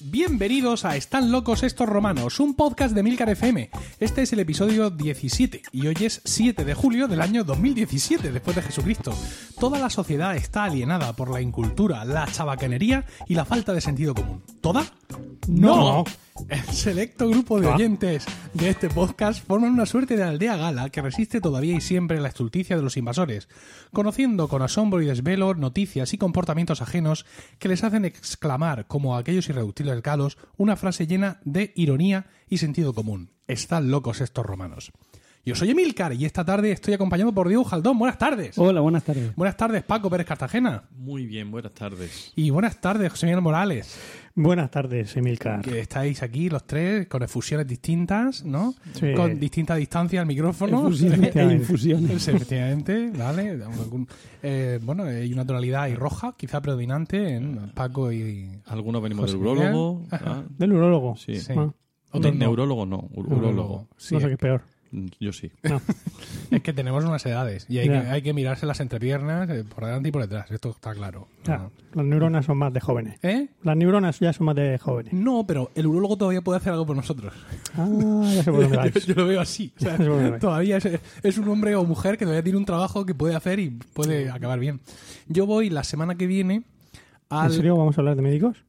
Bienvenidos a Están locos estos romanos, un podcast de Milcar FM. Este es el episodio 17 y hoy es 7 de julio del año 2017, después de Jesucristo. Toda la sociedad está alienada por la incultura, la chabacanería y la falta de sentido común. ¿Toda? No. El selecto grupo de oyentes de este podcast forman una suerte de aldea gala que resiste todavía y siempre la estulticia de los invasores, conociendo con asombro y desvelo noticias y comportamientos ajenos que les hacen exclamar, como aquellos irreductibles galos, una frase llena de ironía y sentido común. Están locos estos romanos. Yo soy Emilcar y esta tarde estoy acompañado por Diego Jaldón. Buenas tardes. Hola, buenas tardes. Buenas tardes, Paco Pérez Cartagena. Muy bien, buenas tardes. Y buenas tardes, José Miguel Morales. Buenas tardes, Emilcar. Que estáis aquí los tres con efusiones distintas, ¿no? Sí. Con distinta distancia al micrófono. Efusiones e infusiones. Efectivamente, ¿vale? Algún- eh, bueno, hay una tonalidad ahí roja, quizá predominante en Paco y... Algunos venimos José del urólogo. ¿ah? Del urólogo. Sí. Sí. Ah, Otros Ne- no. Neurólogo no, ur- urólogo. Sí, no sé qué es peor. Yo sí. No. Es que tenemos unas edades y hay, que, hay que mirarse las entrepiernas eh, por delante y por detrás. Esto está claro. Las neuronas son más de jóvenes. ¿Eh? Las neuronas ya son más de jóvenes. No, pero el urólogo todavía puede hacer algo por nosotros. Ah, ya yo, lo veo así. O sea, todavía es, es un hombre o mujer que todavía tiene un trabajo que puede hacer y puede acabar bien. Yo voy la semana que viene al... ¿En serio vamos a hablar de médicos?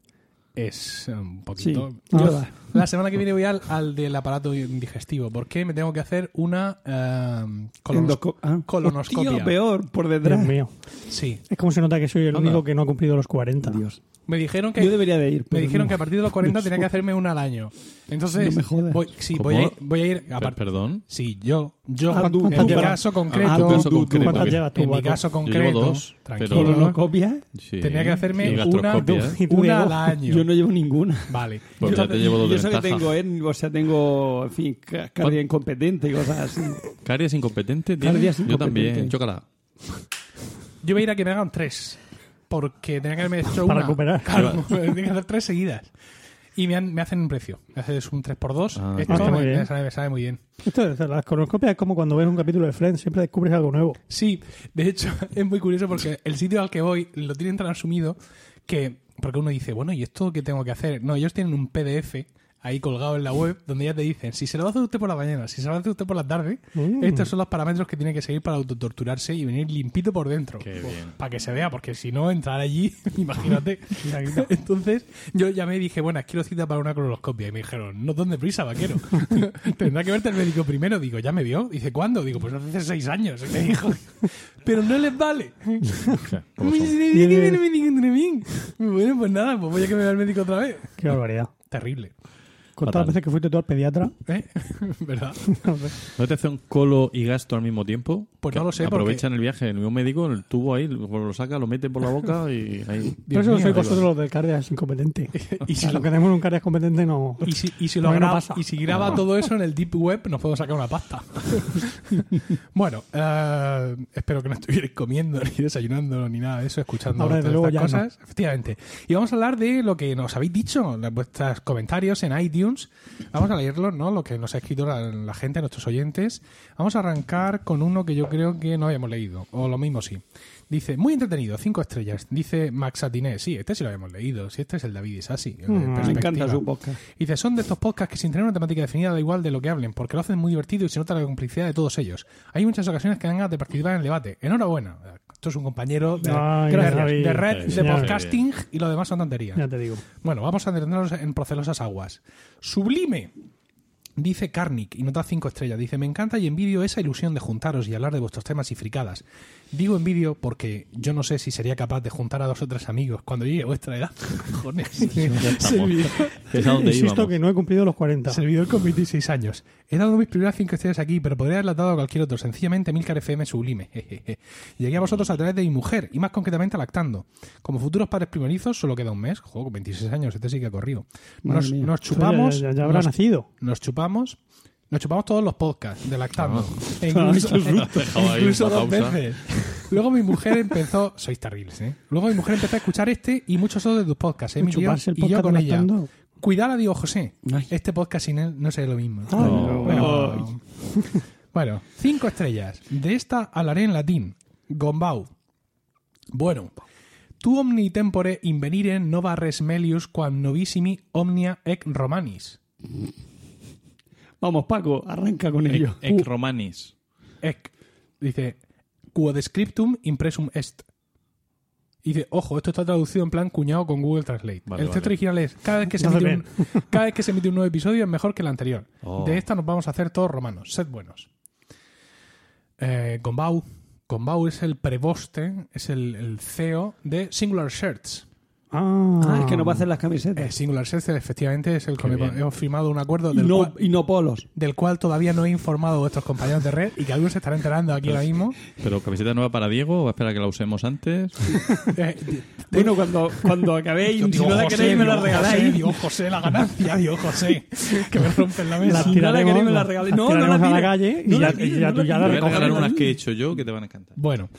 Es eh, un poquito... Sí. Yo la semana que viene voy al, al del aparato digestivo porque me tengo que hacer una eh, colonos- ah. colonoscopia. Hostia, peor, por Dios detrás. mío. Sí. Es como se nota que soy el Anda. único que no ha cumplido los 40. Dios. Me dijeron que... Yo debería de ir. Me dijeron no. que a partir de los 40 tenía que hacerme una al año. Entonces, No me jodas. voy, sí, voy a ir, voy a ir a Per- perdón. Sí, yo, yo Ah, tú, en ¿cuántas mi caso concreto, Ah, tu caso tú, concreto, ¿Cuántas bien. llevas tú, en mi caso Yo concreto, dos, tranquilo, pero- ¿Colonoscopia? Sí. tenía que hacerme una, ¿eh? Tú, una al año. Yo no llevo ninguna. Vale. Pues ya te llevo dos Yo sé que tengo hernia, o sea, tengo, en fin, ca- cardia incompetente y cosas así. ¿Caries incompetente? Caries Yo también. incompetente. Chócala. Yo voy a ir a que me hagan tres. Porque tenía que haberme hecho Para una. recuperar. Claro, tenía que hacer tres seguidas. Y me, han- me hacen un precio. Me haces un 3x2. Ah, Esto está me, muy bien. me sale, me sale muy bien. Esto es, la colonoscopia es como cuando ves un capítulo de Friends, siempre descubres algo nuevo. Sí, de hecho es muy curioso porque el sitio al que voy lo tienen tan asumido que, porque uno dice, bueno, ¿y esto qué tengo que hacer? No, ellos tienen un PDF ahí colgado en la web donde ya te dicen, si se lo hace usted por la mañana, si se lo hace usted por la tarde, Mm. estos son los parámetros que tiene que seguir para autotorturarse y venir limpito por dentro. Qué bien. Para que se vea, porque si no, entrar allí, imagínate. Entonces, yo llamé y dije, bueno, quiero cita para una colonoscopia. Y me dijeron, no, ¿dónde prisa, vaquero? Tendrá que verte el médico primero. Digo, ¿ya me vio? Dice, ¿cuándo? Digo, pues hace seis años. Y me dijo, pero no les vale. Bueno, pues nada, pues voy a que me vea el médico otra vez. Qué barbaridad. Terrible. ¿Cuántas Fatal. veces que fuiste tú al pediatra? ¿Eh? ¿Verdad? ¿No te hace un colo y gasto al mismo tiempo? Pues no lo sé, Aprovechan el viaje. El mismo médico, el tubo ahí, lo saca, lo mete por la boca y ahí. Por Dios eso mío, soy digo. vosotros los del cardias incompetente. Y si lo- lo que tenemos en un cardias competente no... Y si, y si lo No, no graba, pasa. y si graba todo eso en el Deep Web, nos podemos sacar una pasta. bueno, eh, espero que no estuvierais comiendo, ni desayunando, ni nada de eso, escuchando Ahora, todas luego, estas ya cosas. Efectivamente. Y vamos a hablar de lo que nos habéis dicho, en vuestros comentarios en iTunes. Vamos a leerlo, ¿no? Lo que nos ha escrito la, la gente, nuestros oyentes. Vamos a arrancar con uno que yo creo que no habíamos leído, o lo mismo sí. Dice, muy entretenido, cinco estrellas. Dice Max Atiné, sí, este sí lo habíamos leído, sí, este es el David Isasi. Mm, me encanta su podcast. Dice, son de estos podcasts que sin tener una temática definida da igual de lo que hablen, porque lo hacen muy divertido y se nota la complicidad de todos ellos. Hay muchas ocasiones que dan ganas de participar en el debate. Enhorabuena. Esto es un compañero de, Ay, de- David. de red de podcasting y lo demás son tonterías. Ya te digo. Bueno, vamos a detenernos en procelosas aguas. Sublime. Dice Karnik y nota cinco estrellas. Dice, me encanta y envidio esa ilusión de juntaros y hablar de vuestros temas y fricadas. Digo envidio porque yo no sé si sería capaz de juntar a dos o tres amigos cuando llegue a vuestra edad. Cojones. Insisto que no he cumplido los 40. servidor con 26 años. He dado mis primeras cinco estrellas aquí, pero podría haberlas dado a cualquier otro. Sencillamente Milcar FM sublime. Jejeje. Llegué a vosotros a través de mi mujer y más concretamente a lactando. Como futuros padres primerizos solo queda un mes. Juego con 26 años, este sí que ha corrido. Nos, chupamos... Ya, ya- ya habrá nos- nacido. nos chupamos nos chupamos todos los podcasts de lactando Ah. E incluso, dos veces luego mi mujer empezó sois terribles ¿eh? luego mi mujer empezó a escuchar este y muchos otros de tus podcasts ¿eh, mi tío? Y yo con ella lactando. Cuidado, digo José. Ay. Este podcast sin él no sería lo mismo. No. Bueno, bueno, cinco estrellas. De esta hablaré en latín. Gombau. Bueno. Tu omni tempore invenire nova res melius quam novissimi omnia ec romanis. Vamos, Paco, arranca con ello. Ec Romanis. Ec. Dice, quod scriptum impressum est. Dice, ojo, esto está traducido en plan cuñado con Google Translate. Vale, el texto vale. original es, cada vez, que se emite un, cada vez que se emite un nuevo episodio es mejor que el anterior. Oh. De esta nos vamos a hacer todos romanos. Sed buenos. Eh, Gombau. Gombau es el preboste, es el, el CEO de Singular Shirts. Ah, Ah, es que no va a hacer las Eh, camisetas. Singular Shirts efectivamente es el el que hemos firmado un acuerdo y, del, no, cual, y no polos. del cual todavía no he informado a vuestros compañeros de red y que algunos se estarán enterando aquí ahora mismo. ¿Pero camiseta nueva para Diego o va a esperar a que la usemos antes? Eh, Bueno, cuando, cuando acabéis, si no la José, queréis, me la regaláis. digo, José, la ganancia, digo, José, que me rompen la mesa. Si no la queréis, me la regaláis. No, no la a la calle y No ya- la tires, y ya no la la voy a tires. regalar unas que he hecho yo que te van a encantar. Bueno,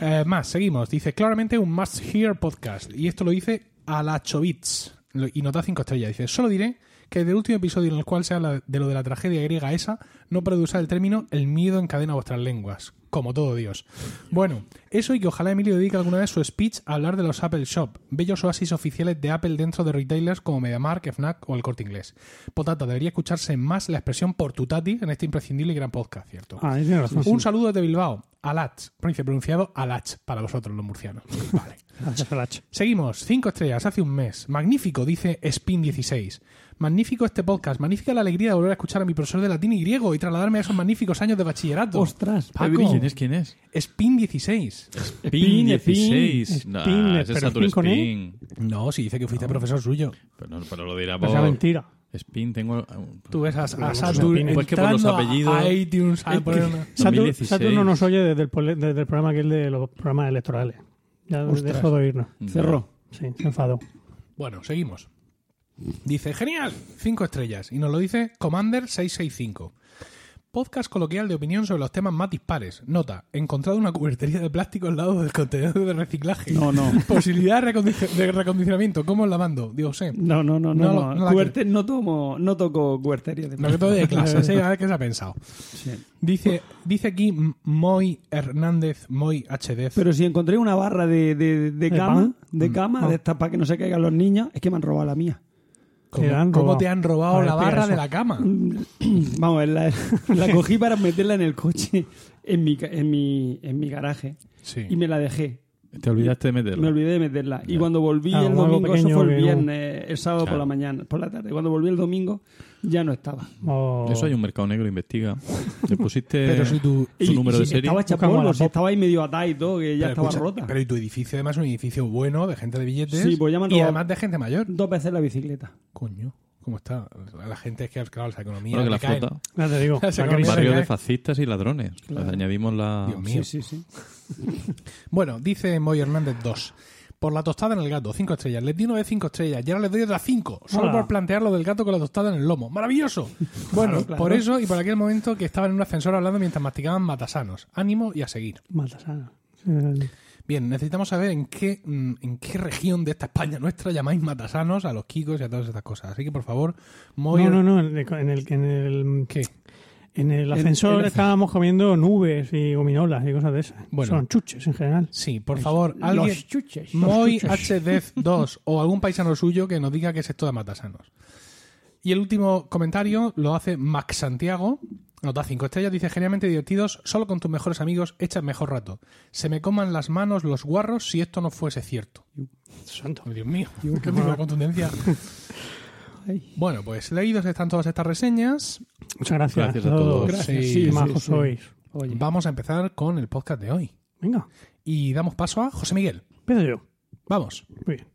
eh, más, seguimos. Dice, claramente un must hear podcast. Y esto lo dice Alachovitz. Lo- Y nota cinco estrellas. Dice, solo diré que desde el último episodio en el cual se habla de lo de la tragedia griega esa, no puede usar el término el miedo encadena vuestras lenguas. Como todo Dios. Bueno, eso y que ojalá Emilio dedique alguna vez su speech a hablar de los Apple Shop, bellos oasis oficiales de Apple dentro de retailers como MediaMarkt, Fnac o el Corte Inglés. Potata, debería escucharse más la expresión portutati en este imprescindible y gran podcast, ¿cierto? Ah, tiene razón. Un saludo desde Bilbao. Alach. Pronuncia- Pronunciado Alach para vosotros, los murcianos. Vale. Seguimos. Cinco estrellas hace un mes. Magnífico, dice Spin16. Magnífico este podcast. Magnífica la alegría de volver a escuchar a mi profesor de latín y griego y trasladarme a esos magníficos años de bachillerato. Ostras, Paco. ¿Quién es? ¿Quién es? Spin16. Pin Spin, 16. Spin, Nah, Spin, ese es pero Satur Spin. No, si dice que fuiste profesor suyo. Pero, no, pero lo dirá Esa por... mentira. Spin, tengo... Tú ves a, a Pues Saturn Pues que por los apellidos- a iTunes a Saturn, 2016. Saturn no nos oye desde el, pole- desde el programa que es de los programas electorales. Ya Ostras. dejó de oírnos. Cerró. Sí, se enfadó. Bueno, seguimos. Dice, genial, cinco estrellas. Y nos lo dice Commander665. Podcast coloquial de opinión sobre los temas más dispares. Nota, encontrado una cubertería de plástico al lado del contenedor de reciclaje. No, no. Posibilidad de, recondici- de recondicionamiento. ¿Cómo es lavando? Digo, sé. No, no, no, No, no. no, la tomo, no toco cuartería de Lo que todo de clase, sí, a ver qué se ha pensado. Sí. Dice, dice aquí Moy Hernández, Moy HD. Pero si encontré una barra de, de, de ¿De cama, pan? de cama, de estas para que no se caigan los niños, es que me han robado la mía. ¿Cómo, Te han cómo robado. te han robado A ver, la barra eso. de la cama? Vamos, la, la cogí para meterla en el coche, en mi, ca- en mi, en mi garaje, Sí. y me la dejé. Te olvidaste de meterlo. Me olvidé de meterla. Y cuando volví Ah, el domingo, eso fue el viernes, el sábado por la mañana, por la tarde. Cuando volví el domingo, ya no estaba. O- Eso hay un mercado negro, investiga. Te pusiste Pero si tu, su Y- número y de serie. Estaba hecha polvo, la si estaba ahí medio atada y todo, que ya Pero estaba escucha, rota. Pero y tu edificio además es un edificio bueno, de gente de billetes. Sí, pues ya y además de gente mayor. Dos veces la bicicleta. Coño, ¿cómo está? La gente es que, claro, esa economía. Bueno, que la le caen. flota. Ya te digo. La. Barrio de fascistas y ladrones. Les añadimos la... Dios mío. Sí, sí, sí. Bueno, dice Moy Hernández 2. Por la tostada en el gato, 5 estrellas. Les di una vez 5 estrellas y ahora les doy otras 5. Solo Hola. por plantear lo del gato con la tostada en el lomo. ¡Maravilloso! Bueno, claro. por eso y por aquel momento que estaban en un ascensor hablando mientras masticaban matasanos. Ánimo y a seguir. Maltasana. Sí, Bien, necesitamos saber en qué, mm, en qué región de esta España nuestra llamáis matasanos a los kikos y a todas estas cosas. Así que, por favor, Moy... No, no, no. En el, en el, en el, ¿Qué? en el ascensor el- estábamos comiendo nubes y gominolas y cosas de esas. Bueno. Son chuches en general. Sí, por favor, alguien... Los chuches. Moy HDZ2 o algún paisano suyo que nos diga que es esto de matasanos. Y el último comentario lo hace Max Santiago. Nota 5 estrellas, dice genialmente divertidos, solo con tus mejores amigos echas mejor rato. Se me coman las manos los guarros si esto no fuese cierto. Santo. Dios mío, qué tipo de contundencia. Ay. Bueno, pues leídos están todas estas reseñas. Muchas gracias. Gracias a todos. Gracias, Sí, sí, majos sí. sois. Oye, Vamos a empezar con el podcast de hoy. Venga, Y damos paso a José Miguel. empiezo yo. Vamos. Muy bien.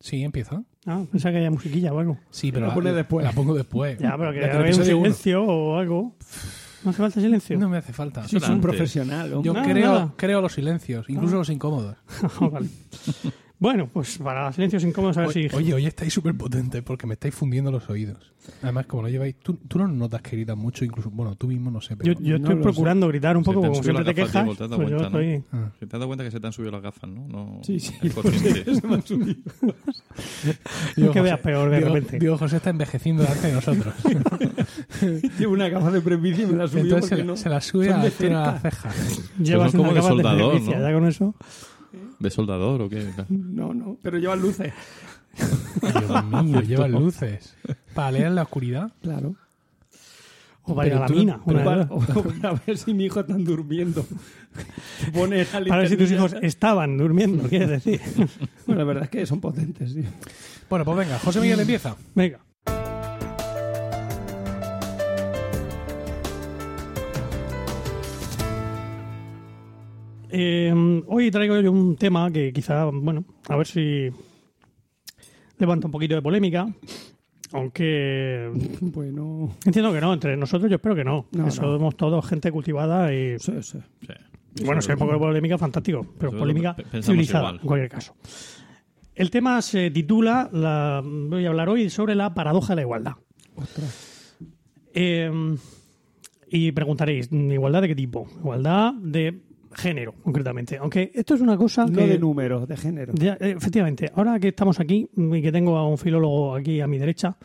Sí, empieza. Ah, pensaba que haya musiquilla o algo. Sí, pero La pone después. La pongo después. Ya, pero que haya un episodio uno. silencio o algo. No hace falta silencio. No me hace falta. sí, es un profesional. hombre. Yo Nada, creo, nada. creo los silencios, incluso los incómodos. Ah, vale. Bueno, pues para silencios incómodos, a ver si. Oye, hoy estáis súper potentes porque me estáis fundiendo los oídos. Además, como lo lleváis, tú, tú no notas que gritas mucho, incluso, bueno, tú mismo no sé, pero... Yo, yo No estoy procurando gritar un poco, como siempre te quejas. Te has dado Pues yo cuenta, ¿no? estoy. Ah. ¿Te has dado cuenta que se te han subido las gafas, no? no Sí, sí. es consciente. Se me han subido. Que veas peor de digo- repente. Digo, José está envejeciendo delante de nosotros. Llevo una gafa de presbicia y me la subió Entonces porque se, no. se la sube a de la de cejas. Llevas una de capa soldador, presbicia, ¿no? Ya con eso. ¿De soldador o qué? No, no, pero llevan luces. Dios mío, llevan luces. Para leer en la oscuridad. Claro. O para ir a la mina. una Para, o para ver si mi hijo está durmiendo. Para ver si tus hijos estaban durmiendo, quieres decir. Bueno, la verdad es que son potentes, sí. Bueno, pues venga, José Miguel empieza. Venga. Eh, hoy traigo yo un tema que quizá, bueno, a ver si levanta un poquito de polémica. Aunque Bueno, entiendo que no, entre nosotros yo espero que no. No, que no. somos todos gente cultivada y sí, sí. Sí. bueno, si hay un poco de polémica, fantástico, pero polémica civilizada, igual. en cualquier caso. El tema se titula, la- voy a hablar hoy sobre la paradoja de la igualdad. Ostras. Eh, y preguntaréis, ¿igualdad de qué tipo? Igualdad de género, concretamente. Aunque esto es una cosa No que... de números, de género. Ya, efectivamente, ahora que estamos aquí y que tengo a un filólogo aquí a mi derecha,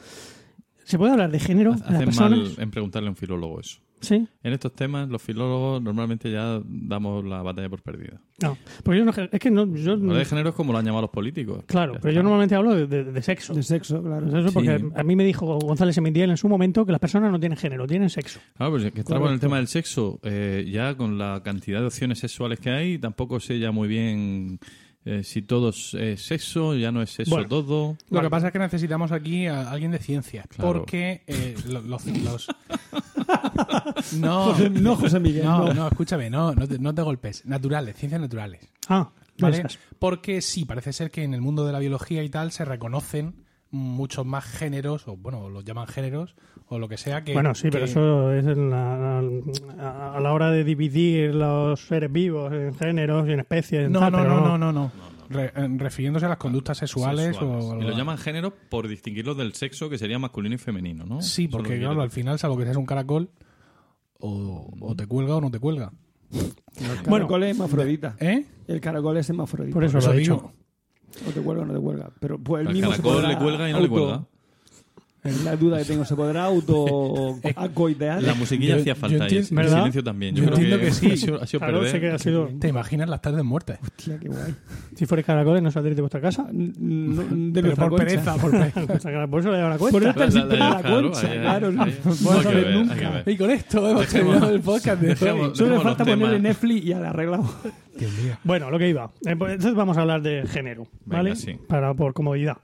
¿se puede hablar de género de las Hacen mal en preguntarle a un filólogo eso. Sí. En estos temas, los filólogos normalmente ya damos la batalla por perdida. No, porque yo no, es que no, yo, Lo de género es como lo han llamado los políticos. claro, pero está. yo normalmente hablo de, de- de sexo. De sexo, claro. Porque Sí. a mí me dijo González Emitiel en su momento que las personas no tienen género, tienen sexo. Claro, pues es que estamos en el tema del sexo. eh, ya con la cantidad de opciones sexuales que hay, tampoco sé ya muy bien eh, si todo es eh, sexo, ya no es sexo Bueno. todo. Lo que pasa es que necesitamos aquí a alguien de ciencias. Claro. Porque eh, lo- los, los- No, José- no, José Miguel, No, no. no, escúchame, no, no te, no te golpes. Naturales, ciencias naturales. Ah, ¿Vale? Porque sí, parece ser que en el mundo de la biología y tal se reconocen muchos más géneros, o bueno, los llaman géneros, o lo que sea que. Bueno, sí, pero eso es en la- a, a la hora de dividir los seres vivos en géneros y en especies. No, tal, no, pero no, no, no, no. Re- eh, refiriéndose a las conductas sexuales, Sexuales. o. Y lo llaman género por distinguirlos del sexo, que sería masculino y femenino, ¿no? Sí, porque que claro, quiere al final, salvo que seas un caracol, o, o te cuelga o no te cuelga. El Bueno. caracol es hermafrodita. ¿Eh? El caracol es hermafrodita. Por eso Por lo he dicho. O te cuelga o no te cuelga. Pero pues el Al mismo se caracol podrá le cuelga y no le cuelga. Es la duda que tengo. ¿Se podrá auto acoidear? La musiquilla Yo- hacía yo falta y entiendo- el silencio también. Yo creo entiendo que sí. Ha sido, ha sido Claro, perder. sé que ha sido- ¿Te imaginas las tardes muertas? Hostia, qué guay. Si fuerais caracoles, no saldréis de vuestra casa. No, de Pero nuestra por concha. pereza, por pereza. Por eso le llevan la cuenta. Por eso La- está la- siempre la- la claro, concha, ahí- ahí- claro. ahí- No hay vas a que ver ver, hay nunca. que ver. Y con esto hemos terminado el podcast de hoy. dejemos- Solo le Dejemos falta los ponerle temas. Netflix y ya la arreglado. Dios mío. Bueno, lo que iba. Eh, pues, Entonces vamos a hablar de género, ¿vale? Venga, sí. Para por comodidad.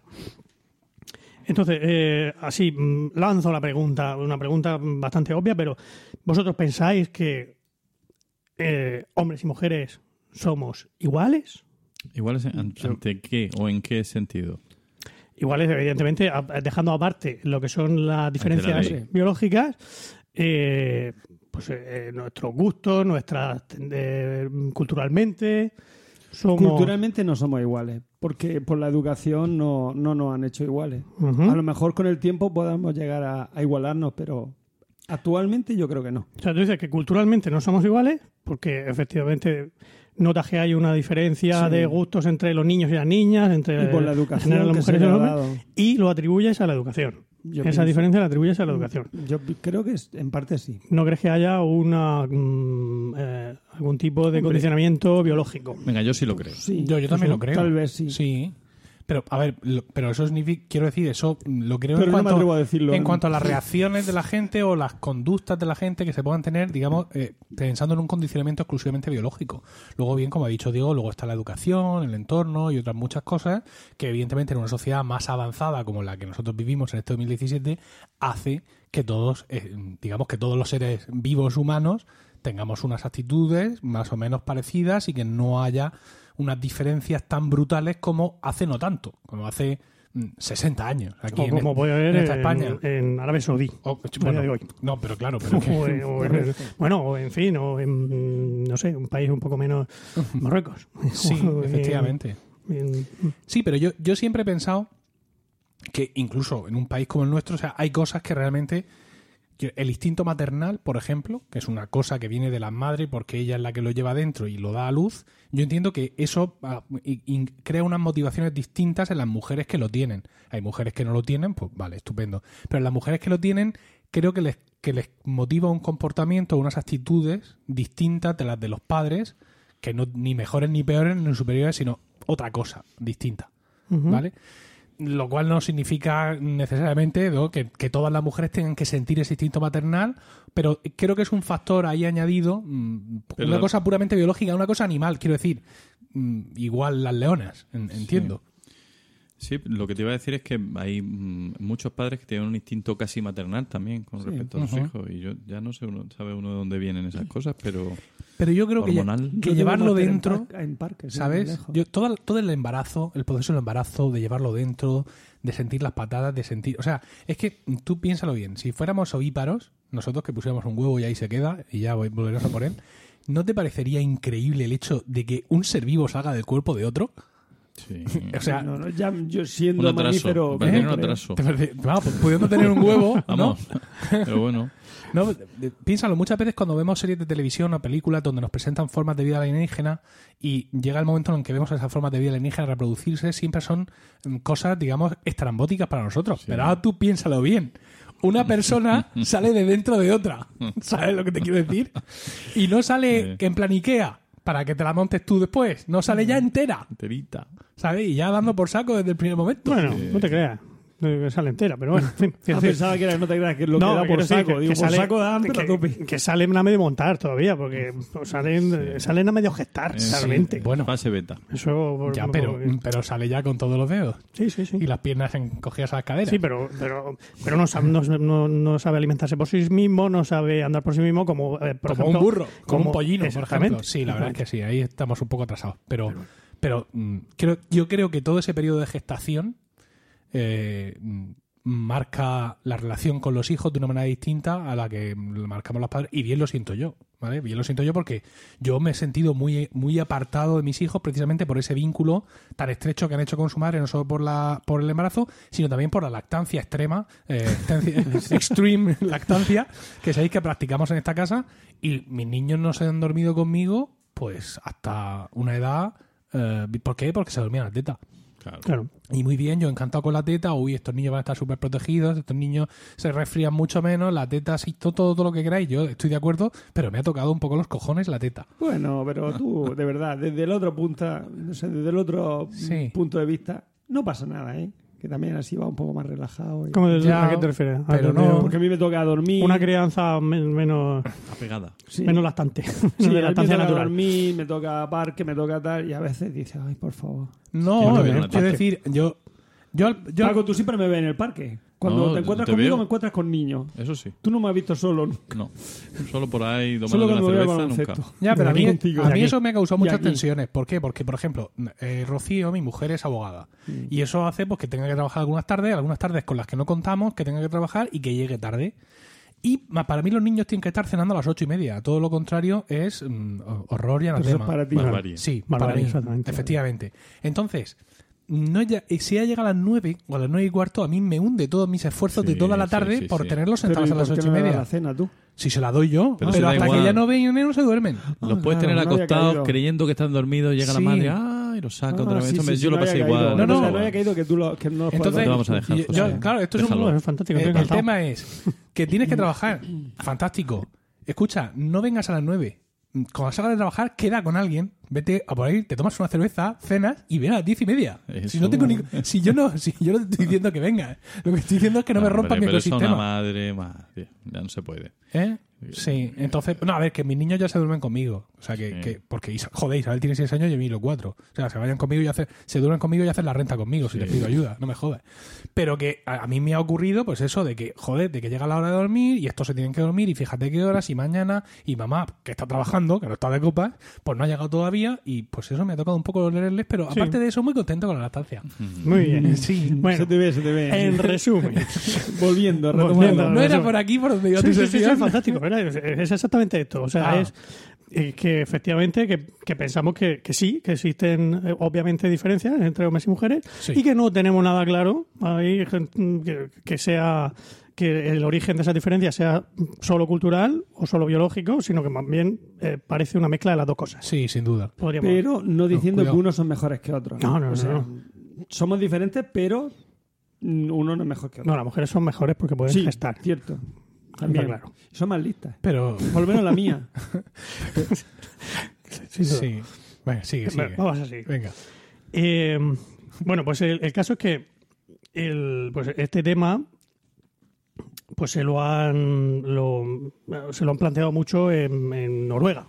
Entonces, eh, así mm, lanzo la pregunta, una pregunta bastante obvia, pero ¿vosotros pensáis que eh, hombres y mujeres somos iguales? Igual es an- ante qué o en qué sentido. Iguales, evidentemente, dejando aparte lo que son las diferencias biológicas, eh, pues eh, nuestros gustos, nuestras eh, culturalmente, somos Culturalmente no somos iguales, porque por la educación no, no nos han hecho iguales. A lo mejor con el tiempo podamos llegar a, a igualarnos, pero actualmente yo creo que no. O sea, tú dices que culturalmente no somos iguales, porque efectivamente notas que hay una diferencia Sí. de gustos entre los niños y las niñas, entre Y por la educación las mujeres y los hombres, y lo atribuyes a la educación. Yo Esa pienso- diferencia la atribuyes a la educación. Yo creo que es- en parte sí. ¿No crees que haya una mm, eh, algún tipo de Hombre. condicionamiento biológico? Venga, yo sí lo creo. Sí, Yo, yo también lo creo. Tal vez sí. Sí. Pero, a ver, lo- pero eso significa, quiero decir, eso lo creo Pero en, no me cuanto, a decirlo. en cuanto a las reacciones de la gente o las conductas de la gente que se puedan tener, digamos, eh, pensando en un condicionamiento exclusivamente biológico. Luego, bien, como ha dicho Diego, luego está la educación, el entorno y otras muchas cosas que, evidentemente, en una sociedad más avanzada como la que nosotros vivimos en este 2017, hace que todos, eh, digamos, que todos los seres vivos humanos tengamos unas actitudes más o menos parecidas y que no haya unas diferencias tan brutales como hace no tanto, como hace mm, 60 años aquí O en, como puede haber en esta en, España. en Arabia Saudí. O- a bueno, día de hoy. no, pero claro, pero que- O en- o en- bueno, o en fin, o en, no sé, un país un poco menos Marruecos. sí, efectivamente. En- Sí, pero yo, yo siempre he pensado que incluso en un país como el nuestro, o sea, hay cosas que realmente el instinto maternal, por ejemplo, que es una cosa que viene de la madre porque ella es la que lo lleva dentro y lo da a luz, yo entiendo que eso ah, crea unas motivaciones distintas en las mujeres que lo tienen. Hay mujeres que no lo tienen, pues vale, estupendo. Pero en las mujeres que lo tienen, creo que les, que les motiva un comportamiento, unas actitudes distintas de las de los padres, que no ni mejores ni peores ni superiores, sino otra cosa distinta. ¿Vale? Lo cual no significa necesariamente ¿no? que, que todas las mujeres tengan que sentir ese instinto maternal, pero creo que es un factor ahí añadido, mm, Pero una cosa puramente biológica, una cosa animal, quiero decir. Mm, Igual las leonas, en- entiendo. Sí, lo que te iba a decir es que hay mm, muchos padres que tienen un instinto casi maternal también con Sí. respecto a sus Ujú. hijos. Y yo ya no sé, uno sabe uno de dónde vienen esas cosas, pero Pero yo creo que, Hormonal. llevarlo en dentro, par- En, parques, ¿eh? ¿sabes? Yo, todo, todo el embarazo, el proceso del embarazo, de llevarlo dentro, de sentir las patadas, de sentir... O sea, es que tú piénsalo bien, si fuéramos ovíparos, nosotros que pusiéramos un huevo y ahí se queda, y ya voy- volveremos a por él, ¿no te parecería increíble el hecho de que un ser vivo salga del cuerpo de otro? Sí. O sea, No, no, ya, yo siendo un atraso. mamífero... tener un atraso. te parece- vamos, pues, pudiendo tener un huevo, ¿no? Vamos. Pero bueno, No, de- piénsalo, muchas veces cuando vemos series de televisión o películas donde nos presentan formas de vida alienígena y llega el momento en que vemos esas formas de vida alienígena reproducirse, siempre son mm, cosas, digamos, estrambóticas para nosotros. Pero ahora tú piénsalo bien. Una persona sale de dentro de otra. ¿Sabes lo que te quiero decir? Y no sale Sí. en plan Ikea para que te la montes tú después. No sale ya entera. enterita. ¿Sabes? Y ya dando por saco desde el primer momento. Bueno, no te creas. Que sale entera, pero bueno. en fin, Ah, pensaba que era, no te creas que es lo que da por saco. que- Digo, que por sale- saco dan, pero a que, que salen a medio montar todavía, porque pues, salen, salen a medio gestar, Eh, sí. realmente. Bueno. Fase beta. Eso, por- Ya, pero, por- pero sale ya con todos los dedos. Sí, sí, sí. Y las piernas encogidas a las caderas. Sí, pero, pero, pero no, sabe, no, no- no sabe alimentarse por sí mismo, no sabe andar por sí mismo como, eh, por como ejemplo, un burro, como, un pollino, por ejemplo. Sí, la verdad es que sí, ahí estamos un poco atrasados. Pero, pero mm, creo, yo creo que todo ese periodo de gestación eh, marca la relación con los hijos de una manera distinta a la que marcamos los padres. Y bien lo siento yo, ¿vale? Bien lo siento yo porque yo me he sentido muy, muy apartado de mis hijos precisamente por ese vínculo tan estrecho que han hecho con su madre, no solo por, la, por el embarazo, sino también por la lactancia extrema, eh, extreme lactancia, que sabéis que practicamos en esta casa. Y mis niños no se han dormido conmigo, pues hasta una edad. eh, ¿Por qué? Porque se dormían a la teta. Claro. Claro. Y muy bien, yo encantado con la teta. Uy, estos niños van a estar súper protegidos, estos niños se resfrían mucho menos, la teta, sí, todo, todo, lo que queráis. Yo estoy de acuerdo, pero me ha tocado un poco los cojones la teta. Bueno, pero tú, de verdad, desde el otro punto, no sé, desde el otro Sí. punto de vista, no pasa nada, ¿eh? Que también así va un poco más relajado. y- ¿Cómo de- Ya, ¿A qué te refieres? A pero no, Porque a mí me toca dormir. Una crianza men- menos, Apegada. sí. menos lactante, Sí, de a mí me lactancia toca natural. dormir, me toca parque, me toca tal, y a veces dices, ay, por favor. No, no una teta. decir, yo. Yo, yo Paco, tú siempre me ves en el parque. Cuando No, te encuentras te conmigo, veo. me encuentras con niños. Eso sí. Tú no me has visto solo. nunca. No. Solo por ahí Solo tomando cuando una voy al cerveza, baloncesto. nunca. Ya, pero a mí, contigo. a mí eso me ha causado muchas aquí. tensiones. ¿Por qué? Porque, por ejemplo, eh, Rocío, mi mujer, es abogada. Mm. Y eso hace pues, que tenga que trabajar algunas tardes, algunas tardes con las que no contamos, que tenga que trabajar y que llegue tarde. Y ma- para mí los niños tienen que estar cenando a las ocho y media. Todo lo contrario es mm, horror y Pero eso es anatema. para ti. Barbarie. Sí, Barbarie, para mí, exactamente. efectivamente. Entonces, no ya, y si ya llega a las nueve o a las nueve y cuarto, a mí me hunde todos mis esfuerzos Sí, de toda la tarde sí, por sí. tenerlos sentados ¿y a las por qué ocho y no media. la cena tú? Si se la doy yo, Pero hasta que ya no ven no se duermen. Los Ah, puedes claro, tener acostados creyendo que están dormidos, llega Sí. la madre, ¡ay! Los saca otra Ah, vez. me- yo sí, lo pasé igual. No, no. No había caído que tú lo, que no Entonces, Te vamos a dejar, yo- José. yo- claro, esto es un, fantástico. Eh, el encantado. tema es que tienes que trabajar. Fantástico. Escucha, no vengas a las 9. Cuando salgas de trabajar, queda con alguien. Vete a por ahí, te tomas una cerveza, cenas y ven a las diez y media. Eso. Si no tengo ni- si yo no, si yo no te estoy diciendo que venga. Lo que estoy diciendo es que no, me rompas mi pero eso una ecosistema. madre, madre, ya no se puede. ¿Eh? Sí, entonces, no, a ver, que mis niños ya se duermen conmigo. O sea, que, Sí. que porque, joder, Isabel tiene 6 años y Emilio 4. O sea, se vayan conmigo y hacer, se duermen conmigo y hacen la renta conmigo si les pido ayuda, no me jodas. Pero que a, a mí me ha ocurrido, pues eso, de que, joder, de que llega la hora de dormir y estos se tienen que dormir y fíjate qué horas y mañana y mamá, que está trabajando, que no está de copas, pues no ha llegado todavía y pues eso me ha tocado un poco leerles, pero Sí. aparte de eso, muy contento con la lactancia. Muy bien. Sí. Bueno, se te ve, se te ve. en resumen. Volviendo, Volviendo. retomando. No era por aquí por donde iba Sí, tu sí, es, es exactamente esto. O sea, Ah. es que efectivamente que, que pensamos que, que sí, que existen eh, obviamente diferencias entre hombres y mujeres Sí. y que no tenemos nada claro ahí que, que sea que el origen de esas diferencias sea solo cultural o solo biológico, sino que más bien eh, parece una mezcla de las dos cosas. Sí, sin duda. Podríamos- Pero no diciendo que unos son mejores que otros. No, no, O no, sea, no. Somos diferentes, pero uno no es mejor que otro. no, las mujeres son mejores porque pueden sí, gestar. cierto. También. claro. Son más listas. Pero Por lo menos la mía. Sí. Venga, sigue, sigue. Bueno, vamos así. Venga. Eh, bueno, pues el, el caso es que el, pues este tema pues se lo han lo, se lo han planteado mucho en, en Noruega,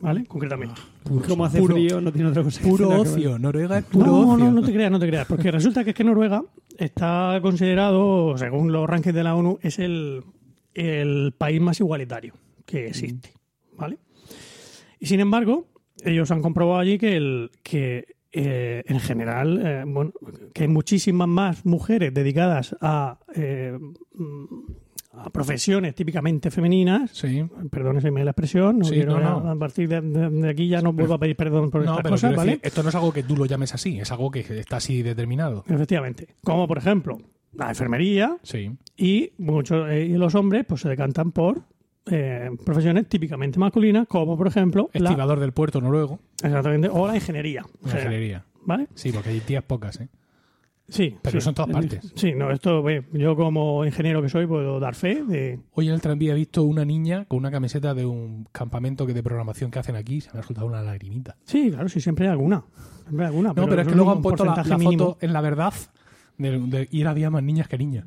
¿vale? Concretamente. Como hace Puro- frío, no tiene otra cosa que Puro ¿no? ocio. Noruega es puro No, ocio. no, no te creas, no te creas, porque resulta que es que Noruega está considerado, según los rankings de la ONU, es el, el país más igualitario que existe, ¿vale? Y sin embargo, ellos han comprobado allí que el que eh, en general, eh, bueno, que hay muchísimas más mujeres dedicadas a, eh, mm, a profesiones típicamente femeninas. Sí. Perdónese la expresión, no Sí, quiero no, no. a partir de, aquí ya no vuelvo a pedir perdón por estas pero cosas, ¿vale? decir, esto no es algo que tú lo llames así, es algo que está así determinado. Efectivamente. Como por ejemplo la enfermería Sí. y muchos eh, y los hombres pues se decantan por eh, profesiones típicamente masculinas, como por ejemplo la, Estibador del puerto noruego, exactamente, o la ingeniería. en la general, ingeniería. ¿Vale? Sí, porque hay tías pocas, ¿eh? Sí. Pero sí. son todas partes. Sí, no, esto, yo como ingeniero que soy puedo dar fe de... Hoy en el tranvía he visto una niña con una camiseta de un campamento que de programación que hacen aquí, se me ha soltado una lagrimita. Sí, claro, sí, siempre hay alguna. Siempre hay alguna No, pero, es que luego han puesto la, la foto en la verdad de, de ir había más niñas que niñas.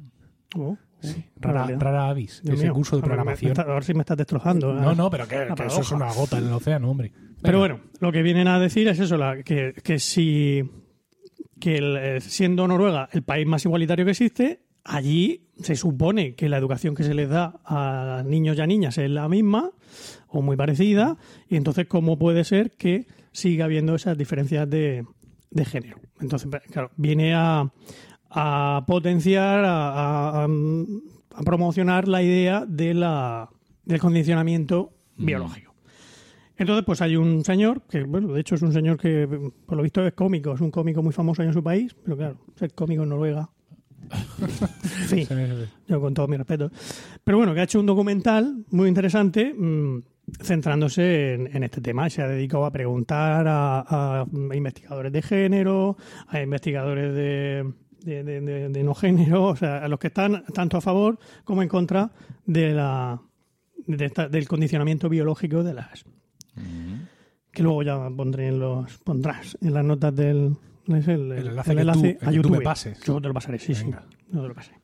Oh, Sí, oh, rara, realidad. rara avis, ese mío. curso de A me- programación. está- a ver si me estás destrozando. No, Ah. no, pero que, que eso es una gota en el océano, hombre. Pero bueno, lo que vienen a decir es eso, la, que, que si que el, eh, siendo Noruega el país más igualitario que existe, allí se supone que la educación que se les da a niños y a niñas es la misma o muy parecida, y entonces cómo puede ser que siga habiendo esas diferencias de, de género. Entonces, claro, viene a, a potenciar, a, a- a- a promocionar la idea de la, del condicionamiento biológico. Entonces, pues hay un señor, que bueno, de hecho es un señor que por lo visto es cómico, es un cómico muy famoso en su país, pero claro, ser cómico en Noruega. Sí, yo con todo mi respeto. Pero bueno, que ha hecho un documental muy interesante mm, centrándose en, en este tema. Se ha dedicado a preguntar a, a investigadores de género, a investigadores de, de, de- de- de no género, o sea, a los que están tanto a favor como en contra de la, de esta- del condicionamiento biológico de las que luego ya pondré en los pondrás en las notas del es el, El enlace que tú- el a que tú me YouTube. pases. Yo te lo pasaré, sí, Venga. sí. Yo te lo pasaré.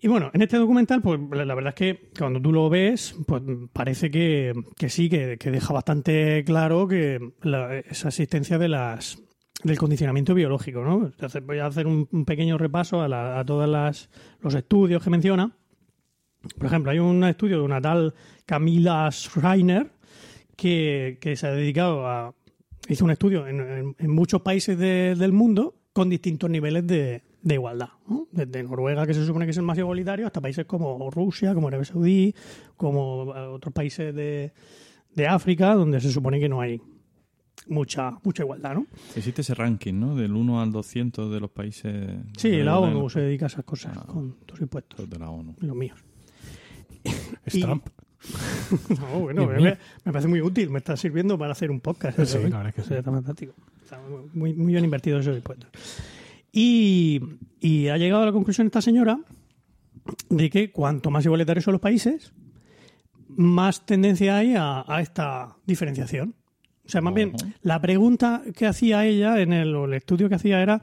Y bueno, en este documental, pues la la verdad es que cuando tú lo ves, pues parece que, que sí, que, que deja bastante claro que la- esa existencia de las del condicionamiento biológico, ¿no? Voy a hacer un, pequeño repaso a, la- a todos las, los estudios que menciona. Por ejemplo, hay un estudio de una tal Camila Schreiner que, que se ha dedicado a... hizo un estudio en, muchos países de- del mundo con distintos niveles de, de igualdad. Desde Noruega, que se supone que es el más igualitario, hasta países como Rusia, como Arabia Saudí, como eh, otros países de, de África, donde se supone que no hay mucha, mucha igualdad, ¿no? Existe ese ranking, ¿no? Del 1 al 200 de los países. Sí, de la ONU se dedica a esas cosas Ah. con tus impuestos, de la ONU. y los míos. Es Y- Trump. No, bueno, me, parece muy útil, me está sirviendo para hacer un podcast. Sí, ¿sabes? la verdad es que sí. Está fantástico. Está muy, muy bien invertido esos impuestos. Y, y ha llegado a la conclusión esta señora de que cuanto más igualitarios son los países, más tendencia hay a, a esta diferenciación. O sea, más bien, la pregunta que hacía ella en el, estudio que hacía era,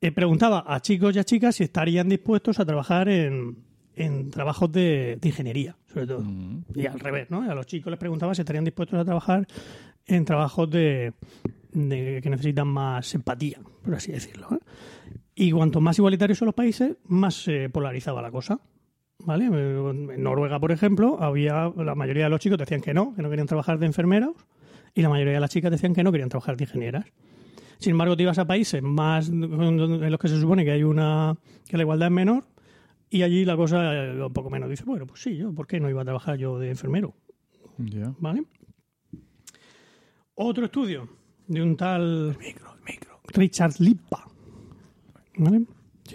eh, preguntaba a chicos y a chicas si estarían dispuestos a trabajar en, en trabajos de, de ingeniería, sobre todo. Y al revés, ¿no? A los chicos les preguntaba si estarían dispuestos a trabajar en trabajos de, de- que necesitan más empatía, por así decirlo. ¿eh? Y cuanto más igualitarios son los países, más se polarizaba la cosa. ¿Vale? En Noruega, por ejemplo, había la mayoría de los chicos decían que no, que no querían trabajar de enfermeros, y la mayoría de las chicas decían que no querían trabajar de ingenieras. Sin embargo, te ibas a países más en los que se supone que hay una que la igualdad es menor, y allí la cosa eh, un poco menos. Dice, bueno, pues sí, yo, ¿por qué no iba a trabajar yo de enfermero? Ya. ¿Vale? Otro estudio de un tal Richard Lippa. ¿Vale?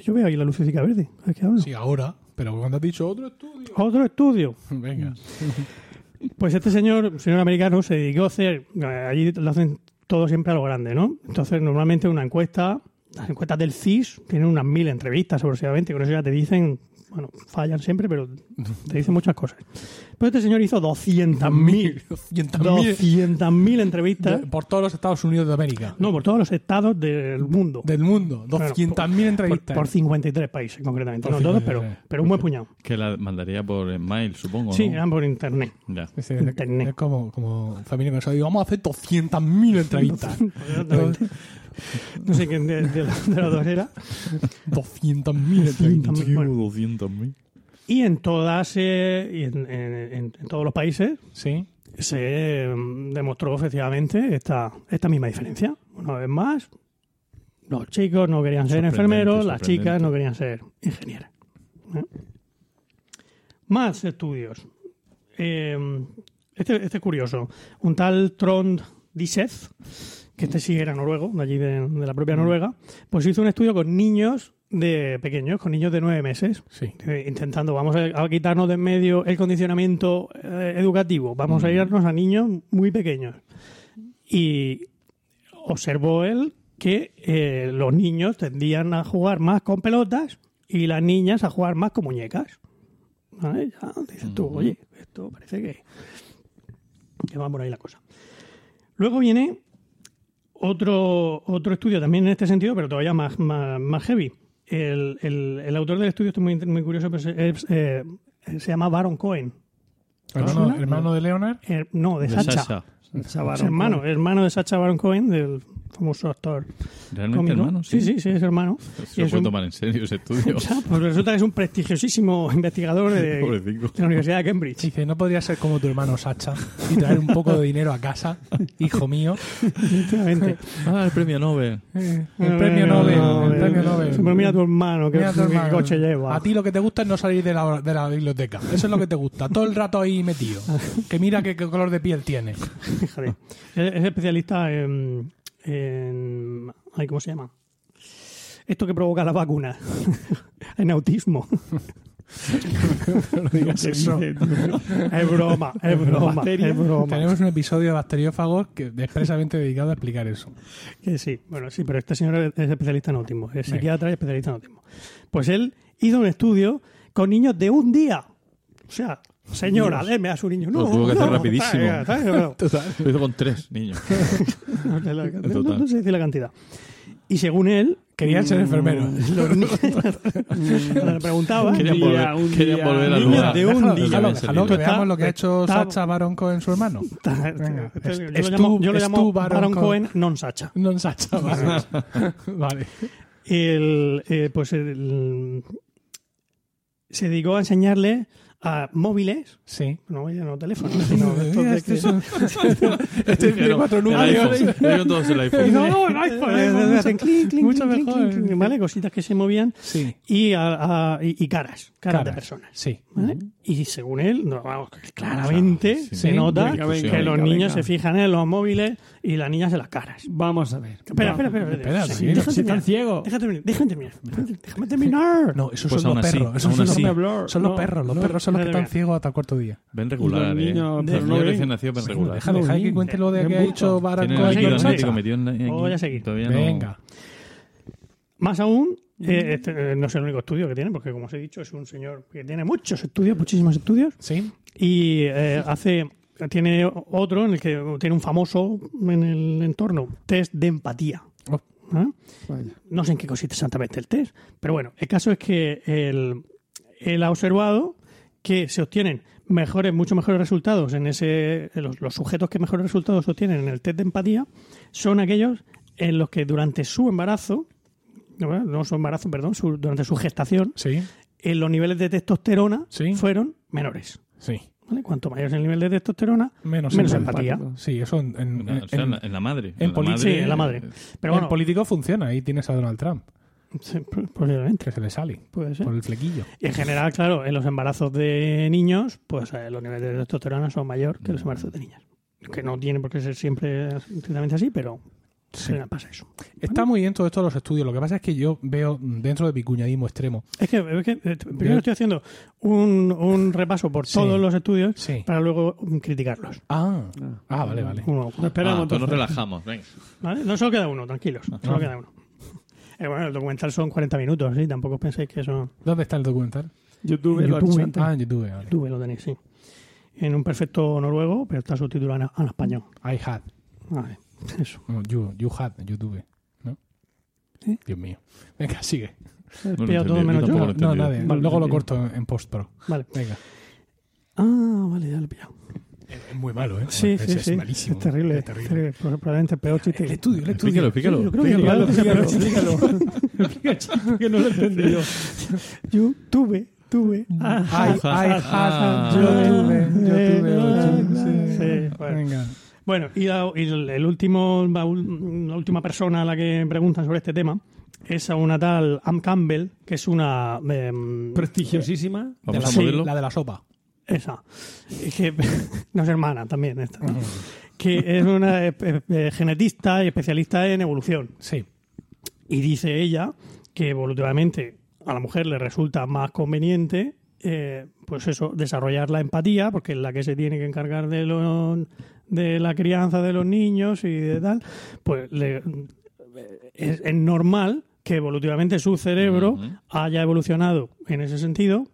Yo veo ahí la lucecita verde. ¿sabes qué hablo? Sí, ahora. Pero cuando has dicho otro estudio. Otro estudio. Venga. Pues este señor, señor americano, se dedicó a hacer, allí lo hacen todo siempre a lo grande, ¿no? Entonces, normalmente una encuesta, las encuestas del CIS tienen unas mil entrevistas aproximadamente, con eso ya te dicen, bueno, fallan siempre, pero te dicen muchas cosas. Pues este señor hizo 200.000 200.000 200.000 entrevistas, por todos los Estados Unidos de América. no, por todos los estados del mundo. Del mundo. Bueno, 200.000 por- entrevistas. Por, por 53 países, concretamente. Por no todos, 53, pero, pero un buen puñado. Que la mandaría por mail, supongo. Sí, ¿no? eran por internet. Ya. Es, es- Internet. es como, como familia que digo, vamos a hacer 200.000 entrevistas. No sé quién de, de, la- de los dos era. 200.000 entrevistas. 200.000. Bueno. 200.000. Y en todas, eh, y en, en- en- en todos los países Sí. se mm, demostró efectivamente esta, esta misma diferencia. Una vez más, los chicos no querían ser enfermeros, las chicas no querían ser ingenieras. ¿Eh? Más estudios. Eh, este, este es curioso. Un tal Trond Diseth, que este sí era noruego, de allí de, de la propia Noruega, pues hizo un estudio con niños de pequeños, con niños de nueve meses, Sí. eh, intentando, vamos a, a quitarnos de en medio el condicionamiento eh, educativo, vamos a irnos a niños muy pequeños. Y observó él que eh, los niños tendían a jugar más con pelotas y las niñas a jugar más con muñecas. ¿Vale? Ya dices tú, oye, esto parece que, que va por ahí la cosa. Luego viene otro, otro estudio también en este sentido, pero todavía más, más, más heavy. El, el- el autor del estudio, esto es muy, muy curioso, pero es- es, eh, se llama Baron Cohen. Hermano, de Leonard. Eh, no, de, De Sacha. Sasha. Es hermano, hermano de Sacha Baron Cohen, del famoso actor. ¿Realmente cómico. hermano? Sí, sí, sí, es hermano. Se lo es puede un- tomar en serio ese estudio. Pues resulta que es un prestigiosísimo investigador de, la Universidad de Cambridge. Dice, no podría ser como tu hermano Sacha y traer un poco de dinero a casa, hijo mío. Efectivamente. Ah, el premio Nobel. El premio Nobel, el premio Nobel. Pero mira a tu hermano, que Mira a tu qué hermano. coche lleva. A ti lo que te gusta es no salir de la, de la biblioteca. Eso es lo que te gusta. Todo el rato ahí metido. Que mira qué, qué color de piel tiene. Fíjate. Es, es especialista en, en- ay, ¿Cómo se llama? Esto que provoca la vacuna. en autismo. No digas eso. es broma, es broma, es broma. Tenemos un episodio de bacteriófagos que expresamente dedicado a explicar eso. Que sí, bueno, sí, pero este señor es especialista en autismo, es psiquiatra y especialista en autismo. Pues él hizo un estudio con niños de un día. O sea, señora, deme a su niño. No, Lo tuvo que hacer no, rapidísimo. está- está- no. Lo hizo con tres niños. No sé la- no- Total. no sé decir la cantidad. Y según él, Querían ser enfermeros. los niños. Le preguntaba, Querían volver, un querían día. volver lugar. de un día. Déjalo, déjalo, que veamos lo que ha hecho Sacha Baron Cohen su hermano. Venga. Yo, Es- lo llamo, tú- yo lo es llamo tú, Baron Baron Cohen. Cohen non Sacha. No Sacha, vale. vale. El, eh, pues el- se dedicó a enseñarle a móviles, Sí. no ya no teléfonos, sino estos de Este que- es un- este tiene cuatro El números. dieron todos el iPhone. No, el iPhone, Eh, el iPhone, eh, hacen clink, mucho mejor. ¿vale? Cositas que se movían Sí. y, a- a- y, y caras, caras de personas. Sí. ¿vale? Y según él, no, vamos, claramente Sí. se Sí. nota Venga, venga, que los venga, niños venga. se fijan en los móviles y las niñas en las caras. Vamos a ver. Espera, espera, espera. Espera, Sí, déjame Si están terminar. ciegos. Déjame terminar, déjame terminar. Déjame terminar. No, esos Pues son los así, perros. Esos son, así. los, son los no, perros. Los no. perros son los que Espera, están ciegos hasta el cuarto día. Ven regular, Los eh. niños, Los pero no niños ven. recién nacidos ven regular. Deja, deja que cuente lo de que ha metido en- en- Voy a seguir. Todavía no. Venga. Más aún, eh, este, eh, no es el único estudio que tiene, porque como os he dicho, es un señor que tiene muchos estudios, muchísimos estudios, Sí. y eh, hace tiene otro en el que tiene un famoso en el entorno test de empatía. Oh. ¿eh? Vaya. No sé en qué consiste exactamente el test, pero bueno, el caso es que él, él ha observado que se obtienen mejores, mucho mejores resultados en ese, los, los sujetos que mejores resultados obtienen en el test de empatía son aquellos en los que durante su embarazo, no, su embarazo, perdón, su- durante su gestación, Sí. eh, los niveles de testosterona Sí. fueron menores. Sí. ¿vale? Cuanto mayor es el nivel de testosterona, Menos, menos empatía. Sí, eso en, en, En, o sea, en- en la, en madre. en la madre, sí, en la madre. Pero en bueno, político funciona. Ahí tienes a Donald Trump. Sí, p- posiblemente. que se le sale Puede ser. por el flequillo. Y en general, claro, en los embarazos de niños, pues eh, los niveles de testosterona son mayor que los embarazos de niñas. Que no tiene por qué ser siempre estrictamente así, pero Sí. pasa eso. Está muy bien todo esto de los estudios. Lo que pasa es que yo veo dentro de mi cuñadismo extremo. Es que, es que, eh, primero estoy haciendo un, un repaso por Sí. todos los estudios Sí. para luego criticarlos. Ah, ah vale, vale. Uno a uno. No esperamos. Ah, entonces nos relajamos. ¿Vale? No solo queda uno, tranquilos. Solo queda uno. Eh, bueno, el documental son 40 minutos, ¿sí? Tampoco penséis que eso... ¿Dónde está el documental? YouTube, has YouTube. Ah, en YouTube, vale. Tú lo tenéis, sí. En un perfecto noruego, pero está subtitulado en, en español. I had. Vale, eso. No, you, you had en YouTube. ¿No? ¿Eh? Dios mío. Venga, sigue. No lo todo yo menos yo. No. Vale, Luego lo corto en post pro. Vale. Venga. Ah, vale, ya lo he pillado. Es es muy malo, ¿eh? Sí, es, sí, es sí. malísimo. Es terrible. Es terrible. terrible. Probablemente el peor chiste. El estudio, el estudio. Explícalo, explícalo. Yo creo que Explícalo, explícalo, no lo he entendido. Yo tuve, tuve. I, I had. Ah. Yo tuve. Yo tuve. Venga. Bueno, y, la- y el, el último, la, última persona a la que preguntan sobre este tema es a una tal Am Campbell, que es una... em, Prestigiosísima. De Vamos la, sí, de la sopa. esa. Y que, no es hermana también esta. ¿no? Que es una eh, eh, genetista y especialista en evolución. Sí. Y dice ella que evolutivamente a la mujer le resulta más conveniente, eh, pues eso, desarrollar la empatía, porque es la que se tiene que encargar de, lo- de la crianza de los niños y de tal. Pues le- es, es normal que evolutivamente su cerebro haya evolucionado en ese sentido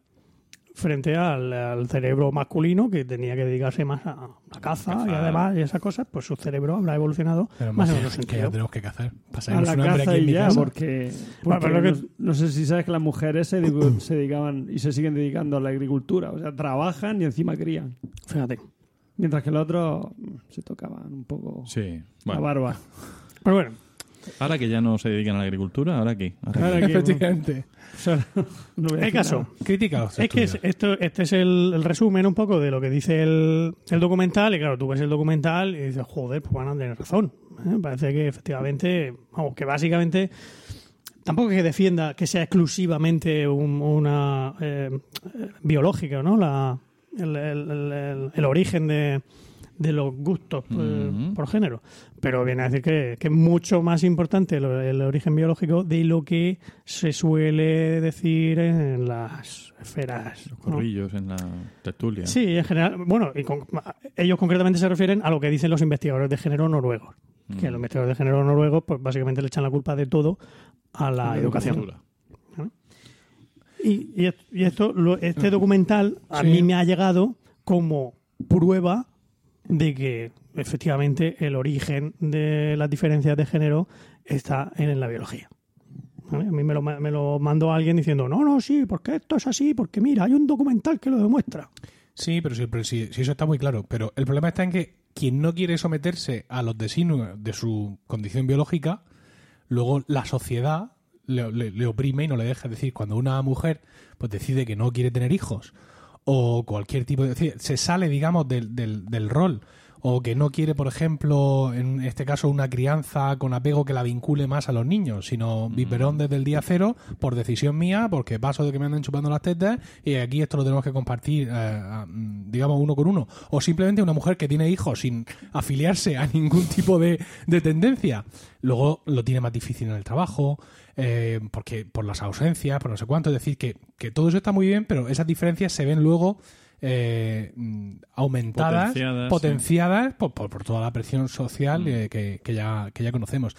frente al, al cerebro masculino que tenía que dedicarse más a la caza y además y esas cosas, pues su cerebro habrá evolucionado Pero más más en otro que ya sentido. tenemos que cazar. A la caza aquí en y mi ya, casa. porque, no, que- no sé si sabes que las mujeres se, se dedicaban y se siguen dedicando a la agricultura. O sea, trabajan y encima crían. Fíjate. Mientras que los otros mm, se tocaban un poco Sí. la barba. Pero bueno, ahora que ya no se dedican a la agricultura, ¿ahora qué? Ahora Ahora qué? que- Efectivamente. o sea, no voy a el decir caso. nada. Critica los Es que es- esto, este es el, el resumen un poco de lo que dice el, el documental. Y claro, tú ves el documental y dices, joder, pues van a tener razón. ¿eh? Parece que efectivamente, vamos, que básicamente tampoco es que defienda que sea exclusivamente un- una eh, eh, biológica, ¿no? La, el, origen de, de los gustos Ujú. por género. Pero viene a decir que, que es mucho más importante el, el origen biológico de lo que se suele decir en las esferas. Los ¿no? corrillos en la tertulia. Sí, en general. Bueno, y con- ellos concretamente se refieren a lo que dicen los investigadores de género noruegos. Que Mm. los investigadores de género noruegos, pues básicamente le echan la culpa de todo a la educación. Cultura. Y, y est- y esto, lo- este documental a Sí. mí me ha llegado como prueba de que efectivamente el origen de las diferencias de género está en la biología. ¿Vale? A mí me lo, me lo mandó alguien diciendo, no, no, sí, porque esto es así, porque mira, hay un documental que lo demuestra. Sí, pero, sí, pero sí, sí, eso está muy claro. Pero el problema está en que quien no quiere someterse a los designios de su condición biológica, luego la sociedad le, le- le oprime y no le deja. Es decir, cuando una mujer pues decide que no quiere tener hijos o cualquier tipo de... es decir, se sale, digamos, del, del, del rol o que no quiere, por ejemplo, en este caso, una crianza con apego que la vincule más a los niños, sino biberón desde el día cero por decisión mía, porque paso de que me anden chupando las tetas y aquí esto lo tenemos que compartir, eh, mm, digamos, uno con uno. O simplemente una mujer que tiene hijos sin afiliarse a ningún tipo de, de tendencia. Luego lo tiene más difícil en el trabajo, eh, porque por las ausencias, por no sé cuánto. Es decir, que, que todo eso está muy bien, pero esas diferencias se ven luego eh, mm, aumentadas, Potenciadas, potenciadas por, por- por toda la presión social eh, que, que ya, que ya conocemos.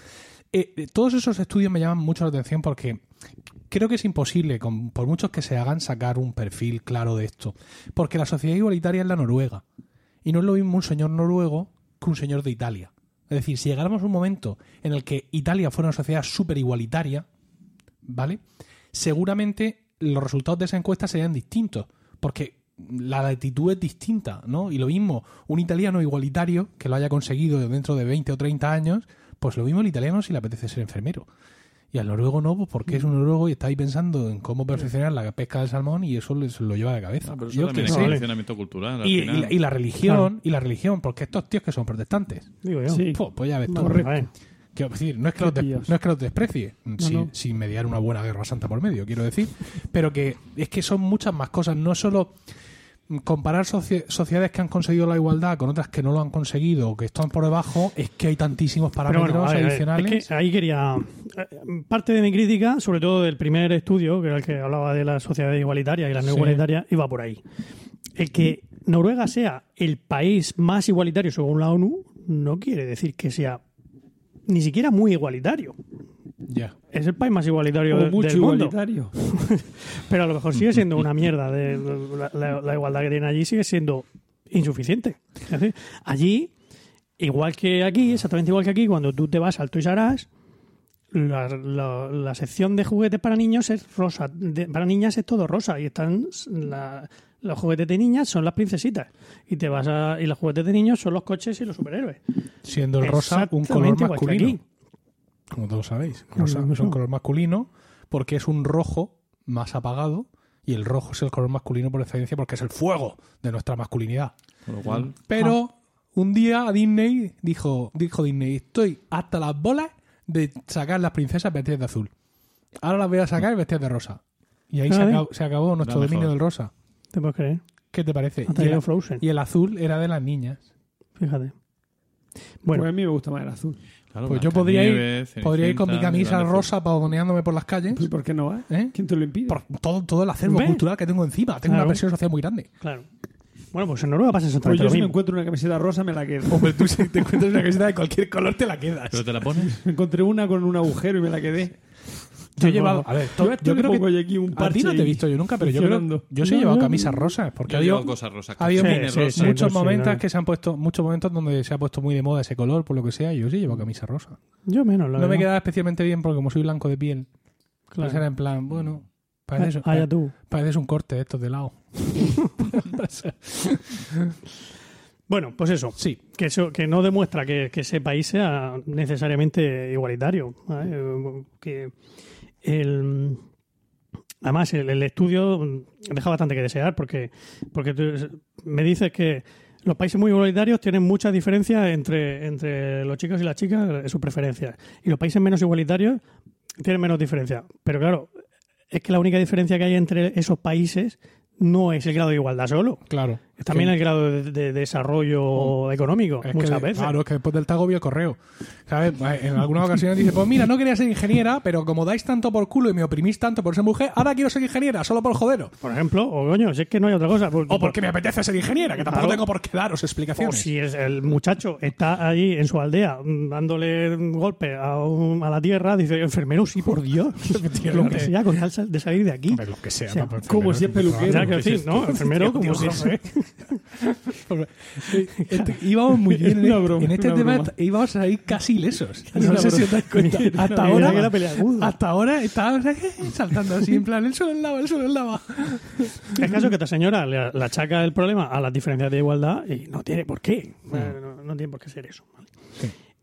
Eh, eh, todos esos estudios me llaman mucho la atención porque creo que es imposible, con- por muchos que se hagan, sacar un perfil claro de esto. Porque la sociedad igualitaria es la noruega. Y no es lo mismo un señor noruego que un señor de Italia. Es decir, si llegáramos a un momento en el que Italia fuera una sociedad súper igualitaria, ¿vale? Seguramente los resultados de esa encuesta serían distintos. Porque la latitud es distinta, ¿no? Y lo mismo, un italiano igualitario que lo haya conseguido dentro de 20 o 30 años, pues lo mismo el italiano si le apetece ser enfermero. Y al noruego no, pues porque es un noruego y está ahí pensando en cómo perfeccionar la pesca del salmón y eso le- se lo lleva de cabeza. Ah, pero eso Yo también es condicionamiento cultural. al Y, la, y la religión, y la religión, porque estos tíos que son protestantes. Digo yo. Sí. Fu, pues ya ves tú. Quiero decir, no es que, los, no es que los desprecie, sin, no. sin mediar una buena guerra santa por medio, quiero decir, pero que es que son muchas más cosas, no solo comparar socie- sociedades que han conseguido la igualdad con otras que no lo han conseguido o que están por debajo, es que hay tantísimos parámetros bueno, ver, adicionales. es que ahí quería. eh, Parte de mi crítica, sobre todo del primer estudio, que era el que hablaba de las sociedades igualitarias y las no Sí. igualitarias, iba por ahí. El que Noruega sea el país más igualitario según la ONU no quiere decir que sea ni siquiera muy igualitario. Ya. Es el país más igualitario O de- mucho del mundo. igualitario. Pero a lo mejor sigue siendo una mierda. De, la, la- la igualdad que tiene allí sigue siendo insuficiente. Es decir, allí, igual que aquí, exactamente igual que aquí, cuando tú te vas al Toys R Us, la, la- la sección de juguetes para niños es rosa. De- para niñas es todo rosa. Y están la- los juguetes de niñas son las princesitas. Y te vas a, y los juguetes de niños son los coches y los superhéroes. Siendo el rosa un color masculino. Como todos sabéis. Rosa es un color masculino porque es un rojo más apagado y el rojo es el color masculino por excelencia porque es el fuego de nuestra masculinidad. Con lo cual, Pero un día a Disney dijo, dijo Disney, estoy hasta las bolas de sacar las princesas vestidas de azul. Ahora las voy a sacar vestidas de rosa. Y ahí se Vale. acabó, se acabó nuestro dominio mejor. del rosa. ¿Te puedes creer? ¿Qué te parece? Y el, Frozen. y el azul era de las niñas. Fíjate. Bueno, Bueno, a mí me gusta más el azul. Claro, Pues yo podría ir, podría ir con mi camisa rosa pavoneándome por las calles. Pues, ¿Por qué no va? ¿eh? ¿Quién te lo impide? Por todo, todo el acervo ¿Ves? cultural que tengo encima. Tengo Claro. una presión social muy grande. claro. Bueno, pues en Noruega pasa Pues exactamente yo lo si me encuentro una camiseta rosa me la quedo. Hombre, tú si te encuentras una camiseta de cualquier color te la quedas. ¿Pero te la pones? Me encontré una con un agujero y me la quedé. Yo he llevado, a ver, Yo yo creo que aquí un a ti no te he visto yo nunca, pero yo creo, yo sí he llevado camisas rosas porque Yo ha habido, llevo cosas rosas. ha habido Sí, calcetines sí, rosas. sí. muchos momentos no. que se han puesto, muchos momentos donde se ha puesto muy de moda ese color, por lo que sea, y yo sí llevo camisa rosa. Yo menos, la No me quedaba especialmente bien porque como soy blanco de piel, Claro. pues era en plan, bueno, pareces, Ah, ya tú. pareces un corte de estos de lado. Bueno, pues eso. Sí, Que eso que no demuestra que, que ese país sea necesariamente igualitario. ¿vale? Que el, además, el, estudio deja bastante que desear porque, porque me dices que los países muy igualitarios tienen muchas diferencias entre, entre los chicos y las chicas en sus preferencias. Y los países menos igualitarios tienen menos diferencias. Pero claro, es que la única diferencia que hay entre esos países no es el grado de igualdad solo. claro. Es también el grado de, de desarrollo económico, es muchas que, veces. Claro, es que después del tago vi el correo. ¿Sabes? En algunas ocasiones dice, pues mira, no quería ser ingeniera, pero como dais tanto por culo y me oprimís tanto por ser mujer, ahora quiero ser ingeniera, solo por joderos. Por ejemplo, o coño, si es que no hay otra cosa. Pues- O porque me apetece ser ingeniera, que tampoco Claro. tengo por qué daros o explicaciones. si es el muchacho está allí en su aldea mm, dándole un golpe a, un- a la tierra, dice, enfermero, sí, por Dios. lo que sea, con tal de salir de aquí. Lo que sea. O sea, como si es peluquero. Ya ¿qué que es como si José. Este- íbamos muy bien en, Una broma, en este tema broma. íbamos a ir casi ilesos. No sé si os dais cuenta. Hasta ahora, hasta ahora estábamos saltando así en plan el suelo lava, el suelo lava. El caso es que esta señora le, le achaca el problema a las diferencias de igualdad y no tiene por qué. Eh, No, no tiene por qué ser eso. ¿vale?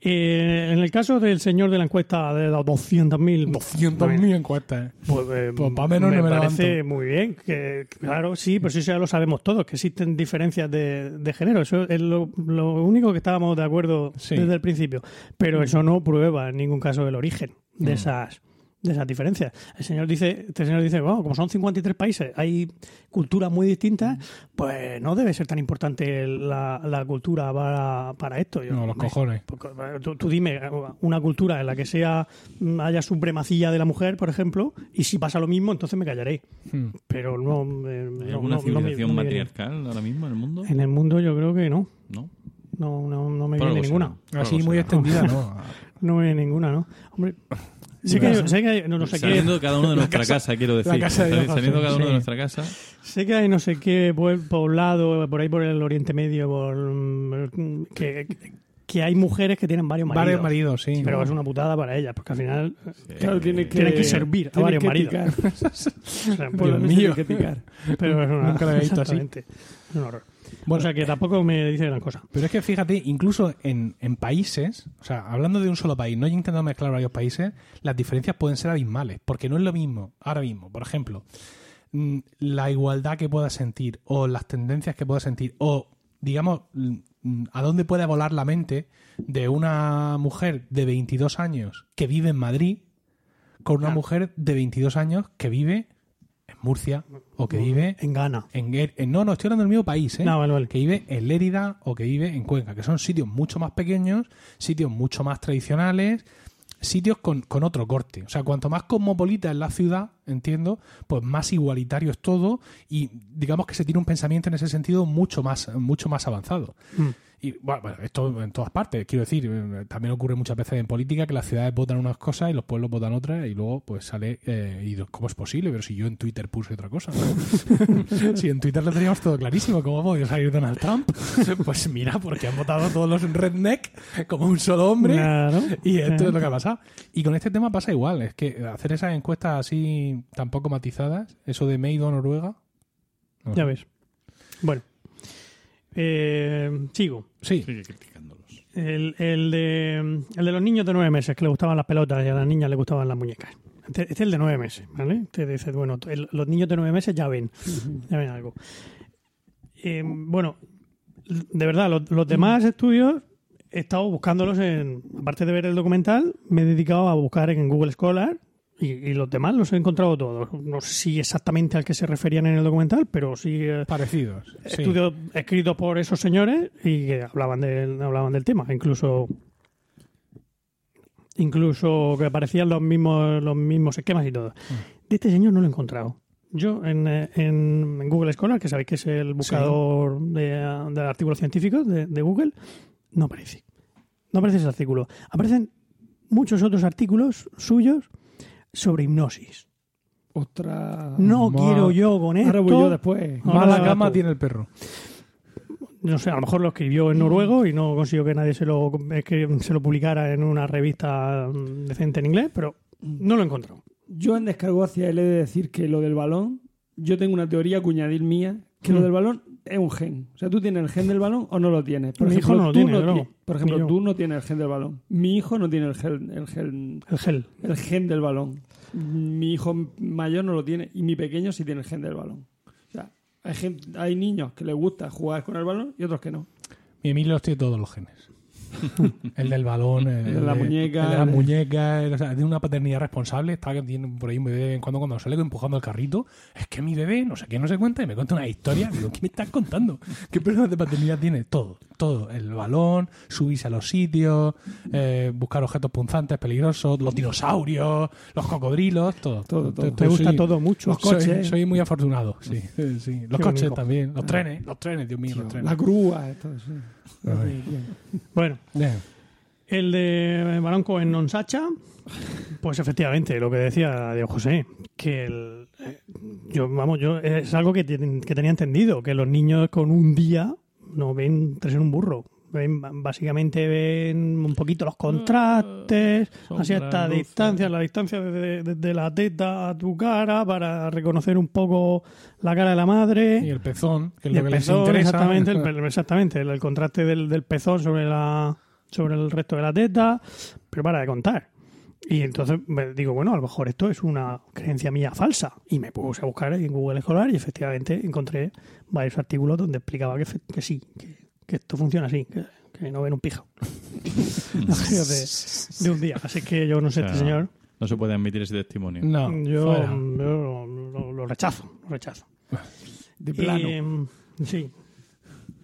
Eh, en el caso del señor de la encuesta de los 200.000 200.000 encuestas. eh. Pues, eh, Pues pa' menos me no me parece levanto. muy bien. Que, claro, sí, pero eso ya lo sabemos todos, que existen diferencias de, de género. Eso es lo, lo único que estábamos de acuerdo Sí. desde el principio. Pero eso no prueba en ningún caso el origen de esas de esas diferencias. El señor dice, este señor dice, bueno, como son 53 países, hay culturas muy distintas, pues no debe ser tan importante la, la cultura para, para esto. Yo, No, los cojones. porque, eh, Tú, tú dime una cultura en la que sea mm, haya supremacía de la mujer, por ejemplo, y si pasa lo mismo, entonces me callaré. Hmm. Pero no. eh, ¿Hay no- alguna no- civilización no me matriarcal ahora mismo en el mundo? En el mundo yo creo que no. No. No, no, no me viene ninguna. Así muy será. extendida, ¿no? No me viene ninguna, ¿no? Hombre. Sé que, hay, sé que hay- no, no sé qué, Saliendo de cada uno de nuestra casa- casa, quiero decir. la casa de Dios, Saliendo sí. cada uno Sí. de nuestra casa. sé que hay no sé qué poblado por ahí por el Oriente Medio por, mm, que, que hay mujeres que tienen varios maridos. Varios maridos, sí. Pero es una putada para ellas, porque al final Claro, tiene que, Tiene que servir a tiene varios que maridos. picar. o sea, Dios mío. tiene que picar. pero es una, Nunca lo había visto así. Es un horror. Bueno, o sea que tampoco me dice gran cosa. Pero es que fíjate, incluso en, en países, o sea, hablando de un solo país, no intentando mezclar varios países, las diferencias pueden ser abismales, porque no es lo mismo, ahora mismo, por ejemplo, mm, la igualdad que puedas sentir, o las tendencias que puedas sentir, o, digamos, mm, mm, a dónde puede volar la mente de una mujer de 22 años que vive en Madrid con una mujer de 22 años que vive Murcia o que vive En Ghana. en, en- no, no, estoy hablando del mismo país, ¿eh? No, vale, vale. Que vive en Lérida o que vive en Cuenca, que son sitios mucho más pequeños, sitios mucho más tradicionales, sitios con, con otro corte. O sea, cuanto más cosmopolita es la ciudad, entiendo, pues más igualitario es todo y digamos que se tiene un pensamiento en ese sentido mucho más, mucho más avanzado. Mm. Y bueno, bueno, esto en todas partes, quiero decir, eh, también ocurre muchas veces en política que las ciudades votan unas cosas y los pueblos votan otras y luego pues sale, eh, y ¿cómo es posible? Pero si yo en Twitter puse otra cosa. ¿no? si en Twitter lo teníamos todo clarísimo, ¿cómo ha podido salir Donald Trump? Pues mira, porque han votado todos los redneck como un solo hombre. Claro. Y esto es lo que ha pasado. Y con este tema pasa igual, es que hacer esas encuestas así tan poco matizadas, eso de Meido Noruega. no Ya sé. ves. Bueno. Eh, sigo. Sí, Sigue criticándolos. El, el de, el de los niños de nueve meses, que le gustaban las pelotas y a las niñas le gustaban las muñecas. Este, este es el de nueve meses, ¿vale? Te dice, bueno, el- los niños de nueve meses ya ven, ya ven algo. Eh, bueno, de verdad, los, los demás estudios he estado buscándolos en, aparte de ver el documental, me he dedicado a buscar en Google Scholar y, y los demás los he encontrado todos. No sé si exactamente al que se referían en el documental, pero sí... eh, parecidos. sí. estudios escritos por esos señores y que hablaban del, hablaban del tema. Incluso incluso que aparecían los mismos los mismos esquemas y todo. De este señor no lo he encontrado. Yo en, eh, en, en Google Scholar, que sabéis que es el buscador de, de artículos científicos de, de Google, no aparece. No aparece ese artículo. Aparecen muchos otros artículos suyos sobre hipnosis. Otra. No ma- quiero yo con esto. Ahora voy yo después. Mala tú. tiene el perro. no sé, a lo mejor lo escribió en noruego y no consiguió que nadie se lo, que se lo publicara en una revista mm, decente en inglés, pero no lo encontró. Yo en descargo hacia él he de decir que lo del balón, yo tengo una teoría cuñadil mía, que lo Mm. del balón es un gen. O sea, tú tienes el gen del balón o no lo tienes. Por Mi ejemplo, hijo no lo tú tiene, ti- luego. Por ejemplo, tú no tienes el gen del balón. Mi hijo no tiene el gen, el gen, El gel. el gen del balón. Mi hijo mayor no lo tiene y mi pequeño sí tiene el gen del balón. O sea, hay, gen- hay niños que les gusta jugar con el balón y otros que no. Mi Emilio tiene todos los genes. El del balón, el, de la muñeca, el de la muñeca, el- o sea, tiene una paternidad responsable. Está que tiene por ahí un bebé en cuando cuando sale empujando el carrito. Es que mi bebé, no sé qué, no se cuenta y me cuenta una historia. Digo, ¿qué me estás contando? ¿Qué personas de paternidad tiene? Todo, todo. El balón, subirse a los sitios, eh, buscar objetos punzantes, peligrosos, los dinosaurios, los cocodrilos, todo. Todo, todo. Te gusta soy- todo mucho. Los coches. Soy, soy muy afortunado, sí. sí, sí. Los Qué coches bonito. también, los trenes, los trenes, Dios mío, los trenes. La grúa, esto, sí. Bueno, el de Baranco en Nonsacha, pues efectivamente, lo que decía Diego José, que el, eh, yo, vamos, yo es algo que, que tenía entendido, que los niños con un día no ven tres en un burro. Ven, básicamente ven un poquito los contrastes, sombra, a cierta luces. distancia, la distancia desde, desde la teta a tu cara para reconocer un poco la cara de la madre. Y el pezón, que es Y lo el que les pezón, interesa. exactamente, el, exactamente, el, el contraste del, del pezón sobre la sobre el resto de la teta, pero para de contar. Y entonces me digo, bueno, a lo mejor esto es una creencia mía falsa. Y me puse a buscar en Google Escolar y efectivamente encontré varios artículos donde explicaba que, que sí, que, que esto funciona así, que, que no ven un pijo. de, de un día. Así que yo no sé, O sea, este señor, No se puede admitir ese testimonio. No, yo, lo, lo rechazo, lo rechazo. De plano. Eh, sí.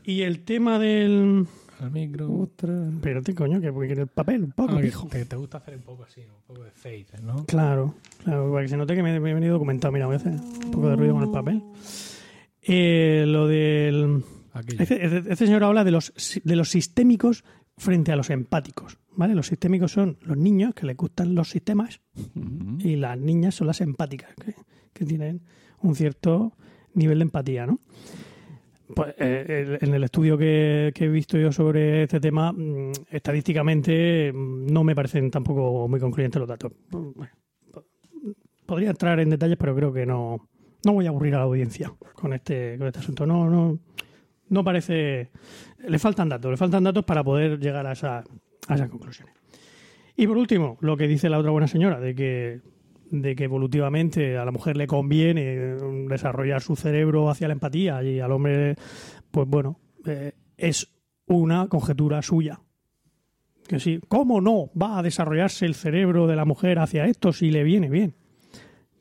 Y el tema del... Al micro. Otra. Espérate, coño, que porque el papel, un poco, Ah, que pijo. te, te gusta hacer un poco así, un poco de face, ¿no? Claro, claro, para que se note que me, me he venido documentado. Mira, voy a hacer un poco de ruido con el papel. Eh, lo del... Este, este- este señor habla de los, de los sistémicos frente a los empáticos. ¿vale? Los sistémicos son los niños que les gustan los sistemas y las niñas son las empáticas, que, que tienen un cierto nivel de empatía, ¿no? Pues eh, en el estudio que, que he visto yo sobre este tema, mm, estadísticamente mm, no me parecen tampoco muy concluyentes los datos. Bueno, podría entrar en detalles, pero creo que no, no voy a aburrir a la audiencia con este, con este asunto. No, no, no parece. Le faltan datos, le faltan datos para poder llegar a, esa, esas conclusiones. Y por último, lo que dice la otra buena señora, de que, de que evolutivamente a la mujer le conviene eh, desarrollar su cerebro hacia la empatía y al hombre, pues bueno, eh, es una conjetura suya. Que sí, ¿cómo no va a desarrollarse el cerebro de la mujer hacia esto si le viene bien?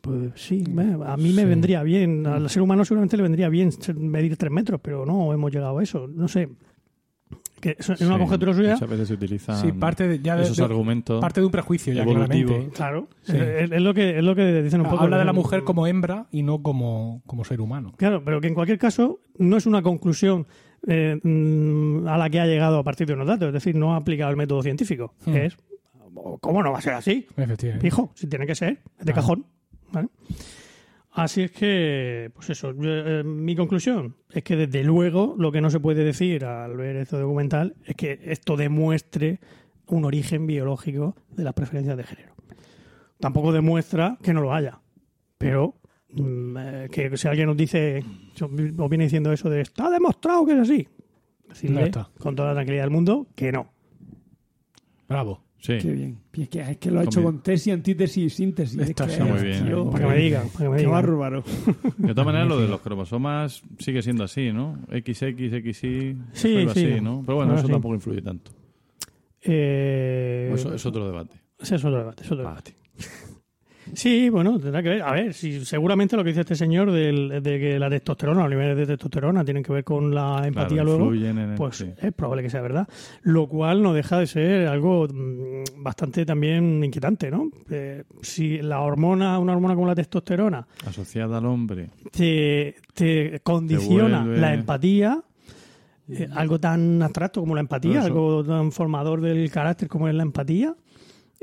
Pues sí, eh, a mí me Sí. vendría bien, al ser humano seguramente le vendría bien medir tres metros, pero no hemos llegado a eso, no sé. Que es una Sí, conjetura suya, Muchas veces se utilizan Sí, parte de, ya de- esos de- argumentos. parte de un prejuicio ya evolutivo. claramente. claro, Sí. es, es lo que, es lo que dicen un poco. Habla de la mujer como hembra y no como, como ser humano. Claro, pero que en cualquier caso no es una conclusión eh, mm, a la que ha llegado a partir de unos datos, es decir, no ha aplicado el método científico. Hmm. Es, ¿cómo no va a ser así? Efectivamente. Hijo, si tiene que ser, es de Claro. cajón. ¿Vale? Así es que, pues eso, yo, eh, mi conclusión es que desde luego lo que no se puede decir al ver este documental es que esto demuestre un origen biológico de las preferencias de género. Tampoco demuestra que no lo haya, pero mm, eh, que si alguien nos dice, o viene diciendo eso de está demostrado que es así, decirle No está. con toda la tranquilidad del mundo que no. Bravo. Sí. Qué bien. Es que, es que lo ha hecho con tesis, antítesis y síntesis. Es Está que, está muy bien, tío. Para que me digan, para que me Qué digan. bárbaro. De todas maneras, lo de los cromosomas sigue siendo así, ¿no? XX, XY, Sí, algo sí. así, ¿no? Pero bueno, Ahora eso sí. tampoco influye tanto. Eh, Eso es otro debate. ese es otro debate, es otro debate. Sí, bueno, tendrá que ver. A ver, si seguramente lo que dice este señor del- de que la testosterona, los niveles de testosterona tienen que ver con la empatía Claro, luego, el- pues sí. es probable que sea verdad. Lo cual no deja de ser algo mm, bastante también inquietante, ¿no? Eh, si la hormona, una hormona como la testosterona, Asociada al hombre. te, te condiciona vuelve- la empatía, eh, algo tan abstracto como la empatía, algo tan formador del carácter como es la empatía.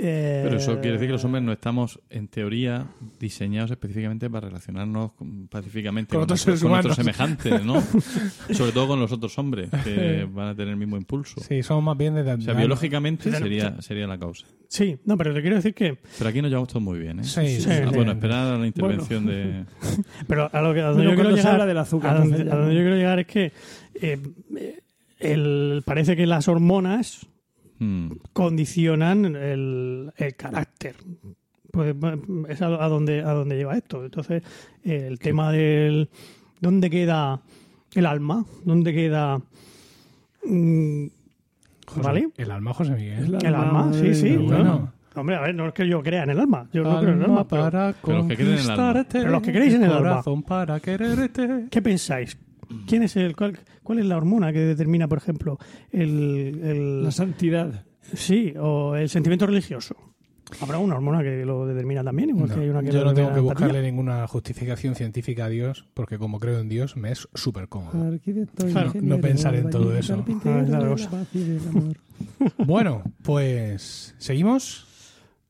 Eh, Pero eso quiere decir que los hombres no estamos, en teoría, diseñados específicamente para relacionarnos con- pacíficamente Con otros con nuestros semejantes, ¿no? Sobre todo con los otros hombres, que van a tener el mismo impulso. Sí, somos más bien de... O sea, biológicamente Sí, sería, sería la causa. Sí, no, pero te quiero decir que Pero aquí nos llevamos todos muy bien, ¿eh? Sí, Sí, Ah, bueno, esperar a la intervención de... Pero a lo que a donde yo quiero llegar, habla del azúcar, a donde, a donde yo quiero llegar es que eh, eh, el, parece que las hormonas Condicionan el, el carácter. Pues es a, a donde a donde lleva esto. Entonces, el tema del dónde queda el alma, dónde queda mm, José- ¿Vale? El alma José Miguel. el alma, sí, sí. Bueno. bueno. Hombre, a ver, no es que yo crea en el alma. Yo no creo en el alma, pero- para Pero los que creen en el alma. conquistarte, Pero los que creéis en el alma. corazón para quererte. ¿Qué pensáis? ¿Quién es el, cuál, cuál es la hormona que determina, por ejemplo, el, el- La santidad. sí o el sentimiento religioso? Habrá una hormona que lo determina también, igual No, que hay una que yo no tengo que buscarle ninguna justificación científica a Dios, porque como creo en Dios, me es súper cómodo. Claro, ingeniero, no pensar en todo eso. Ah. Bueno, pues seguimos.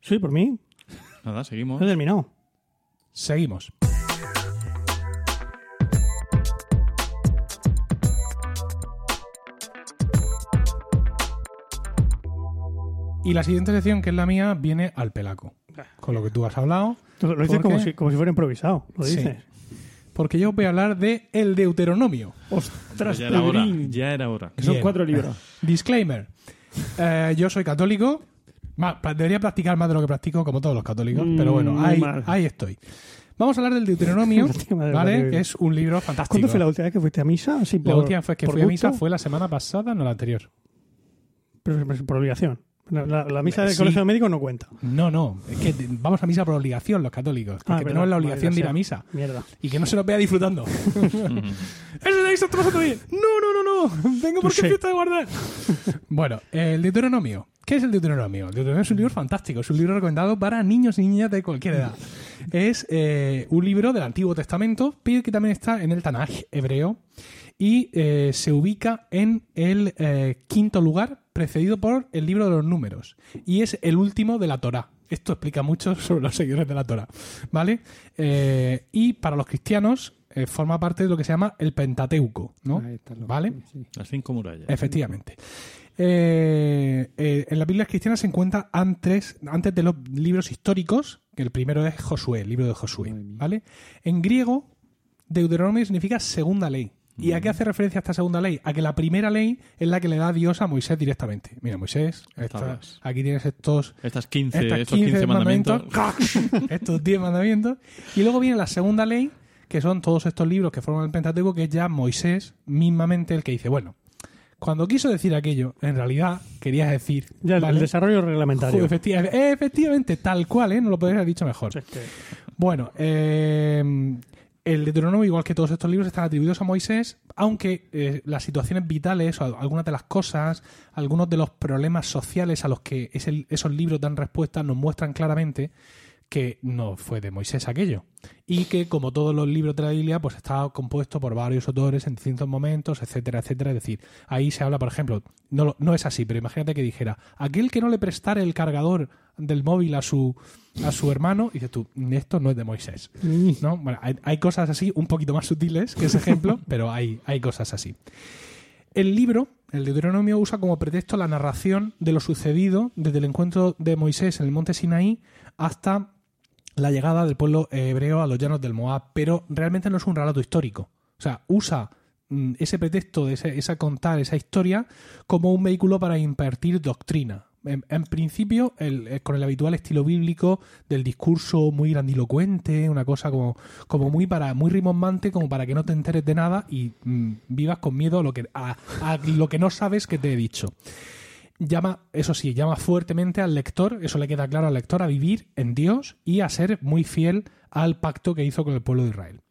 Sí, por mí. Nada, seguimos. He terminado. Seguimos. Y la siguiente sección, que es la mía, viene al pelaco. Con lo que tú has hablado. Lo dices ¿Por como si, como si fuera improvisado. Lo Sí. dices. Porque yo os voy a hablar de El Deuteronomio. Ostras, ya era hora. Ya era hora. Que son Bien. cuatro libros. Disclaimer. Eh, yo soy católico. Debería practicar más de lo que practico, como todos los católicos. Mm, pero bueno, muy ahí, estoy. Vamos a hablar del Deuteronomio, Madre ¿vale? mía. Que es un libro fantástico. ¿Cuándo fue la última vez que fuiste a misa? Así La última vez que fui a misa fue la semana pasada, no la anterior. Pero, pero por obligación. La, la- la misa del Sí. colegio de médicos no cuenta. No, no. Es que vamos a misa por obligación los católicos. Que, Ah, tenemos la obligación de ir a misa. Mierda. Y que no se nos vea disfrutando. ¡Eso bien! ¡No, no, no, no! ¡Vengo porque fiesta de guardar! bueno, el Deuteronomio. ¿Qué es el Deuteronomio? El Deuteronomio es un libro fantástico. Es un libro recomendado para niños y niñas de cualquier edad. Es eh, un libro del Antiguo Testamento, pero que también está en el Tanaj hebreo. Y eh, se ubica en el eh, quinto lugar, precedido por el libro de los números. Y es el último de la Torá. Esto explica mucho sobre los seguidores de la Torá. ¿Vale? Eh, y para los cristianos eh, forma parte de lo que se llama el Pentateuco. ¿no? ¿Vale? sí. Las cinco murallas. Efectivamente. Eh, eh, en las Biblias cristianas se encuentra antes, antes de los libros históricos, que el primero es Josué, el libro de Josué. ¿vale? En griego, Deuteronomio significa segunda ley. ¿Y a qué hace referencia esta segunda ley? A que la primera ley es la que le da Dios a Moisés directamente. Mira, Moisés, aquí tienes estos, Estas 15, estas estos 15, mandamientos. estos 10 mandamientos. Y luego viene la segunda ley, que son todos estos libros que forman el Pentateuco, que es ya Moisés mismamente el que dice, bueno, Cuando quiso decir aquello, en realidad quería decir. Ya el- ¿vale? el desarrollo Joder, reglamentario. efecti- efectivamente, tal cual, ¿eh? No lo podría haber dicho mejor. Es que- Bueno, eh, el Deuteronomio, igual que todos estos libros, están atribuidos a Moisés, aunque eh, las situaciones vitales o algunas de las cosas, algunos de los problemas sociales a los que esos libros dan respuesta nos muestran claramente que no fue de Moisés aquello. Y que, como todos los libros de la Biblia, pues está compuesto por varios autores en distintos momentos, etcétera, etcétera. Es decir, ahí se habla, por ejemplo, no, no es así, pero imagínate que dijera, aquel que no le prestara el cargador del móvil a su, a su hermano, y dices tú, esto no es de Moisés. ¿no? Bueno, hay, hay cosas así, un poquito más sutiles que ese ejemplo, pero hay, hay cosas así. El libro, el Deuteronomio, usa como pretexto la narración de lo sucedido desde el encuentro de Moisés en el monte Sinaí hasta la llegada del pueblo hebreo a los llanos del Moab, pero realmente no es un relato histórico. O sea, usa mm, ese pretexto de esa contar esa historia como un vehículo para impartir doctrina. En, principio, el- eh, con el habitual estilo bíblico del discurso muy grandilocuente, una cosa como, como muy para muy rimbombante, como para que no te enteres de nada y mm, vivas con miedo a lo que a lo que no sabes que te he dicho llama, eso sí, llama fuertemente al lector, eso le queda claro al lector, a vivir en Dios y a ser muy fiel al pacto que hizo con el pueblo de Israel.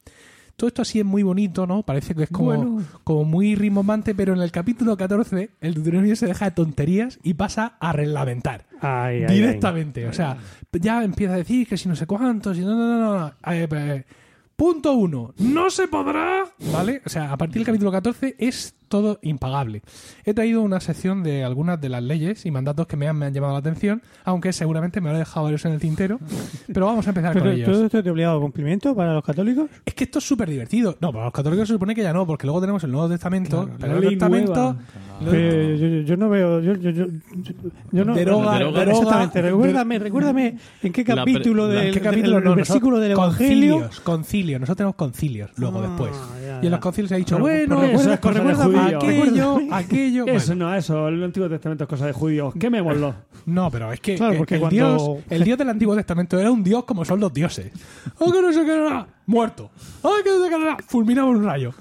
Todo esto así es muy bonito, ¿no? Parece que es como, Bueno. como muy rimbombante, pero en el capítulo 14 el Deuteronomio se deja de tonterías y pasa a reglamentar. Ay, ay, ay. directamente. O sea, ya empieza a decir que si no sé cuántos, y no, no, no, no. Eh, eh, punto uno, no se podrá, ¿vale? O sea, a partir del capítulo 14 es todo impagable. He traído una sección de algunas de las leyes y mandatos que me han, me han llamado la atención, aunque seguramente me lo he dejado varios en el tintero, pero vamos a empezar con ellos. todo esto es de obligado cumplimiento para los católicos. Es que esto es súper divertido. No, para los católicos se supone que ya no, porque luego tenemos el Nuevo Testamento. Claro, pero la el ley Testamento Pero yo, no veo. Yo, yo, yo, yo no, Deroga- deroga- Exactamente. Recuérdame, recuérdame en qué capítulo la- del ¿En qué capítulo? del No, versículo del Evangelio. Concilios, concilios. Nosotros tenemos concilios luego Ah, después. ya, y en los concilios se ha dicho, Pero- bueno, pero eso es cosa de recuérdame judíos. aquello, aquello. Eso bueno. no, eso, el Antiguo Testamento es cosa de judíos. Quemémoslo. No, pero es que Claro, el- porque el, cuando- dios, el dios del Antiguo Testamento era un dios como son los dioses. ¡Ay, que no sé qué era! Muerto. ¡Ay, que no sé qué era! Fulminado por un rayo.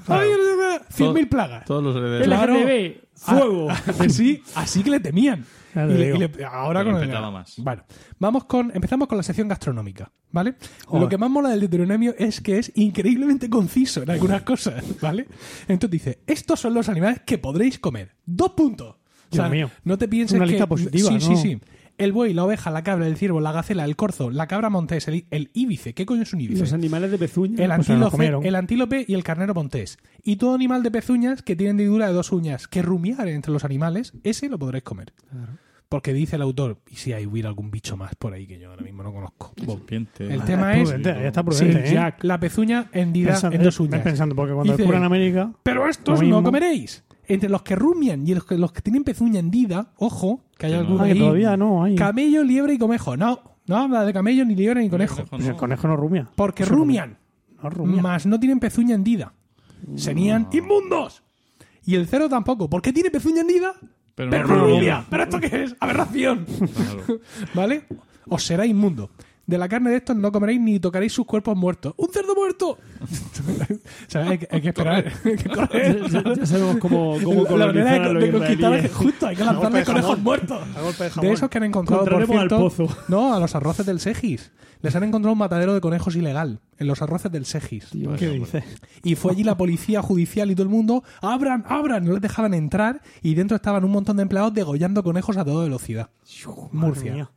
Cien mil plagas. Todos los herederos. Claro. LGTB, fuego. Ah, sí, así que le temían. Y te le- digo. y le- ahora Pero con el- más. Bueno, vamos con, empezamos con la sección gastronómica, ¿vale? Joder. Lo que más mola del Deuteronomio es que es increíblemente conciso en algunas cosas, ¿vale? Entonces dice, estos son los animales que podréis comer. Dos puntos. O sea, Dios mío. no te pienses Una que... lista positiva, sí, ¿no? sí, sí. El buey, la oveja, la cabra, el ciervo, la gacela, el corzo, la cabra montés, el, el íbice. ¿Qué coño es un íbice? Los animales de pezuña. El Pues antílope, el antílope y el carnero montés. Y todo animal de pezuñas que tiene hendidura de dos uñas que rumiar entre los animales, ese lo podréis comer. Porque dice el autor, y si hay hubiera algún bicho más por ahí que yo ahora mismo no conozco. Serpiente. El tema es es prudente, ya está sí, prudente, ¿eh? Jack, la pezuña hendida en dos eh, uñas. pensando, porque cuando Dice- descubran América. Pero estos no comeréis. Entre los que rumian y los que, los que tienen pezuña hendida, ojo, que hay Que no. Ah, todavía no hay. Camello, liebre y conejo. No, no habla de camello, ni liebre, ni conejo. El conejo no rumia. Porque Eso rumian. No rumia. Más no tienen pezuña hendida. Serían inmundos. Y el cero tampoco. ¿Por qué tiene pezuña hendida? Pero Pero no rumia. rumia. ¿Pero esto qué es? Aberración. Claro. ¿Vale? Os será inmundo. De la carne de estos no comeréis ni tocaréis sus cuerpos muertos. ¡Un cerdo muerto! sea, hay, que- hay que esperar. hay que correr. Ya, ya sabemos cómo, cómo la manera de, de conquistar es justo, hay que lanzarle conejos muertos. De De esos que han encontrado, por Encontraremos al cierto, pozo. no, a los arroces del Segis. Les han encontrado un matadero de conejos ilegal en los arroces del Segis. ¿Qué dices? Y fue allí la policía judicial y todo el mundo, abran, abran, no les dejaban entrar y dentro estaban un montón de empleados degollando conejos a toda velocidad. Murcia.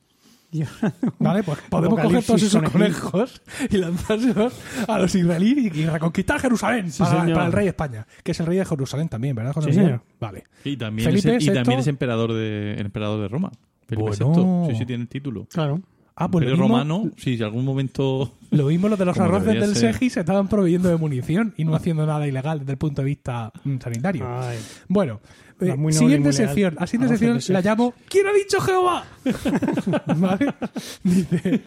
Vale, pues podemos coger todos esos conejos y lanzárselos a los israelíes y, y reconquistar Jerusalén para, el rey de España, que es el rey de Jerusalén también, ¿verdad? José Sí, Miguel? señor. Vale. Y también, Felipe es, y VI. también es emperador de, emperador de Roma. Felipe Bueno. VI. Sí, sí, tiene el título. Claro. Ah, pues lo Imperio mismo, romano, sí, si algún momento... lo mismo los de los arroces del ser. Segis se estaban proveyendo de munición y no haciendo nada ilegal desde el punto de vista mm, sanitario. Ay. Bueno, eh, muy siguiente sección. La siguiente sección la llamo ¿Quién ha dicho Jehová? ¿Vale? Dice,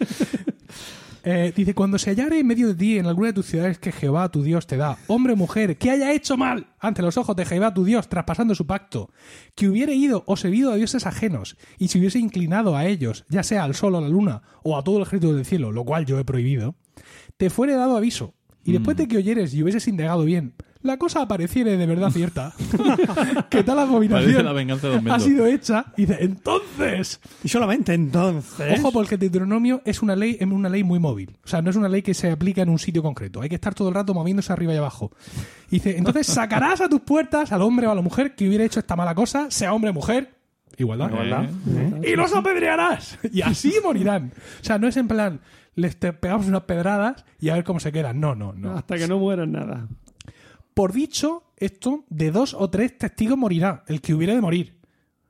eh, dice, cuando se hallare en medio de ti en alguna de tus ciudades que Jehová tu Dios te da, hombre o mujer, que haya hecho mal ante los ojos de Jehová tu Dios, traspasando su pacto, que hubiere ido o servido a dioses ajenos, y se hubiese inclinado a ellos, ya sea al sol o a la luna, o a todo el ejército del cielo, lo cual yo he prohibido, te fuere dado aviso, y después de que oyeres y hubieses indagado bien, la cosa apareciere de verdad cierta, que tal abominación la venganza de ha sido hecha, y dice, entonces, Y solamente entonces. Ojo, porque el Deuteronomio es una ley, es una ley muy móvil. O sea, no es una ley que se aplica en un sitio concreto. Hay que estar todo el rato moviéndose arriba y abajo. Dice, entonces sacarás a tus puertas al hombre o a la mujer que hubiera hecho esta mala cosa, sea hombre o mujer, igualdad. Eh, Y los apedrearás. Y así morirán. O sea, no es en plan, les te pegamos unas pedradas y a ver cómo se quedan. No, no, no. Hasta que no mueran nada. Por dicho esto, de dos o tres testigos morirá, el que hubiera de morir.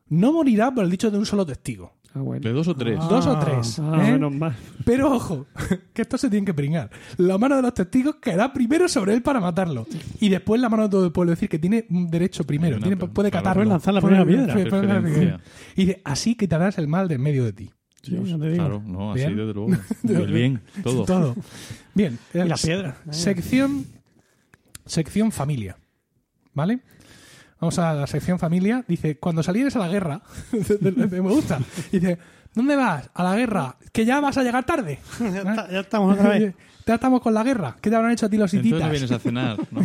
No morirá por el dicho de un solo testigo. Ah, bueno. De dos o tres. Dos o tres. Ah, ¿eh? menos mal. Pero ojo, que esto se tiene que pringar. La mano de los testigos caerá primero sobre él para matarlo. Y después la mano de todo el pueblo. Es decir, que tiene un derecho primero. Hay una- Tiene- puede catarlo. puede lanzar la primera piedra. Y dice, así quitarás el mal de en medio de ti. Sí, ya te digo. Claro, no, así Bien. desde luego. El bien, todo. Todo. Bien. Y la eh, piedra. Sección, sección familia. ¿Vale? Vamos a la sección familia. Dice, cuando salieres a la guerra, me gusta. Dice, ¿dónde vas? A la guerra. Que ya vas a llegar tarde. Ya, está- ya estamos otra vez. Ya estamos con la guerra. ¿Qué te habrán hecho a ti los Entonces hititas? no vienes a cenar, ¿no?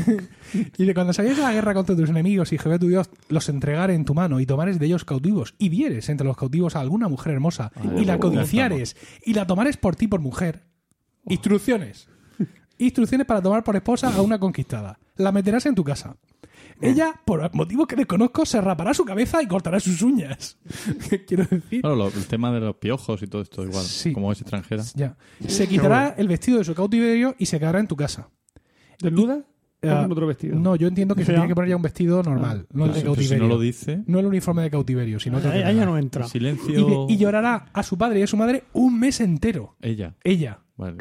Y de cuando salieres a la guerra contra tus enemigos y Jehová tu Dios los entregare en tu mano y tomares de ellos cautivos y vieres entre los cautivos a alguna mujer hermosa y la codiciares y la tomares por ti por mujer. Instrucciones. Instrucciones para tomar por esposa a una conquistada. La meterás en tu casa. Ella, por motivos que desconozco, se rapará su cabeza y cortará sus uñas. Quiero decir. Claro, lo- el tema de los piojos y todo esto igual. Sí. Como es extranjera. Ya. Se quitará el vestido de su cautiverio y se quedará en tu casa. ¿Desnuda? Eh, Con otro vestido. No, yo entiendo que se tiene que poner ya un vestido normal, no el de Pero si cautiverio. no lo dice, No el uniforme de cautiverio, sino otro que nada. no entra. y, silencio. y llorará a su padre y a su madre un mes entero. Ella. Ella. Vale.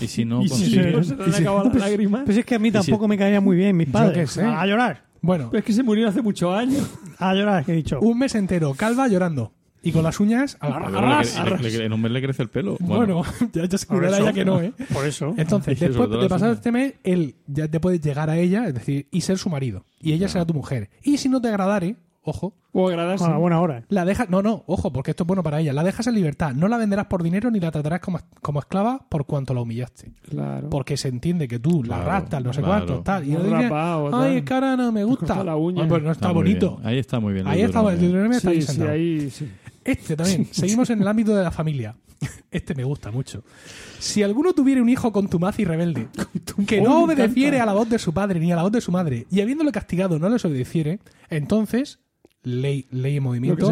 Y si no y si consigue. no se han acabado las lágrimas. Pues es que a mí si- tampoco me caían muy bien mis padres. qué sé. A llorar. Bueno, Pero es que se murió hace muchos años. A llorar, que he dicho. un mes entero, calva llorando. Y con las uñas. Pero arras, le- arras, le- arras. le- le- en un mes le crece el pelo. Bueno, ya, ya se Por eso. ella que no, ¿eh? Por eso. Entonces, Sí, después sobre todo de las pasar uñas. este mes, él ya te puedes llegar a ella, es decir, y ser su marido. Y ella será tu mujer. Y si no te agradare, ojo, O agradarse. A la buena hora. la dejas. No, no, ojo, porque esto es bueno para ella. La dejas en libertad. No la venderás por dinero ni la tratarás como, como esclava por cuanto la humillaste. Claro. Porque se entiende que tú la Claro, raptas, no sé claro. cuánto, tal. Y rapado, tal. ay, es ahora no me gusta. la uña. Ah, pues no está, bonito. bien. Ahí está muy bien. Ahí está, el está ahí Sí, sí, ahí sí. Este también. Seguimos en el ámbito de la familia. Este me gusta mucho. Si alguno tuviera un hijo contumaz y rebelde, que Oh, no me obedeciere a la voz de su padre ni a la voz de su madre, y habiéndole castigado no les obedeciere, entonces, ley, ley en movimiento,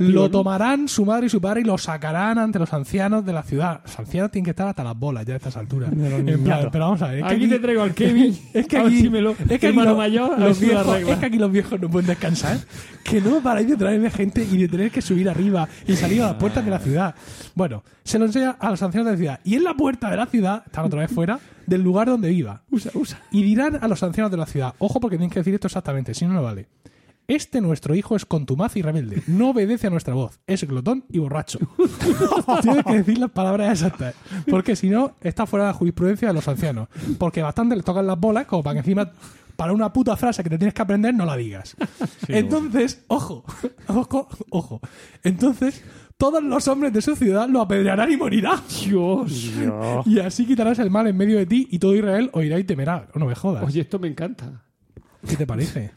lo tomarán su madre y su padre y lo sacarán ante los ancianos de la ciudad. Los ancianos tienen que estar hasta las bolas ya a estas alturas. En plan, pero vamos a ver. es que Aquí te traigo al Kevin. es que aquí, es que hermano mayor, los viejos, es que aquí los viejos no pueden descansar. Que no paráis de traer de gente y de tener que subir arriba y salir a las puertas de la ciudad. Bueno, se lo enseña a los ancianos de la ciudad. Y en la puerta de la ciudad, están otra vez fuera, del lugar donde viva. Usa, usa. Y dirán a los ancianos de la ciudad, ojo porque tienen que decir esto exactamente, si no, no vale. Este nuestro hijo es contumaz y rebelde, no obedece a nuestra voz, es glotón y borracho. Tienes que decir las palabras exactas, porque si no, está fuera de la jurisprudencia de los ancianos. Porque bastante les tocan las bolas como para que encima, para una puta frase que te tienes que aprender, no la digas. Entonces, ojo, ojo, ojo. Entonces, todos los hombres de su ciudad lo apedrearán y morirá. Dios. Y así quitarás el mal en medio de ti y todo Israel oirá y temerá. No me jodas. Oye, esto me encanta. ¿Qué te parece?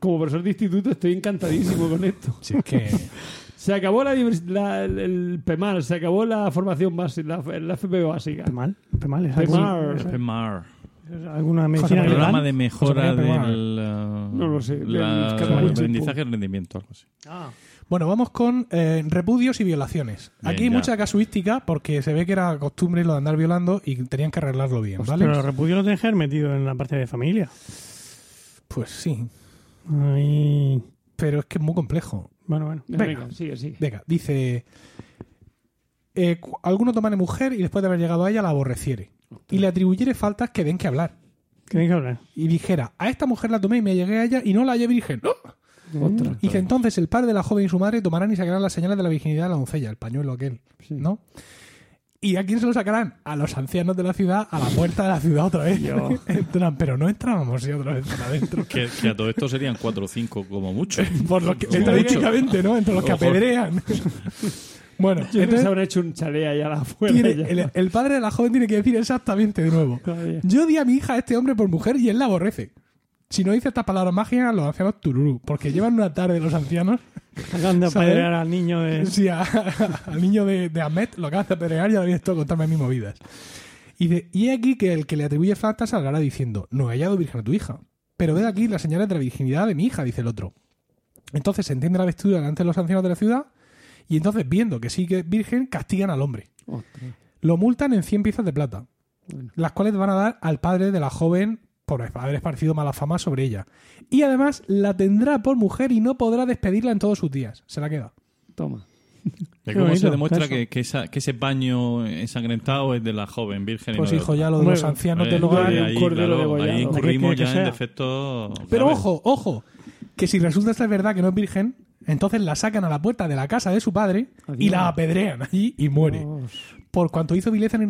Como profesor de instituto estoy encantadísimo con esto. Si es que... Se acabó la, la- el, el PEMAR, se acabó la formación básica, la, la FP básica. Pemal. Pemal es, Pemar. algún- PEMAR. es alguna medicina María. Programa de mejora del, uh, No lo sé, la- aprendizaje y rendimiento, algo así. Ah. Bueno, vamos con eh, repudios y violaciones. Bien, Aquí hay ya. mucha casuística porque se ve que era costumbre lo de andar violando y tenían que arreglarlo bien, ¿vale? Pero el repudio lo tienes que haber metido en la parte de familia. Pues sí, Ahí. pero es que es muy complejo. Bueno, bueno. Venga, Venga. sigue, sigue. Venga, dice... eh, alguno tomare mujer y después de haber llegado a ella la aborreciere. Y le atribuyere faltas que den que hablar. ¿Qué que hablar? Y dijera, a esta mujer la tomé y me llegué a ella y no la hallé virgen. ¡No! Otra. Y dice, entonces el padre de la joven y su madre tomarán y sacarán las señales de la virginidad de la doncella, el pañuelo aquel, Sí. ¿no? ¿Y a quién se lo sacarán? A los ancianos de la ciudad, a la puerta de la ciudad otra vez. Yo. Entran, pero no entrábamos y otra vez para adentro. Que, que a todo esto serían cuatro o cinco como mucho. Por lo que, Como estadísticamente, ¿no? Entre los que apedrean. Bueno, Yo entonces se habrán hecho un afuera. tiene- ya. el, el padre de la joven tiene que decir exactamente de nuevo. Yo di a mi hija a este hombre por mujer y él la aborrece. Si no dice estas palabras mágicas, los ancianos tururú. Porque llevan una tarde los ancianos. Acaban de apedrear al niño de... Sí, a- al niño de, de Ahmed lo acaban de apedrear y ahora vienes tú a contarme mis movidas. Y, dice, y aquí que el que le atribuye falta salgará diciendo, no he hallado virgen a tu hija. Pero ve aquí las señales de la virginidad de mi hija, dice el otro. Entonces se entiende la vestidura delante de los ancianos de la ciudad y entonces, viendo que sí que es virgen, castigan al hombre. Ostras. Lo multan en 100 piezas de plata, Bueno. las cuales van a dar al padre de la joven por haber esparcido mala fama sobre ella. Y además la tendrá por mujer y no podrá despedirla en todos sus días. Se la queda. Toma. ¿De Qué cómo bonito, se demuestra que, que, esa- que ese paño ensangrentado es de la joven virgen? y Pues no hijo, ya lo de los ancianos Eh, del hogar. de- ahí, un cordero claro, ahí ¿De qué incurrimos que ya en defectos. Pero ojo, ojo, que si resulta esta verdad que no es virgen, entonces la sacan a la puerta de la casa de su padre y la apedrean allí y muere. Dios. Por cuanto hizo vileza en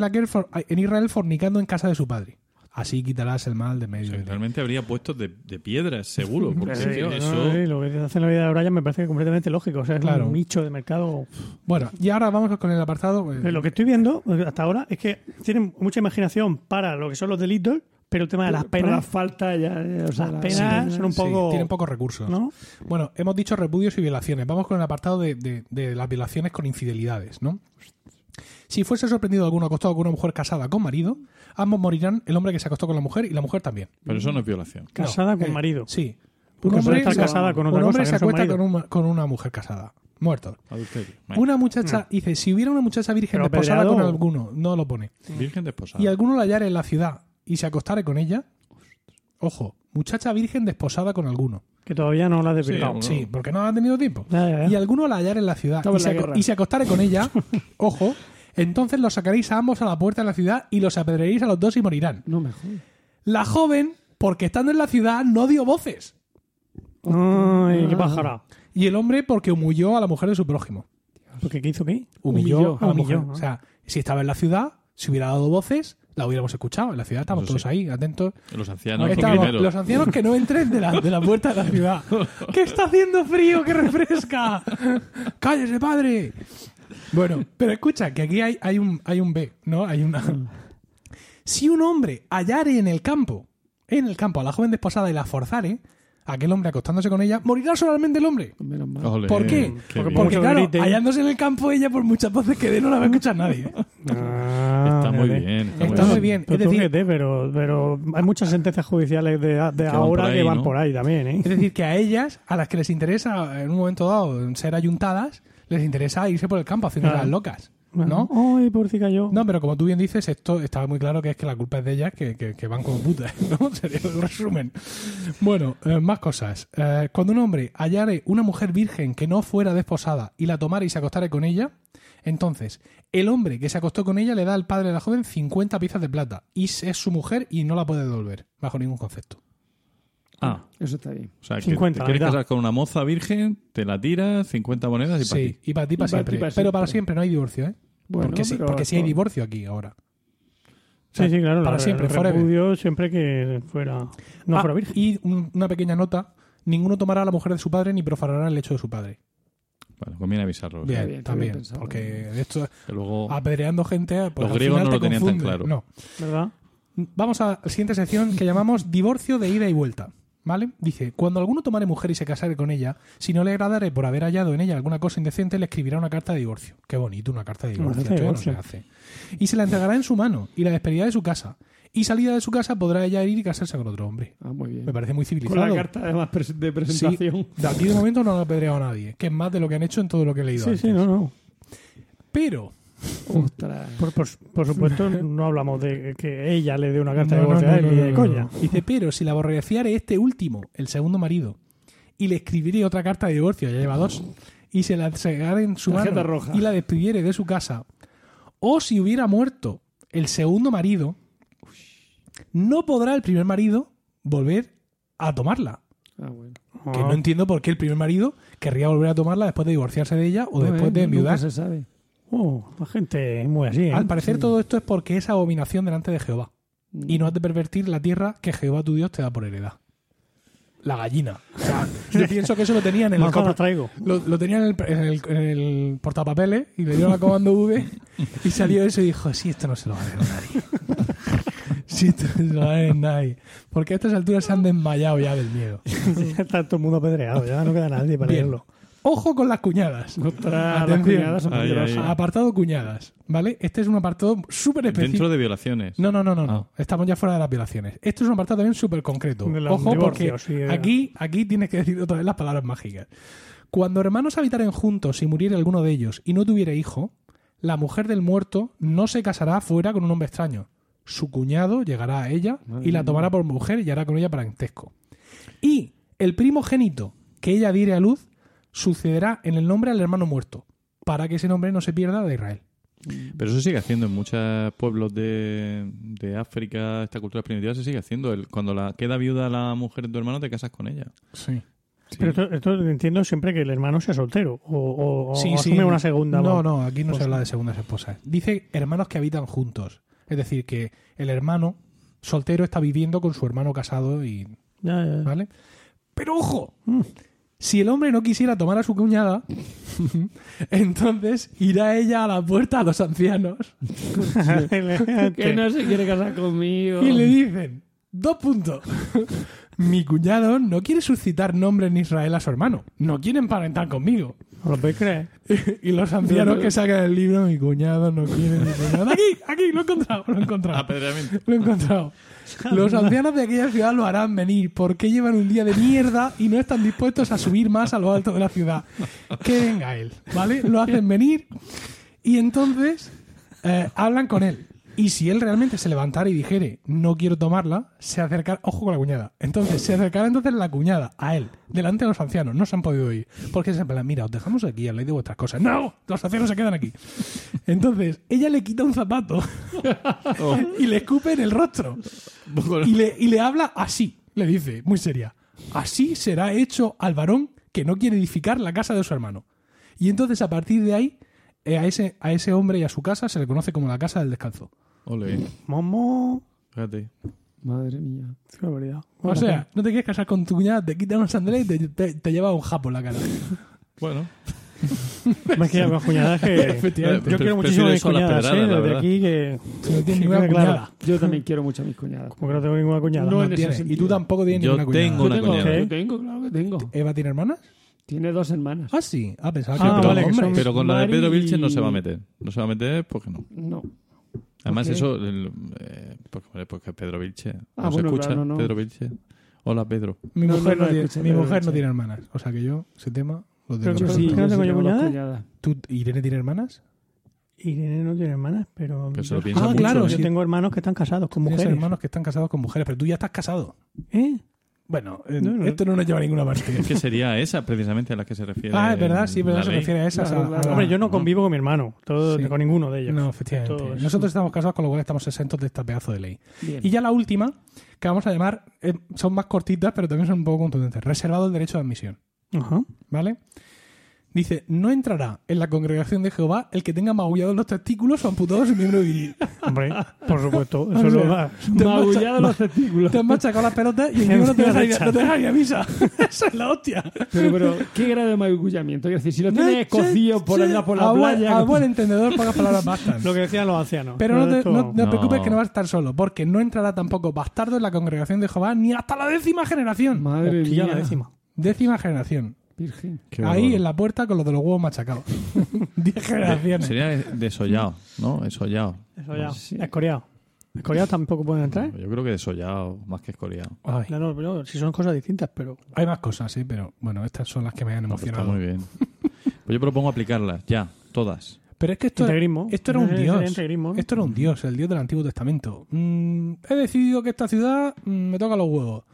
Israel fornicando en casa de su padre. Así quitarás el mal de O medio. sea, realmente habría puestos de, de piedras, seguro. Porque Sí, es que no, eso. sí, lo que hace en la vida de Brian me parece completamente lógico. O sea, es Claro. un nicho de mercado. Bueno, y ahora vamos con el apartado. eh, Pero lo que estoy viendo eh, hasta ahora es que tienen mucha imaginación para lo que son los delitos, pero el tema de las Pero la penas, falta ya. ya, o sea, Las la- penas son un sí, poco- tienen pocos recursos. ¿no? Bueno, hemos dicho repudios y violaciones. Vamos con el apartado de, de- de las violaciones con infidelidades, ¿no? Si fuese sorprendido alguno acostado con una mujer casada con marido, ambos morirán, el hombre que se acostó con la mujer y la mujer también. Pero eso no es violación. Casada No, con eh, marido. Sí. Porque suele estar se- casada con otra un hombre cosa, se no acuesta con, un- con una mujer casada. Muerto. Adulterio. Bueno, Una muchacha, dice, si hubiera una muchacha virgen Pero desposada con alguno, no lo pone, Virgen desposada. y alguno la hallare en la ciudad y se acostare con ella, ojo, muchacha virgen desposada con alguno. Que todavía no la Sí, despegado. bueno. Sí, porque no ha tenido tiempo. Ya, ya, ya. Y alguno la hallare en la ciudad y se, y se acostare con ella, ojo, entonces los sacaréis a ambos a la puerta de la ciudad y los apedrearéis a los dos y morirán. No me jodas. La joven, porque estando en la ciudad, no dio voces. Ay, qué pájara. Y el hombre, porque humilló a la mujer de su prójimo. ¿Porque qué hizo qué? Humilló, Humilló. a la Humilló, mujer. ¿no? O sea, si estaba en la ciudad, si hubiera dado voces, la hubiéramos escuchado. En la ciudad estamos todos sí. ahí, atentos. Los ancianos Estábamos- los ancianos que no entren de la, de la puerta de la ciudad. ¡Que está haciendo frío! ¡Que refresca! ¡Cállese, padre! Bueno, pero escucha, que aquí hay, hay, un, hay un B, ¿no? Hay una... Si un hombre hallare en el campo, en el campo, a la joven desposada y la forzare, aquel hombre acostándose con ella, morirá solamente el hombre. Menos mal. Ole, ¿Por qué? Porque claro, hallándose en el campo ella por muchas voces que dé no la va a escuchar nadie. Ah, Está muy bien. Está, Está muy bien. Es decir, pero, pero hay muchas sentencias judiciales de, de ahora ahí, que van ¿no? por ahí también, ¿eh? Es decir, que a ellas, a las que les interesa en un momento dado ser ayuntadas, les interesa irse por el campo haciendo Claro. las locas. ¿No? Ay, pobrecita yo. No, pero como tú bien dices, esto estaba muy claro que es que la culpa es de ellas, que, que- que van como putas, ¿no? Sería un resumen. Bueno, eh, más cosas. Eh, cuando un hombre hallare una mujer virgen que no fuera desposada y la tomara y se acostare con ella, entonces el hombre que se acostó con ella le da al padre de la joven 50 piezas de plata y es su mujer y no la puede devolver, bajo ningún concepto. Ah, Eso está bien. o sea, que 50, te quieres mitad. casar con una moza virgen, te la tiras, 50 monedas y para Sí, y para ti para siempre. ti para Pero para siempre. no hay divorcio, ¿eh? Bueno, porque sí, porque sí hay divorcio aquí ahora. O sea, sí, sí, claro. Para la- siempre, el forever. repudio siempre que fuera. No Ah, fuera virgen. Y un- una pequeña nota: ninguno tomará a la mujer de su padre ni profanará el lecho de su padre. Bueno, conviene avisarlo. Bien, bien, también. bien pensado. porque de esto, Que luego... apedreando gente. Pues Los al griegos final no te lo tenían tan claro. No. ¿Verdad? Vamos a la siguiente sección que llamamos divorcio de ida y vuelta. ¿Vale? Dice, cuando alguno tomare mujer y se casare con ella, si no le agradare por haber hallado en ella alguna cosa indecente, le escribirá una carta de divorcio. Qué bonito, una carta de divorcio. carta de esto ya no se divorcio. hace. Y se la entregará en su mano y la despedirá de su casa. Y salida de su casa podrá ella ir y casarse con otro hombre. Ah, muy bien. Me parece muy Con civilizado. la carta además de Sí, presentación. de aquí de momento no lo ha apedreado a nadie, que es más de lo que han hecho en todo lo que he leído Sí, antes. sí, no, no. Pero, Ostras. Por, por, por supuesto, no hablamos de que ella le dé una carta No, de divorcio no, a él no, ni no, de no, coña. no. Dice, pero si la aborreciare este último, el segundo marido, y le escribiré otra carta de divorcio, ya lleva dos, y se la entregare en su Tarjeta mano roja. y la despidiere de su casa, o si hubiera muerto el segundo marido, no podrá el primer marido volver a tomarla. Ah, bueno. Que no entiendo por qué el primer marido querría volver a tomarla después de divorciarse de ella o después No, de eh, enviudar. se sabe. Oh, la gente es muy así, ¿eh? Al parecer todo esto es porque es abominación delante de Jehová. Y no has de pervertir la tierra que Jehová tu Dios te da por heredad. la gallina. O sea, yo pienso que eso lo tenían en el traigo. lo, lo tenían en el, en el- en el portapapeles y le dieron a comando V y salió eso y dijo, sí, esto no se lo va a leer nadie. Sí, esto no se lo va a leer nadie. Porque a estas alturas se han desmayado ya del miedo. Está todo el mundo apedreado, ya no queda nadie para Bien. leerlo. Ojo con las cuñadas. Ostras, las cuñadas son Ay. Apartado cuñadas, ¿vale? Este es un apartado súper específico. Dentro de violaciones. No, no, no, no, no. Ah. Estamos ya fuera de las violaciones. Esto es un apartado también súper concreto. Ojo, porque divorcios, sí, de- aquí, aquí tienes que decir otra vez las palabras mágicas. Cuando hermanos habitaren juntos y muriera alguno de ellos y no tuviera hijo, la mujer del muerto no se casará fuera con un hombre extraño. Su cuñado llegará a ella y la tomará por mujer y hará con ella parentesco. Y el primogénito que ella diere a luz sucederá en el nombre al hermano muerto, para que ese nombre no se pierda de Israel. Pero eso sigue haciendo en muchos pueblos de, de África, esta cultura primitiva se sigue haciendo. El- cuando la queda viuda la mujer de tu hermano, te casas con ella. Sí. Pero esto, esto entiendo siempre que el hermano sea soltero o, o- sí. una segunda. No, no, aquí no se Pues- habla de segundas esposas. Dice hermanos que habitan juntos. Es decir, que el hermano soltero está viviendo con su hermano casado y. Ya, ya, ya. ¿Vale? Pero ojo, Mm. Si el hombre no quisiera tomar a su cuñada, entonces irá ella a la puerta a los ancianos Que no se quiere casar conmigo. y le dicen: Dos puntos. Mi cuñado no quiere suscitar nombre en Israel a su hermano. No quiere emparentar conmigo. ¿Os lo podéis creer? Y los ancianos que sacan el libro, mi cuñado no quiere mi cuñado. Aquí, aquí, lo he encontrado, lo he encontrado. Lo he encontrado. Los ancianos de aquella ciudad lo harán venir porque llevan un día de mierda y no están dispuestos a subir más a lo alto de la ciudad. Que venga él, ¿vale? Lo hacen venir y entonces eh, hablan con él. Y si él realmente se levantara y dijere, no quiero tomarla, se acercará, ojo con la cuñada. Entonces, se acercará entonces la cuñada a él, delante de los ancianos. No se han podido ir. Porque en plan, mira, os dejamos aquí, habláis de vuestras cosas. ¡No! Los ancianos se quedan aquí. Entonces, ella le quita un zapato y le escupe en el rostro. Y le, y le habla así, le dice, muy seria. Así será hecho al varón que no quiere edificar la casa de su hermano. Y entonces, a partir de ahí, eh, a, ese, a ese hombre y a su casa se le conoce como la casa del descalzo. Ole, Momo. fíjate. Madre mía. Qué barbaridad. O sea, no te quieres casar con tu cuñada, te quitan una sandalias y te, te, te lleva un japo en la cara. Bueno, es que las cuñadas que. Efectivamente. Yo quiero muchísimo a mis cuñadas, ¿eh? Desde aquí que. Si no tienes ninguna cuñada. Yo también quiero mucho a mis cuñadas. Como que no tengo ninguna cuñada. No, No en ese tienes. Y tú tampoco tienes Yo ninguna cuñada. tengo Yo una tengo, cuñada. yo tengo, claro que tengo. ¿Eva tiene hermanas? Tiene dos hermanas. Ah, sí. Ah, pensaba que Ah, Pero con la de Pedro Vilches no se va a meter. No se va a meter porque no. No. Además, eso. el, eh, porque, porque Pedro Vilches. Ah, ¿No se bueno, escucha? claro, no. Pedro Vilches. Hola, Pedro. Mi No, mujer, no, tiene, mi pero mujer no tiene hermanas. O sea que yo, ese tema, lo tengo. resuelto. sí. ¿Que no tengo yo cuñada? ¿Tú, ¿Irene tiene hermanas? Irene no tiene hermanas, pero. Se lo piensa Ah, mucho, claro, ¿eh? Yo sí. tengo hermanos que están casados con Tienes mujeres. hermanos que están casados con mujeres, pero tú ya estás casado. ¿Eh? Bueno, No, no. esto no nos lleva a ninguna parte. Es que sería esa precisamente a la que se refiere. ah, es verdad, sí, pero se refiere a esas. Claro, a- a claro. la- Hombre, yo no convivo con mi hermano, todo, Sí. con ninguno de ellos. No, efectivamente. Nosotros estamos casados, con lo cual estamos exentos de este pedazo de ley. Bien. Y ya la última, que vamos a llamar, eh, son más cortitas, pero también son un poco contundentes. Reservado el derecho de admisión. Ajá. ¿Vale? Dice, no entrará en la congregación de Jehová el que tenga magullados los testículos o amputado su miembro viril. Hombre, por supuesto. O Eso sea, lo va. te han Magullado macha- los testículos. Te han machacado las pelotas y encima no te dejan ir a- no te a misa. Esa es la hostia. Pero, pero, ¿qué grado de magullamiento? Es decir, si lo tienes cocido por allá por la a buen- playa. A buen entendedor, pocas palabras bastan. Lo que decían los ancianos. Pero no te, no- no te preocupes que no vas a estar solo, porque no entrará tampoco bastardo en la congregación de Jehová ni hasta la décima generación. Madre mía. la décima. Décima generación. Virgen. Qué Ahí horror. en la puerta con los de los huevos machacados. Diez generaciones. Sería desollado, ¿no? Desollado. Eso ya. Sí. Escoriado. ¿Escoriado tampoco pueden entrar? Yo creo que desollado más que escoriado. Ay, No, no, pero si son cosas distintas, pero. hay más cosas, sí, pero bueno, estas son las que me han No, pero está emocionado. muy bien. Pues yo propongo aplicarlas, ya, todas. Pero es que esto, Integrismo. esto era un dios. integrismo, ¿no? Esto era un dios, el dios del Antiguo Testamento. Mm, he decidido que esta ciudad mm, me toca los huevos.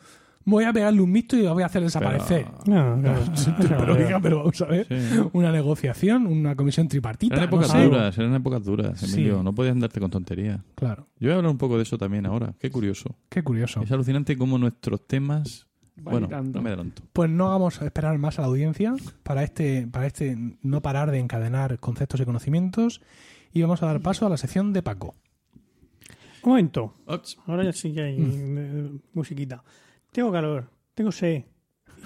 Voy a pegarle un mixto y lo voy a hacer desaparecer. No, claro. pero, oiga, pero vamos a ver. Sí. Una negociación, una comisión tripartita. Eran no épocas sé. duras, eran épocas duras, Emilio. Sí. No podías andarte con tonterías. Claro, Yo voy a hablar un poco de eso también ahora. Qué curioso. qué curioso. Es alucinante cómo nuestros temas. Bueno, no me adelanto. Pues no hagamos esperar más a la audiencia para este, para este no parar de encadenar conceptos y conocimientos. Y vamos a dar paso a la sección de Paco. Un momento. Ops. Ahora ya sí que hay Mm. eh, musiquita. Tengo calor, tengo sed,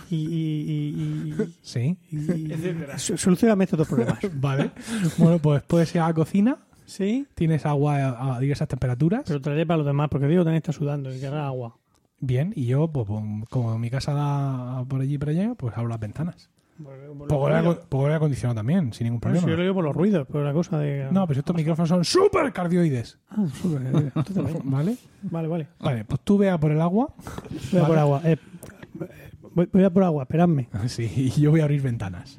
y, y, y, Sí. y- y- so- solucioname estos dos problemas. Vale. Bueno, pues puedes ir a la cocina, Sí, tienes agua a, a diversas temperaturas. pero traeré para los demás, porque Diego también está sudando y querrá agua. Bien, y yo, pues, pues, como mi casa da por allí y por allá, pues abro las ventanas. Pongo aire, acondicionado también, sin ningún Bueno, si yo lo problema. digo por los ruidos, por la cosa de... No, pero estos micrófonos son súper cardioides. Ah, súper, eh, vale. ¿Vale? Vale, vale. Vale, pues tú ve a por el agua. Voy a por Vale. agua. eh, voy, voy a por agua, esperadme. Sí, y yo voy a abrir ventanas.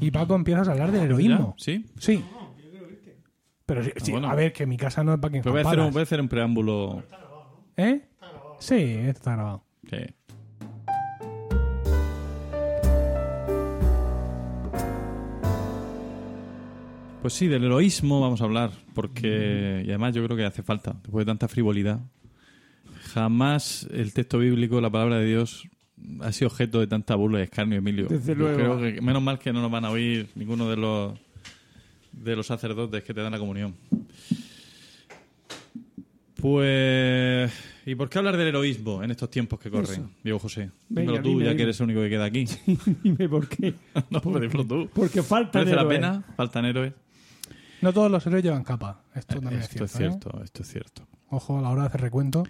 Y Paco empiezas a hablar del heroísmo. ¿Ya? ¿Sí? Sí. Pero sí, sí, bueno. a ver, que mi casa no es para quien Pero voy a, hacer un, voy a hacer un preámbulo. ¿Eh? Sí, esto está grabado. Sí. Pues sí, del heroísmo vamos a hablar, porque y además yo creo que hace falta, después de tanta frivolidad. Jamás el texto bíblico, la palabra de Dios, ha sido objeto de tanta burla y escarnio, Emilio. Desde Yo luego. Creo que menos mal que no nos van a oír ninguno de los de los sacerdotes que te dan la comunión. Pues, ¿y por qué hablar del heroísmo en estos tiempos que corren, Eso. Diego José? Venga, Dímelo tú, dime, ya dime. que eres el único que queda aquí. Dime por qué. no, pero dímelo tú. Porque falta ¿Merece la héroes. pena? ¿Faltan héroes? No todos los héroes llevan capa. Esto también Esto es es cierto. ¿eh? cierto, esto es cierto. Ojo a la hora de hacer recuento.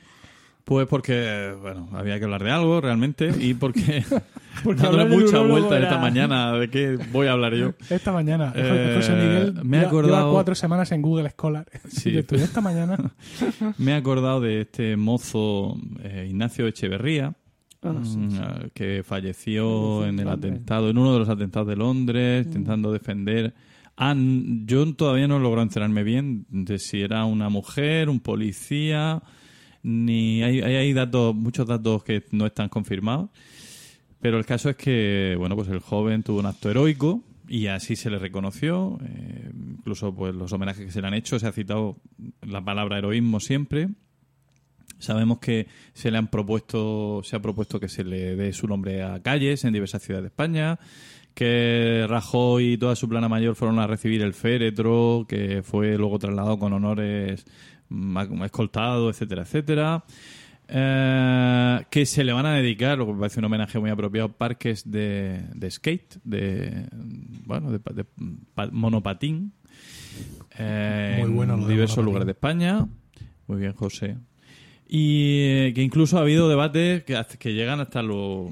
Pues porque, bueno, había que hablar de algo realmente y porque Porque dándole mucha vuelta era- esta mañana de qué voy a hablar yo. Esta mañana, Eh, José Miguel me he lleva- acordado- lleva cuatro semanas en Google Scholar. Sí. Y estudié esta mañana. Me he acordado de este mozo eh, Ignacio Echeverría, Ah, sí, mm, sí. eh, que falleció Sí, en el Londres. atentado, en uno de los atentados de Londres, intentando defender. Ah, yo todavía no logro enterarme bien de si era una mujer, un policía, ni hay, hay, hay datos, muchos datos que no están confirmados. Pero el caso es que, bueno, pues el joven tuvo un acto heroico y así se le reconoció. eh, incluso, pues los homenajes que se le han hecho, se ha citado la palabra heroísmo siempre. Sabemos que se le han propuesto, se ha propuesto que se le dé su nombre a calles en diversas ciudades de España, que Rajoy y toda su plana mayor fueron a recibir el féretro, que fue luego trasladado con honores mm, escoltado, etcétera, etcétera. Eh, que se le van a dedicar, lo que me parece un homenaje muy apropiado, parques de, de skate, de bueno, de, de pa- monopatín, eh, Muy bueno en diversos monopatín. lugares de España. Muy bien, José. Y que incluso ha habido debates que llegan hasta lo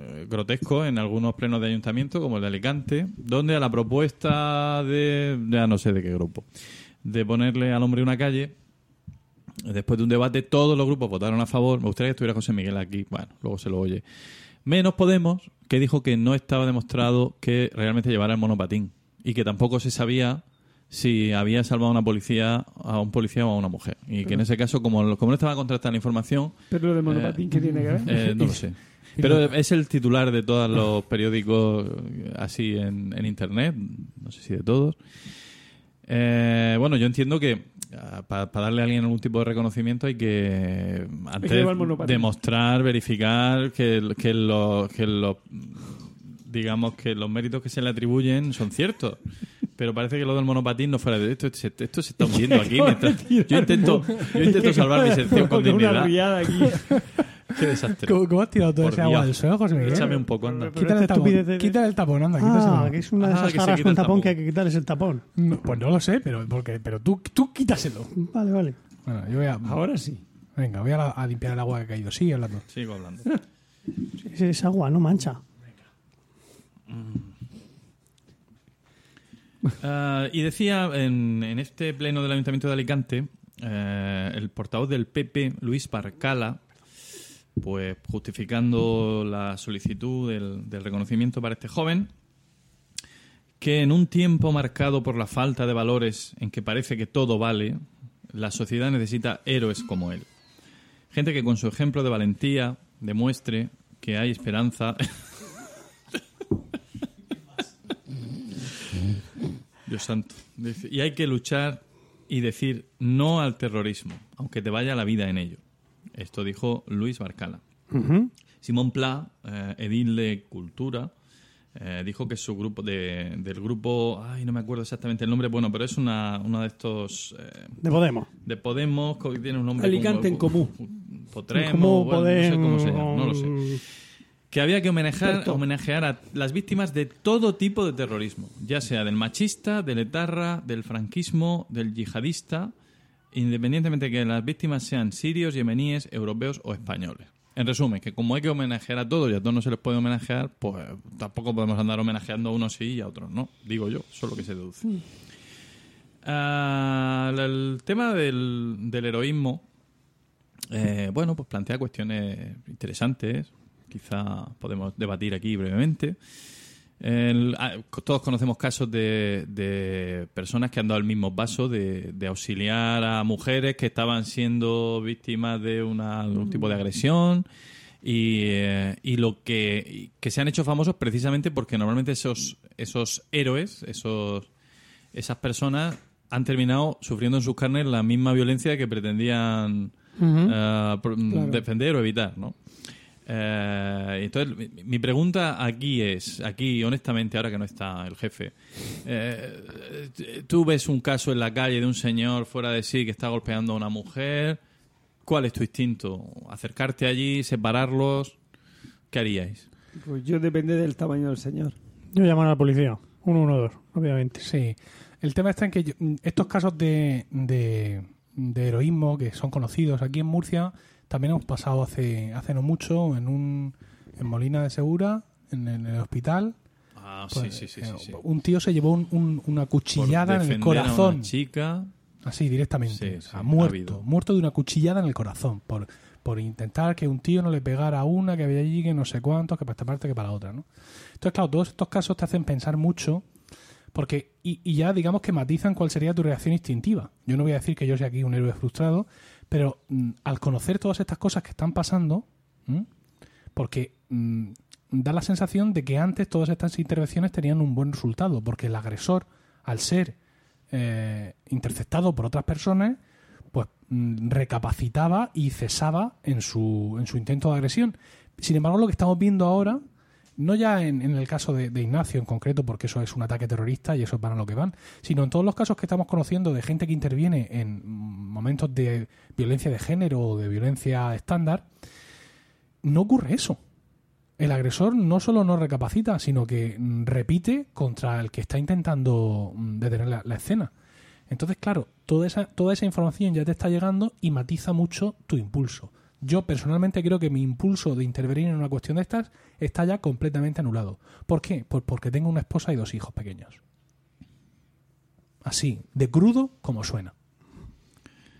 eh, grotesco en algunos plenos de ayuntamiento, como el de Alicante, donde a la propuesta de, ya no sé de qué grupo, de ponerle al hombre una calle, después de un debate, todos los grupos votaron a favor. Me gustaría que estuviera José Miguel aquí, bueno, luego se lo oye. Menos Podemos, que dijo que no estaba demostrado que realmente llevara el monopatín y que tampoco se sabía si había salvado a una policía, a un policía o a una mujer. Y que en ese caso, como, como no estaba contrastada la información, Pero lo de monopatín, ¿qué tiene que ver? eh, no lo sé. Pero es el titular de todos los periódicos eh, así en, en internet, no sé si de todos. Eh, bueno, yo entiendo que para darle a alguien algún tipo de reconocimiento hay que antes demostrar, verificar que, que los que los digamos que los méritos que se le atribuyen son ciertos. Pero parece que lo del monopatín no fuera de esto. se- Esto se está hundiendo aquí. mientras- yo intento, yo intento salvar mi sección con Una dignidad. aquí. Qué desastre. ¿Cómo, cómo has tirado todo Por ese agua del suelo, José Miguel? Échame un poco, anda. Quítale el tapón. de- Quítale el tapón, anda, Ah, que es una de Ah, esas que se jarras quita con el tapón, tapón. que hay que quitarles el tapón. No, pues no lo sé, pero, porque, pero tú, tú quítaselo. Vale, vale. Bueno, yo voy a, Ahora sí. venga, voy a, a limpiar el agua que ha caído. Sigue hablando. Sigo hablando. Es, es agua, no mancha. Ah, y decía en, este pleno del Ayuntamiento de Alicante, eh, el portavoz del PP, Luis Parcala, pues justificando la solicitud del reconocimiento para este joven, que en un tiempo marcado por la falta de valores en que parece que todo vale, la sociedad necesita héroes como él. Gente que con su ejemplo de valentía demuestre que hay esperanza. Dios santo. Y hay que luchar y decir no al terrorismo, aunque te vaya la vida en ello. Esto dijo Luis Barcala. Simón Pla, eh, edil de Cultura, eh, dijo que su grupo de, del grupo, ay, no me acuerdo exactamente el nombre, bueno, pero es una, uno de estos eh, De Podemos. de Podemos que tiene un nombre Alicante en como- Comú. Potremo, bueno, no sé cómo se llama, no lo sé. Que había que homenajear, homenajear a las víctimas de todo tipo de terrorismo, ya sea del machista, del etarra, del franquismo, del yihadista, independientemente de que las víctimas sean sirios, yemeníes, europeos o españoles. En resumen, que como hay que homenajear a todos y a todos no se les puede homenajear, pues tampoco podemos andar homenajeando a unos sí y a otros no. Digo yo, eso es lo que se deduce. Ah, el, el tema del, del heroísmo, eh, bueno, pues plantea cuestiones interesantes. Quizá podemos debatir aquí brevemente. El- ah, todos conocemos casos de, de personas que han dado el mismo paso de, de auxiliar a mujeres que estaban siendo víctimas de una- algún tipo de agresión y, eh, y lo que, que se han hecho famosos precisamente porque normalmente esos, esos héroes, esos, esas personas han terminado sufriendo en sus carnes la misma violencia que pretendían eh, Claro. defender o evitar, ¿no? Eh, entonces, mi, pregunta aquí es, aquí honestamente, ahora que no está el jefe, eh, tú ves un caso en la calle de un señor fuera de sí que está golpeando a una mujer, ¿cuál es tu instinto? ¿Acercarte allí, separarlos? ¿Qué haríais? Pues yo depende del tamaño del señor. Yo llamar a la policía. 112, obviamente. Sí. El tema está en que yo- estos casos de, de, de heroísmo que son conocidos aquí en Murcia también hemos pasado hace, hace no mucho en un en Molina de Segura, en, el- en el hospital. Ah, Pues, sí, sí, sí, eh, sí, sí. Un tío se llevó un- un- una cuchillada en el defender a una corazón. chica, Así, directamente. Sí, muerto. Muerto de una cuchillada en el corazón. Por, por intentar que un tío no le pegara a una que había allí, que no sé cuántos, que para esta parte, que para la otra, ¿no? Entonces, claro, todos estos casos te hacen pensar mucho. Porque, y, y ya digamos que matizan cuál sería tu reacción instintiva. Yo no voy a decir que yo sea aquí un héroe frustrado, pero mm, al conocer todas estas cosas que están pasando, porque mm, da la sensación de que antes todas estas intervenciones tenían un buen resultado, porque el agresor, al ser eh, interceptado por otras personas, pues mm, recapacitaba y cesaba en su, en su intento de agresión. Sin embargo, lo que estamos viendo ahora, no ya en, el caso de, Ignacio en concreto, porque eso es un ataque terrorista y eso van a lo que van, sino en todos los casos que estamos conociendo de gente que interviene en momentos de violencia de género o de violencia estándar, no ocurre eso. El agresor no solo no recapacita, sino que repite contra el que está intentando mm, detener la, la escena. Entonces, claro, toda esa, toda esa información ya te está llegando y matiza mucho tu impulso. Yo personalmente creo que mi impulso de intervenir en una cuestión de estas está ya completamente anulado. ¿Por qué? Pues porque tengo una esposa y dos hijos pequeños. Así, de crudo como suena.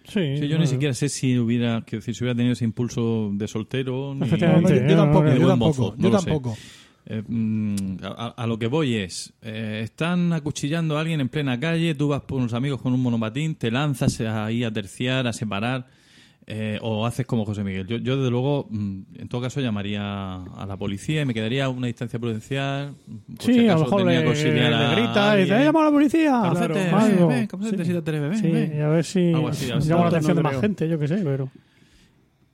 Sí, Sí, yo bueno. ni siquiera sé si hubiera, quiero decir, si hubiera tenido ese impulso de soltero. Ni, Efectivamente. yo, tampoco, yo tampoco, yo tampoco. Eh, mm, a, a lo que voy es, eh, están acuchillando a alguien en plena calle, tú vas por unos amigos con un monopatín, te lanzas ahí a terciar, a separar, eh, o haces como José Miguel. Yo, yo desde luego, mm, en todo caso, llamaría a la policía y me quedaría a una distancia prudencial. por si Sí, a lo mejor tenía le, que a le grita y dice, alguien. "¡Eh, llama a la policía! Capacete, ven, Algo. ven, capacete, Sí. ven, Sí, ven. y a ver si Algo así, a ver si llama la no atención de más gente, yo qué sé, pero...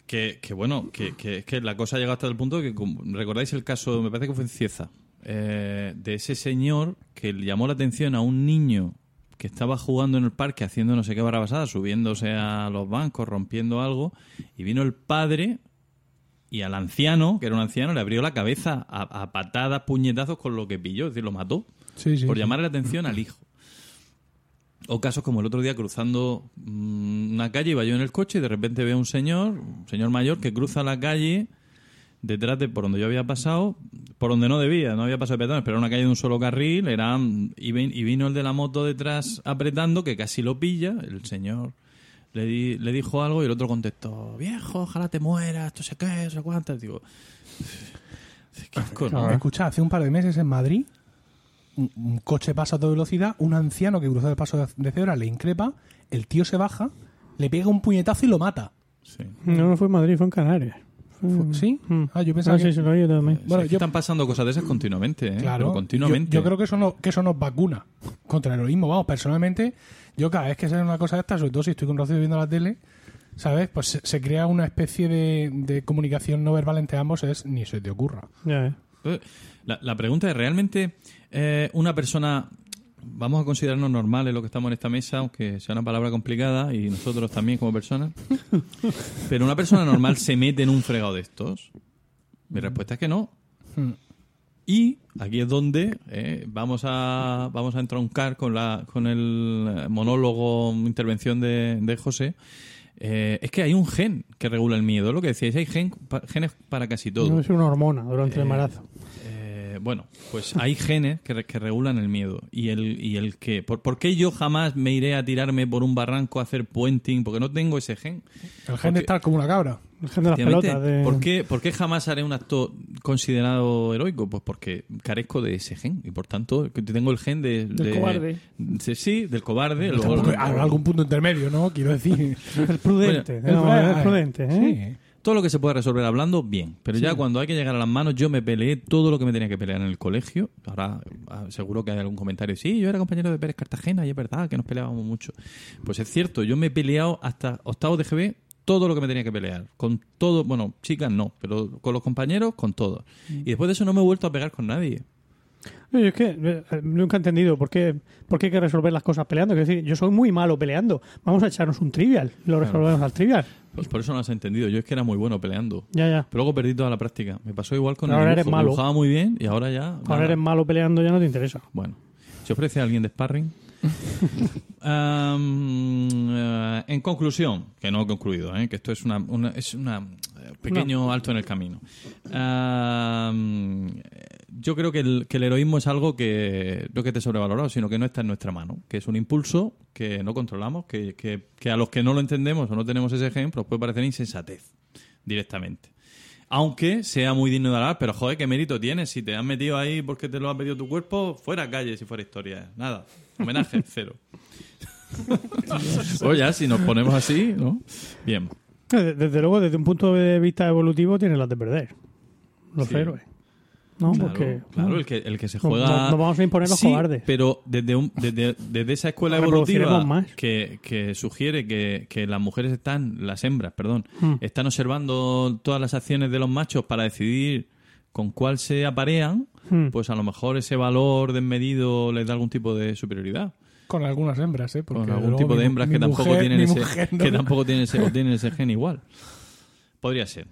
Que, que bueno, que, que es que la cosa ha llegado hasta el punto que, como- ¿recordáis el caso, me parece que fue en Cieza, eh, de ese señor que le llamó la atención a un niño que estaba jugando en el parque haciendo no sé qué barrabasada, subiéndose a los bancos, rompiendo algo, y vino el padre y al anciano, que era un anciano, le abrió la cabeza a, a patadas, puñetazos con lo que pilló, es decir, lo mató Sí, sí, por sí. llamarle la atención al hijo. O casos como el otro día cruzando mm, una calle, iba yo en el coche y de repente veo a un señor, un señor mayor, que cruza la calle detrás de por donde yo había pasado, por donde no debía, no había pasado de peatones, pero era una calle de un solo carril, era, y, y vino el de la moto detrás apretando, que casi lo pilla, el señor le, di- le dijo algo y el otro contestó, viejo, ojalá te mueras, esto sé qué, no sé cuántas, digo... Qué asco, ¿no? Escucha, hace un par de meses en Madrid, un, un coche pasa a toda velocidad, un anciano que cruzó el paso de- de cebra le increpa, el tío se baja, le pega un puñetazo y lo mata. Sí. No, no fue en Madrid, fue en Canarias. Fu- ¿Sí? Mm. Ah, yo pensaba Ah, que... sí, lo yo también. Bueno, Es que yo- están pasando cosas de esas continuamente, ¿eh? Claro, Pero continuamente. Yo, yo creo que eso, no, que eso nos vacuna contra el heroísmo. Vamos, personalmente, yo cada vez que sale una cosa de esta, sobre todo si estoy con Rocío viendo la tele, ¿sabes? Pues se, se crea una especie de, de comunicación no verbal entre ambos, es ni se te ocurra. Ya, eh. Eh, La, la pregunta es, ¿realmente eh, una persona, vamos a considerarnos normales lo que estamos en esta mesa, aunque sea una palabra complicada, y nosotros también como personas, pero una persona normal se mete en un fregado de estos? Mi respuesta es que no. Hmm. Y aquí es donde eh, vamos a vamos a entroncar con la con el monólogo intervención de, de José. Eh, es que hay un gen que regula el miedo, lo que decíais, hay gen, pa- genes para casi todo. No es una hormona durante el Eh, embarazo. Eh, bueno, pues hay genes que, re- que regulan el miedo. Y el, y el que. ¿por, por qué yo jamás me iré a tirarme por un barranco a hacer puenting? Porque no tengo ese gen. El gen Porque- de estar como una cabra. El gen de las pelotas. De... ¿Por, qué, por qué jamás haré un acto considerado heroico? Pues porque carezco de ese gen. Y por tanto, que tengo el gen de. Del de- cobarde. de- sí, del cobarde. luego- algún punto intermedio, ¿no? Quiero decir. El prudente. Bueno, no, el- el prudente. ¿eh? Sí. Todo lo que se puede resolver hablando, bien. Pero ya cuando hay que llegar a las manos, yo me peleé todo lo que me tenía que pelear en el colegio. Ahora ah, seguro que hay algún comentario. Sí, yo era compañero de Pérez Cartagena y es verdad que nos peleábamos mucho. Pues es cierto, yo me he peleado hasta octavo de GB todo lo que me tenía que pelear. Con todo, bueno, chicas no, pero con los compañeros, con todos. Y después de eso no me he vuelto a pegar con nadie. Yo es que eh, nunca he entendido por qué, por qué hay que resolver las cosas peleando. Es decir, yo soy muy malo peleando. Vamos a echarnos un trivial. Lo resolvemos al trivial. Pues por eso no has entendido. Yo es que era muy bueno peleando. Ya, ya. Pero luego perdí toda la práctica. Me pasó igual con Ahora el eres dibujo. malo. Dibujaba muy bien y ahora ya... Ahora nada. eres malo peleando, ya no te interesa. Bueno, ¿se ofrece a alguien de sparring? Eh, en conclusión, que no he concluido, ¿eh? que esto es una, una- es una eh, pequeño alto en el camino. Am, yo creo que el, que el heroísmo es algo que no que esté sobrevalorado, sino que no está en nuestra mano, que es un impulso que no controlamos, que, que- que a los que no lo entendemos o no tenemos ese ejemplo puede parecer insensatez directamente. Aunque sea muy digno de hablar, pero joder, ¿qué mérito tienes? Si te has metido ahí porque te lo ha pedido tu cuerpo, fuera calle si fuera historia. Nada. Homenaje, cero. o ya, si nos ponemos así, ¿no? Bien. Desde luego, desde un punto de vista evolutivo, tienen las de perder. Los Sí. héroes. ¿no? Claro, Porque claro, el que, el que se juega... no- no vamos a imponer los Sí, cobardes. pero desde, un- desde, desde esa escuela Nos evolutiva más. que, que sugiere que, que las mujeres están, las hembras, perdón, Hmm. están observando todas las acciones de los machos para decidir con cuál se aparean, Hmm. pues a lo mejor ese valor desmedido les da algún tipo de superioridad. Con algunas hembras, ¿eh? Porque Con algún tipo mi- de hembras que tampoco tienen ese mujer no- que tampoco tienen ese, tienen ese gen igual. Podría ser.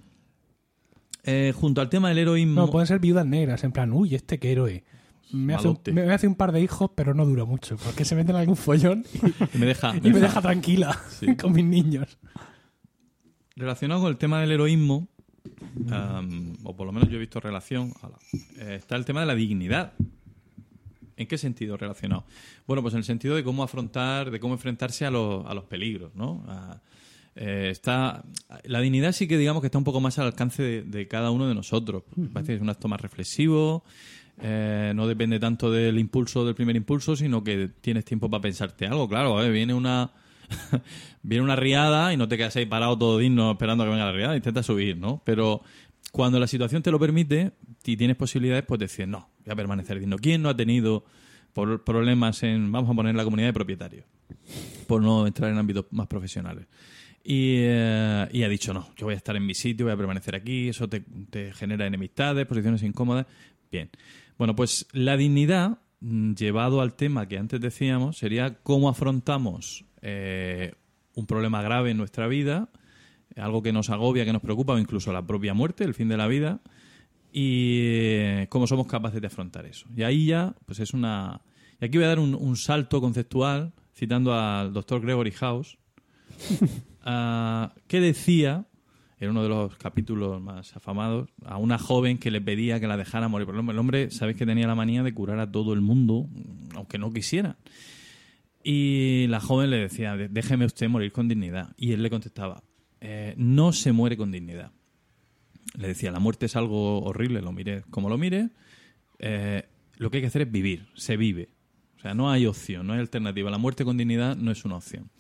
Eh, junto al tema del heroísmo, No, pueden ser viudas negras, en plan, uy, este qué héroe. Me hace, un, Malote. me hace un par de hijos, pero no dura mucho, porque se meten en algún follón y, me deja, y me deja tranquila Sí. con mis niños. Relacionado con el tema del heroísmo, am, o por lo menos yo he visto relación, ala, eh, está el tema de la dignidad. ¿En qué sentido relacionado? Bueno, pues en el sentido de cómo afrontar, de cómo enfrentarse a los, a los peligros, ¿no? A- eh, está, la dignidad sí que digamos que está un poco más al alcance de, de cada uno de nosotros. Me parece que es un acto más reflexivo, eh, no depende tanto del impulso, del primer impulso, sino que tienes tiempo para pensarte algo. Claro, eh, viene una viene una riada y no te quedas ahí parado todo digno esperando a que venga la riada, intenta subir, ¿no? Pero cuando la situación te lo permite y tienes posibilidades, pues decir, no, voy a permanecer digno. ¿Quién no ha tenido por- problemas en, vamos a poner, la comunidad de propietarios? Por no entrar en ámbitos más profesionales. Y, eh, ha dicho, no, yo voy a estar en mi sitio, voy a permanecer aquí, eso te, te genera enemistades, posiciones incómodas. Bien. Bueno, pues la dignidad, mm, llevado al tema que antes decíamos, sería cómo afrontamos eh, un problema grave en nuestra vida, algo que nos agobia, que nos preocupa, o incluso la propia muerte, el fin de la vida, y eh, cómo somos capaces de afrontar eso. Y ahí ya, pues es una... Y aquí voy a dar un, un salto conceptual, citando al doctor Gregory House, que decía, en uno de los capítulos más afamados, a una joven que le pedía que la dejara morir. Porque el hombre- sabéis que tenía la manía de curar a todo el mundo, aunque no quisiera. Y la joven le decía, "De- déjeme usted morir con dignidad. Y él le contestaba, "Eh, no se muere con dignidad. Le decía, la muerte es algo horrible, lo mire como lo mire. eh, lo que hay que hacer es vivir, se vive. O sea, no hay opción, no hay alternativa. La muerte con dignidad no es una opción.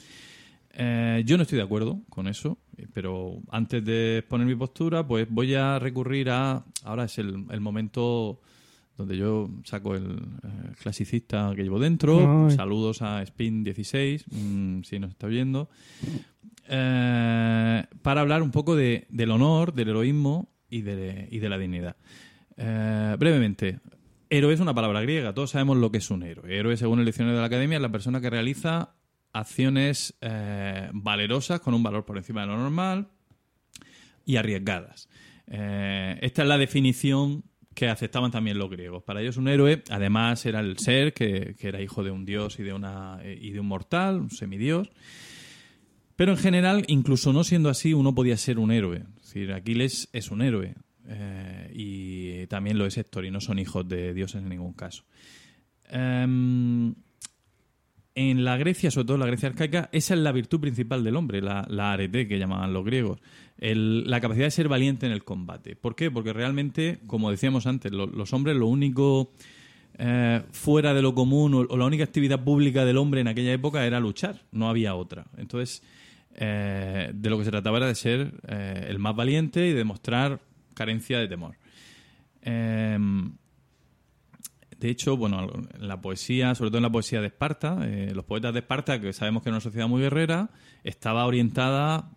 Eh, yo no estoy de acuerdo con eso, pero antes de exponer mi postura, pues voy a recurrir a... Ahora es el momento donde yo saco el eh, clasicista que llevo dentro. Ay. Saludos a Spin16, mm, si nos está oyendo. Eh, para hablar un poco de- del honor, del heroísmo y de, y de la dignidad. Eh, brevemente, héroe es una palabra griega, todos sabemos lo que es un héroe. Héroe, según el diccionario de la academia, es la persona que realiza acciones eh, valerosas con un valor por encima de lo normal y arriesgadas. Esta es la definición que aceptaban también los griegos. Para ellos un héroe, además, era el ser que, que era hijo de un dios y de, una, y de un mortal, un semidios. Pero en general, incluso no siendo así, uno podía ser un héroe. Es decir, Aquiles es un héroe eh, y también lo es Héctor y no son hijos de dioses en ningún caso. Em, en la Grecia, sobre todo en la Grecia arcaica, esa es la virtud principal del hombre, la, la arete que llamaban los griegos, La capacidad de ser valiente en el combate. ¿Por qué? Porque realmente, como decíamos antes, lo- los hombres lo único eh, fuera de lo común o, la única actividad pública del hombre en aquella época era luchar, no había otra. Entonces, eh, de lo que se trataba era de ser eh, el más valiente y de demostrar carencia de temor. Em, de hecho, bueno, en la poesía, sobre todo en la poesía de Esparta, los poetas de Esparta, que sabemos que era una sociedad muy guerrera, estaba orientada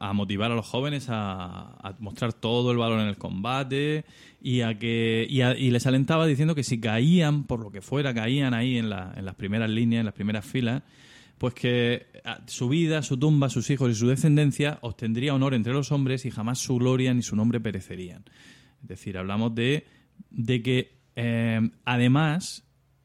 a motivar a los jóvenes a, mostrar todo el valor en el combate y a que y, a- y les alentaba diciendo que si caían por lo que fuera, caían ahí en, la- en las primeras líneas, en las primeras filas, pues que su vida, su tumba, sus hijos y su descendencia obtendría honor entre los hombres y jamás su gloria ni su nombre perecerían. Es decir, hablamos de, de que eh, además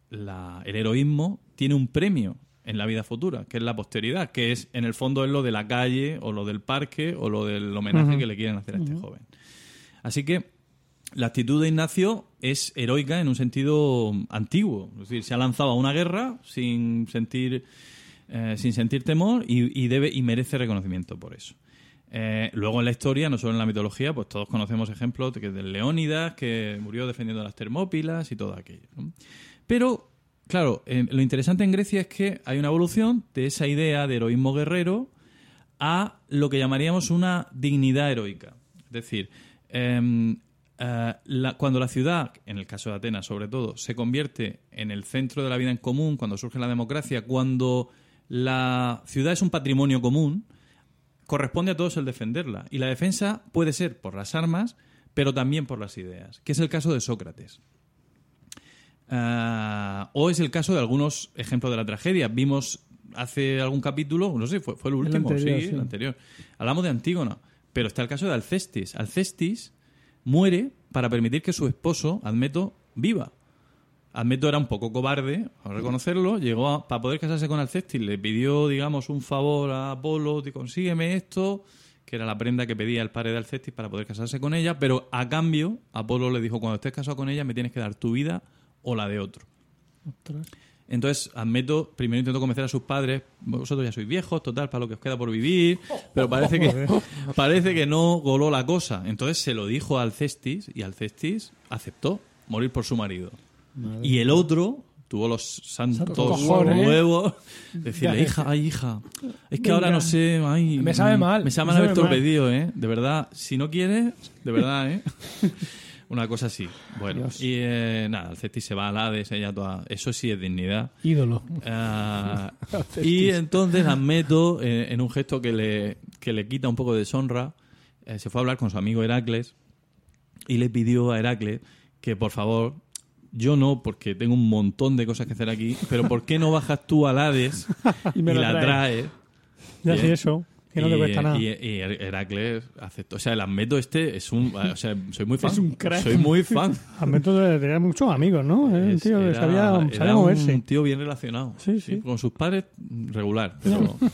la- el heroísmo tiene un premio en la vida futura, que es la posteridad, que es en el fondo es lo de la calle o lo del parque o lo del homenaje que le quieren hacer a este joven. Así que la actitud de Ignacio es heroica en un sentido antiguo, es decir, se ha lanzado a una guerra sin sentir eh, sin sentir temor y, y debe y merece reconocimiento por eso. Eh, luego en la historia, no solo en la mitología, pues todos conocemos ejemplos de del Leónidas, que murió defendiendo las Termópilas y todo aquello. ¿no? Pero, claro, lo interesante en Grecia es que hay una evolución de esa idea de heroísmo guerrero a lo que llamaríamos una dignidad heroica. Es decir, em, eh, cuando la ciudad, en el caso de Atenas sobre todo, se convierte en el centro de la vida en común, cuando surge la democracia, cuando la ciudad es un patrimonio común, corresponde a todos el defenderla. Y la defensa puede ser por las armas, pero también por las ideas, que es el caso de Sócrates. Ah, o es el caso de algunos ejemplos de la tragedia. Vimos hace algún capítulo, no sé, fue, fue el último, anterior, sí, sí. el anterior. Hablamos de Antígona, pero está el caso de Alcestis. Alcestis muere para permitir que su esposo, Admeto, viva. Admeto era un poco cobarde, a reconocerlo, llegó a- para poder casarse con Alcestis, le pidió, digamos, un favor a Apolo, "Te consígueme esto, que era la prenda que pedía el padre de Alcestis para poder casarse con ella, pero a cambio, Apolo le dijo, cuando estés casado con ella, me tienes que dar tu vida o la de otro. Entonces, Admeto primero intentó convencer a sus padres, vosotros ya sois viejos, total, para lo que os queda por vivir, pero parece que, parece que no goló la cosa. Entonces se lo dijo a Alcestis y Alcestis aceptó morir por su marido. Y el otro tuvo los santos huevos decirle, hija, ay, hija, es que ahora no sé, ay, Me sabe mal, Me sabe mal haber torpedido, ¿eh? De verdad, si no quieres, de verdad, ¿eh? Una cosa así. Bueno, Dios. y eh, nada, Alcestis se va al Hades, ella toda... Eso sí es dignidad. Ídolo. Ah, y entonces Admeto, eh, en un gesto que le, que le quita un poco de deshonra, eh, se fue a hablar con su amigo Heracles y le pidió a Heracles que por favor, yo no, porque tengo un montón de cosas que hacer aquí, pero ¿por qué no bajas tú al Hades y, me la la traes? traes? Ya sí, eso, que no te Y, cuesta nada. Y, y Her- Heracles aceptó. O sea, el Admeto este es un... O sea, soy muy fan. Es un crack. Soy muy fan. Alberto tenía muchos amigos, ¿no? Era un tío que sabía, era moverse. un tío bien relacionado. Sí, sí. Con sus padres, regular. Pero...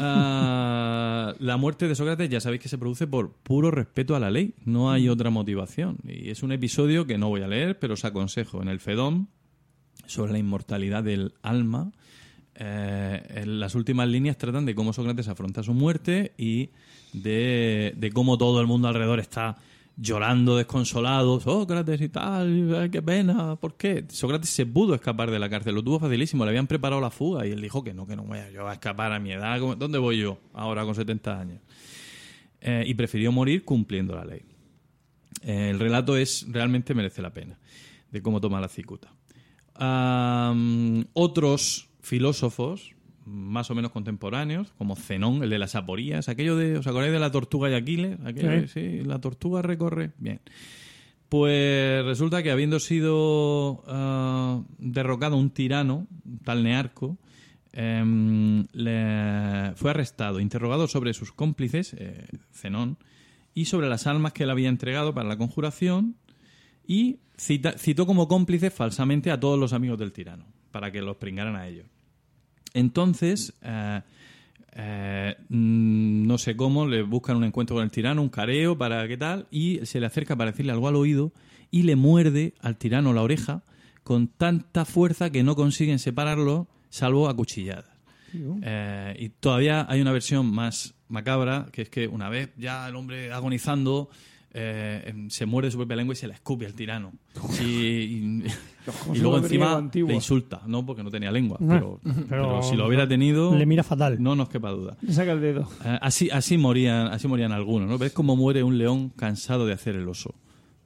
Ah, la muerte de Sócrates ya sabéis que se produce por puro respeto a la ley. No hay otra motivación. Y es un episodio que no voy a leer, pero os aconsejo. En el Fedón, sobre la inmortalidad del alma, eh, las últimas líneas tratan de cómo Sócrates afronta su muerte y de, cómo todo el mundo alrededor está llorando desconsolado, Sócrates y tal, qué pena, ¿por qué? Sócrates se pudo escapar de la cárcel, lo tuvo facilísimo, le habían preparado la fuga y él dijo que no, que no voy a, yo a escapar a mi edad, ¿cómo- ¿dónde voy yo ahora con 70 años? Eh, y prefirió morir cumpliendo la ley. Eh, el relato es realmente merece la pena de cómo toma la cicuta. Otros filósofos más o menos contemporáneos, como Zenón, el de las aporías, aquello de, ¿os acordáis de la tortuga y Aquiles? Aquello, sí. la tortuga recorre, bien. Pues resulta que habiendo sido ah, derrocado un tirano, tal Nearco, em, le- fue arrestado, interrogado sobre sus cómplices, eh, Zenón, y sobre las almas que él había entregado para la conjuración, y cita- citó como cómplices falsamente a todos los amigos del tirano, para que los pringaran a ellos. Entonces, eh, eh, mm, no sé cómo, le buscan un encuentro con el tirano, un careo, para qué tal, y se le acerca para decirle algo al oído y le muerde al tirano la oreja con tanta fuerza que no consiguen separarlo, salvo a cuchilladas. Eh, y todavía hay una versión más macabra, que es que una vez ya el hombre agonizando eh, em, se muerde su propia lengua y se la escupe al tirano. Y, y- y luego encima le insulta, no porque no tenía lengua, pero, pero- pero si lo hubiera tenido, Le mira fatal. no nos quepa duda. Le saca el dedo. Eh, así, así morían, así morían algunos, ¿no? ¿Ves cómo muere un león cansado de hacer el oso?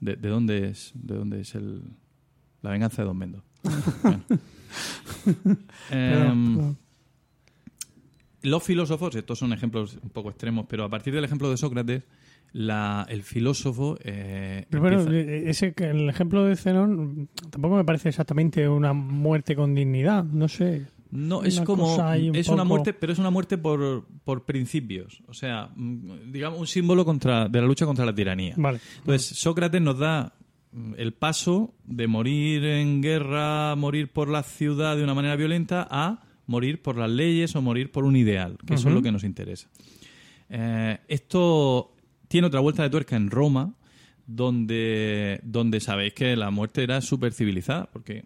¿De, de dónde es, de dónde es el, la venganza de Don Mendo? Bueno. Em, los filósofos, estos son ejemplos un poco extremos, pero a partir del ejemplo de Sócrates, la- el filósofo eh, Pero bueno, empieza- eh, ese, el ejemplo de Zenón tampoco me parece exactamente una muerte con dignidad. No sé. No, es como. un Es una muerte, pero es una muerte por, por principios. O sea, mm, digamos, un símbolo contra, de la lucha contra la tiranía. Vale. Entonces, Sócrates nos da mm, el paso de morir en guerra, morir por la ciudad de una manera violenta, a morir por las leyes o morir por un ideal, que eso es lo que nos interesa. Eh, esto tiene otra vuelta de tuerca en Roma, donde, donde sabéis que la muerte era súper civilizada, porque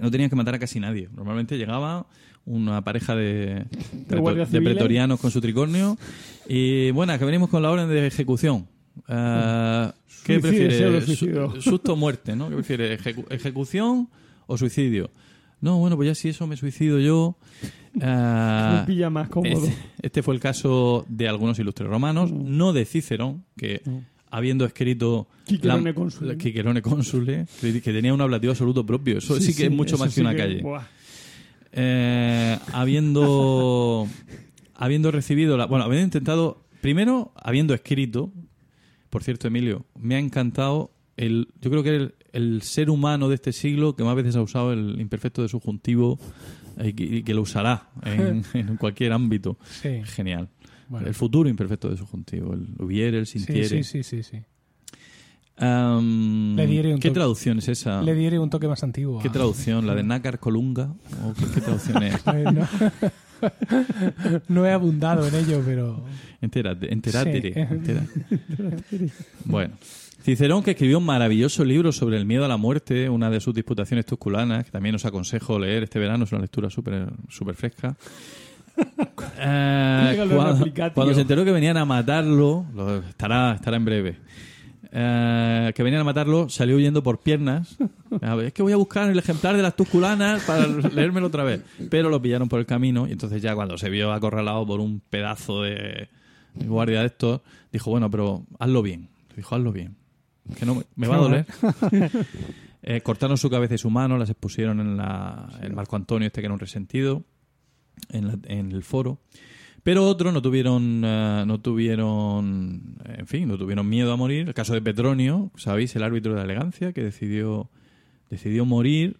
no tenían que matar a casi nadie. Normalmente llegaba una pareja de, de civiles. pretorianos con su tricornio y, bueno, que venimos con la orden de ejecución. Ah, ¿Qué prefieres? Susto o muerte, ¿no? ¿Qué prefieres? ejecu- ¿Ejecución o suicidio? No, bueno, pues ya si eso me suicido yo. Ah, pilla más cómodo. este, este fue el caso de algunos ilustres romanos, no de Cicerón, que habiendo escrito Cicerone la- Consule. Cicerone Consule, que, que tenía un ablativo absoluto propio. Eso sí, Sí, que es mucho más que una que- calle. Eh, habiendo habiendo recibido la, bueno habiendo intentado primero habiendo escrito por cierto Emilio me ha encantado el yo creo que el, el ser humano de este siglo que más veces ha usado el imperfecto de subjuntivo eh, y que, y que lo usará en, en cualquier ámbito Sí. genial Bueno. el futuro imperfecto de subjuntivo el hubiere el sintiere sí, sí, sí, sí. Am, Le diere un ¿qué traducción es esa? Le diré un toque más antiguo. ¿Qué traducción? ¿La de Nácar Colunga? ¿O qué, qué traducción es? Eh, no. No he abundado en ello, pero. Entérate, entérate, Sí. entérate. Bueno, Cicerón, que escribió un maravilloso libro sobre el miedo a la muerte, una de sus disputaciones tusculanas, que también os aconsejo leer este verano, es una lectura súper súper fresca. Eh, cuando, se enteró que venían a matarlo, lo- estará, estará en breve, eh, que venían a matarlo, salió huyendo por piernas. A ver, es que voy a buscar el ejemplar de las tusculanas para leérmelo otra vez. Pero lo pillaron por el camino y entonces ya cuando se vio acorralado por un pedazo de guardia de estos, dijo, bueno, pero hazlo bien. Dijo, hazlo bien. Que no me, va a doler. Eh, cortaron su cabeza y su mano, las expusieron en la, el Marco Antonio, este que era un resentido, en, la- en el foro. Pero otros no tuvieron, eh, no tuvieron, en fin, no tuvieron miedo a morir. El caso de Petronio, sabéis, el árbitro de la elegancia, que decidió, decidió morir,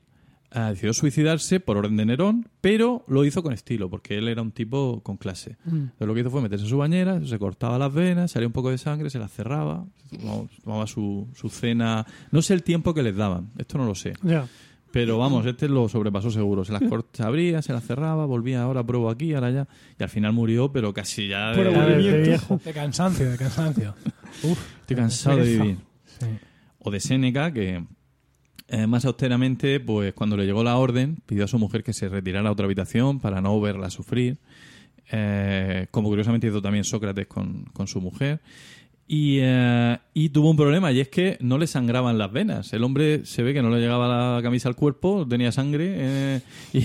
eh, decidió suicidarse por orden de Nerón, pero lo hizo con estilo, porque él era un tipo con clase. Entonces lo que hizo fue meterse en su bañera, se cortaba las venas, salía un poco de sangre, se las cerraba, tomaba, tomaba su, su cena. No sé el tiempo que les daban, esto no lo sé. Pero vamos, este lo sobrepasó seguro. Se las cort- se abría, se las cerraba, volvía ahora, pruebo aquí, ahora allá. Y al final murió, pero casi ya. De- de viejo. De cansancio, de cansancio. Uf, Estoy cansado de vivir. Sí. O de Séneca, que eh, más austeramente, pues cuando le llegó la orden, pidió a su mujer que se retirara a otra habitación para no verla sufrir. Eh, como curiosamente hizo también Sócrates con, con su mujer. Y, eh, y tuvo un problema, y es que no le sangraban las venas. El hombre se ve que no le llegaba la camisa al cuerpo, tenía sangre, y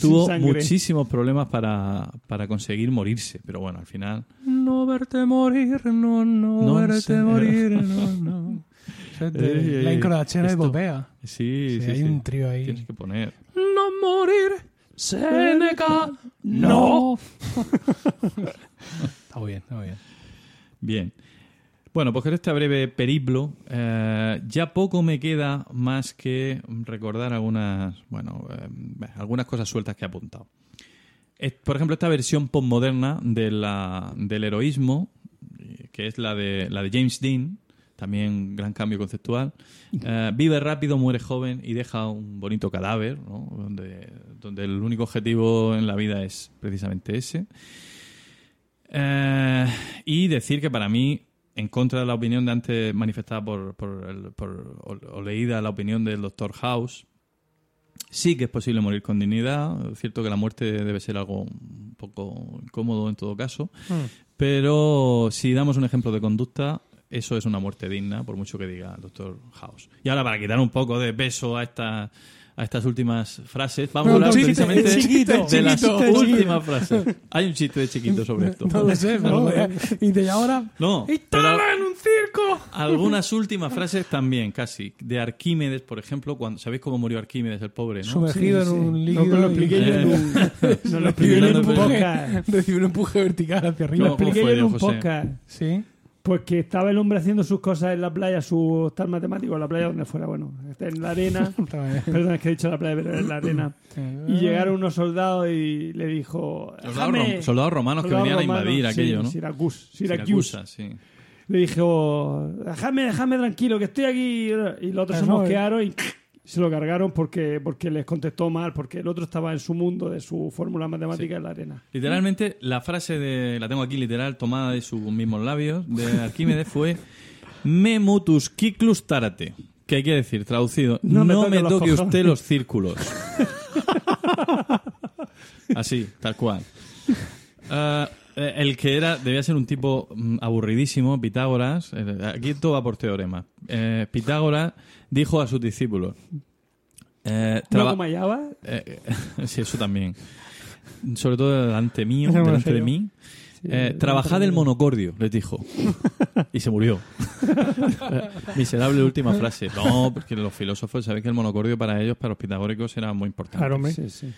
tuvo sangre. muchísimos problemas para, para conseguir morirse. Pero bueno, al final No verte morir, no, no, No, verte morir, no, no. Eso es de Ey, ey, la incrodachera de Bobea. Sí, Sí, sí, hay sí. un trío ahí. Tienes que poner. No morir, Seneca, no. está muy bien, está muy bien. Bien. Bueno, pues con este breve periplo, eh, ya poco me queda más que recordar algunas, bueno, eh, algunas cosas sueltas que he apuntado. Es- por ejemplo, esta versión postmoderna de la, del heroísmo, eh, que es la de, la de James Dean, también gran cambio conceptual. Eh, vive rápido, muere joven y deja un bonito cadáver, ¿no? donde, donde el único objetivo en la vida es precisamente ese. Eh, y decir que para mí, en contra de la opinión de antes manifestada por, por, el- por- o, o leída la opinión del doctor House, sí que es posible morir con dignidad. Es cierto que la muerte debe ser algo un poco incómodo en todo caso, pero si damos un ejemplo de conducta, eso es una muerte digna, por mucho que diga el doctor House. Y ahora, para quitar un poco de peso a esta a estas últimas frases, vamos a No, hablar no, chiste, precisamente chiquito, de las chiquito. últimas frases. Hay un chiste de chiquito sobre esto. No lo sé, pero... Y de ahora... No, ¡Estaba en un circo! Algunas últimas frases también, casi. De Arquímedes, por ejemplo, cuando ¿sabéis cómo murió Arquímedes, el pobre? ¿no? Sumergido Sí, en sí. un No, líquido... pero lo expliqué yo en un, no, lo expliqué yo en un. Recibió un empuje vertical hacia arriba. No, ¿cómo expliqué yo en un podcast. Sí. Pues que estaba el hombre haciendo sus cosas en la playa, su tal matemático en la playa donde fuera, bueno, está en la arena. Perdón, es que he dicho la playa, pero en la arena. Y llegaron unos soldados y le dijo... Soldados, "Déjame". rom- soldados romanos que venían a invadir sí, aquello, ¿no? Syracuse, Syracuse. Siracusa, sí. Le dijo, déjame, déjame tranquilo, que estoy aquí. Y los otros se mosquearon y se lo cargaron porque, porque les contestó mal, porque el otro estaba en su mundo de su fórmula matemática en la arena. Literalmente, la frase de, la tengo aquí literal, tomada de sus mismos labios, de Arquímedes fue Me mutus ciclus tarate. Que hay que decir, traducido, No no, me toque los toque cojones". usted los círculos. Así, tal cual. Eh, el que era, debía ser un tipo mm, aburridísimo, Pitágoras. eh, Aquí todo va por teorema. Eh, Pitágoras dijo a sus discípulos. eh, ¿No traba- como hallaba? eh, sí, eso también. Sobre todo delante mío, no delante de mí. Eh, trabajad el monocordio, les dijo. Y se murió. Eh, Miserable última frase. No, porque los filósofos saben que el monocordio para ellos, para los pitagóricos, era muy importante. Claro, hombre. Sí, sí.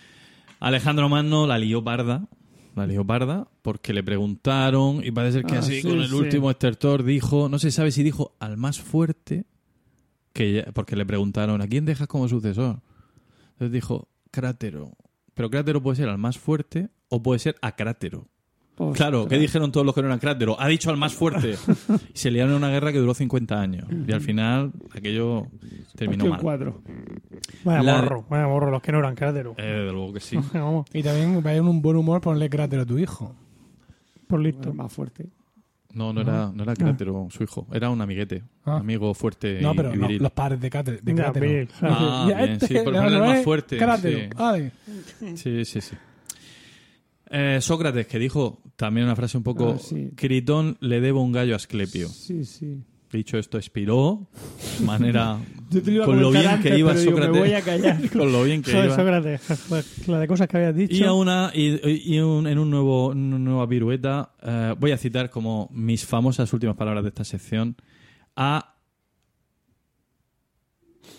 Alejandro Magno la lió parda. La lió parda porque le preguntaron y parece ser que Ah, así sí, con el sí. último estertor dijo, no se sabe si dijo al más fuerte, que ya- porque le preguntaron, ¿a quién dejas como sucesor? Entonces dijo, Crátero. Pero Crátero puede ser al más fuerte o puede ser a Crátero. Claro, ¿qué dijeron todos los que no eran Crátero? Ha dicho al más fuerte. Y se liaron en una guerra que duró 50 años. Y al final aquello terminó Hostia, mal. cuatro. Vaya La- morro, vaya morro, los que no eran crátero. Eh, desde luego que sí. Vamos, Y también vaya en un buen humor ponerle cráter a tu hijo. por listo. más fuerte. No, no era, no era Crátero, su hijo. Era un amiguete. Ah. Amigo fuerte No, y, pero y no, viril. los padres de, de Ya, crátero. Ah, bien, este, sí, por le ponerle más fuerte. Crátero. sí. Vale. Sí, sí, sí. Eh, Sócrates, que dijo también una frase un poco... Ah, sí. Critón le debo un gallo a Asclepio. Sí, sí. Dicho esto, expiró. de Manera... Con lo bien antes, que iba digo, Sócrates. me voy a callar. con lo bien que de iba. Sócrates, la de cosas que habías dicho. Y, a una, y, y un- en un nuevo, una nueva pirueta eh, voy a citar como mis famosas últimas palabras de esta sección a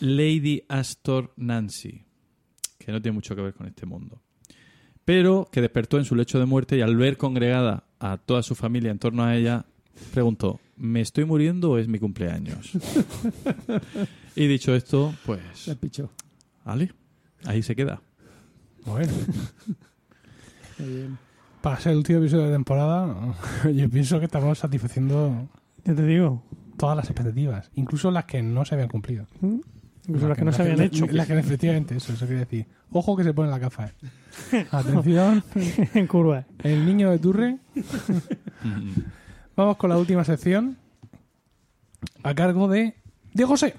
Lady Astor Nancy, que no tiene mucho que ver con este mundo, pero que despertó en su lecho de muerte y al ver congregada a toda su familia en torno a ella, preguntó, ¿me estoy muriendo o es mi cumpleaños? y dicho esto, pues, Le pichó. vale, ahí se queda. Bueno, Muy bien. para ser el último episodio de temporada, yo pienso que estamos satisfaciendo Ya te digo. todas las expectativas, incluso las que no se habían cumplido. Incluso las que no se habían hecho. Las que efectivamente, eso, eso quiere decir. Ojo que se pone la gafa. eh. Atención, en curva. el niño de Turre. Vamos con la última sección a cargo de de José.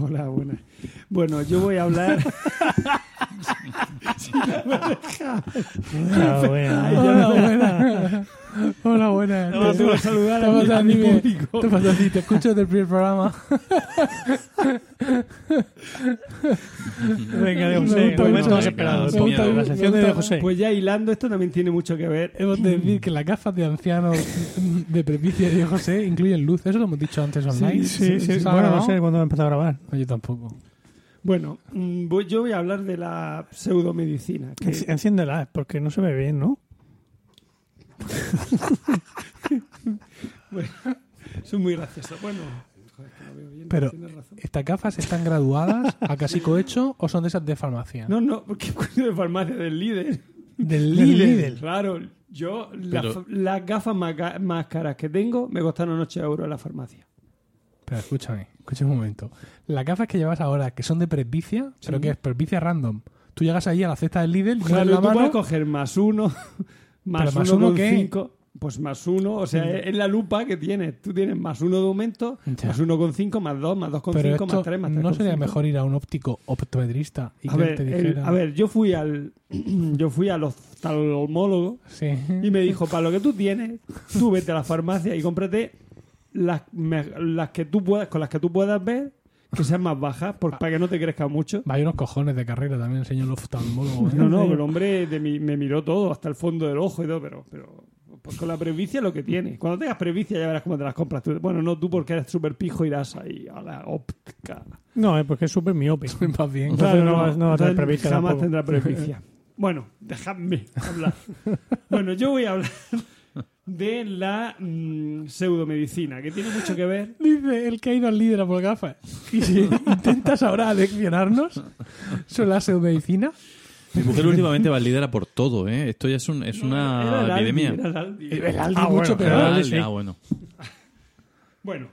Hola, buenas. Bueno, yo voy a hablar. Ah, bueno. Hola, buena. Hola, buena. Te- tengo que saludar a mi- pasa a mi dime, público. Te pasa así, te escucho desde el primer programa. Venga, de Me José. gusta El momento mucho. más esperado. Me gusta- La sección de me José. Pues ya hilando, esto también tiene mucho que ver. Hemos de decir que las gafas de anciano de prepicia de José incluyen luz. Eso lo hemos dicho antes online. Sí, sí. ¿Se ha Bueno, no sé cuándo empezó a grabar. No, yo tampoco. Bueno, mm, voy- yo voy a hablar de la pseudomedicina. que- Enci- Enciéndela, porque no se ve bien, ¿no? Son muy graciosos. Bueno, joder, que no veo bien. Pero- razón. ¿Estas gafas están graduadas a casi cohecho o son de esas de farmacia? No, no, porque de farmacia del líder. Del líder. Claro, Yo, Pero- las gafas más, ga- más caras que tengo me costaron 8 euros en la farmacia. Pero escúchame, escúchame un momento. Las gafas que llevas ahora, que son de presbicia, pero que es presbicia random. Tú llegas ahí a la cesta del Lidl, pones Claro, la tú mano, puedes coger más uno, más ¿Pero más uno uno cinco. Pues más uno, o sea, es, la lupa que tienes. Tú tienes más uno de aumento, Ya. más uno con cinco, más dos, más dos con pero cinco, esto más tres, más tres no sería cinco. mejor ir a un óptico optometrista y A que ver, te el- dijera... a ver, yo fui al yo fui al oftalmólogo Sí. y me dijo, para lo que tú tienes, tú vete a la farmacia y cómprate las, me- las que tú puedas, con las que tú puedas ver que sean más bajas, por- para que no te crezca mucho. Vaya unos cojones de carrera también el señor oftalmólogo. ¿eh? No, no, pero el hombre de mi- me miró todo, hasta el fondo del ojo y todo, pero, pero pues con la presbicia lo que tiene. Cuando tengas presbicia ya verás cómo te las compras tú. Bueno, no tú porque eres súper pijo irás ahí a la óptica. No, es porque es súper miope. Más bien. Entonces no vas- no vas a tener entonces presbicia Jamás tampoco. tendrá presbicia. bueno, dejadme hablar. bueno, yo voy a hablar de la mm, pseudomedicina, que tiene mucho que ver. Dice el que ha ido al líder a por gafas. Y si intentas ahora leccionarnos sobre la pseudomedicina, Mi mujer últimamente va líder a por todo, ¿eh? Esto ya es, un- es Era una el Aldi, epidemia. era el Aldi. el Aldi Ah, mucho bueno, peor. Ah, Aldi sí. ya, bueno. Bueno,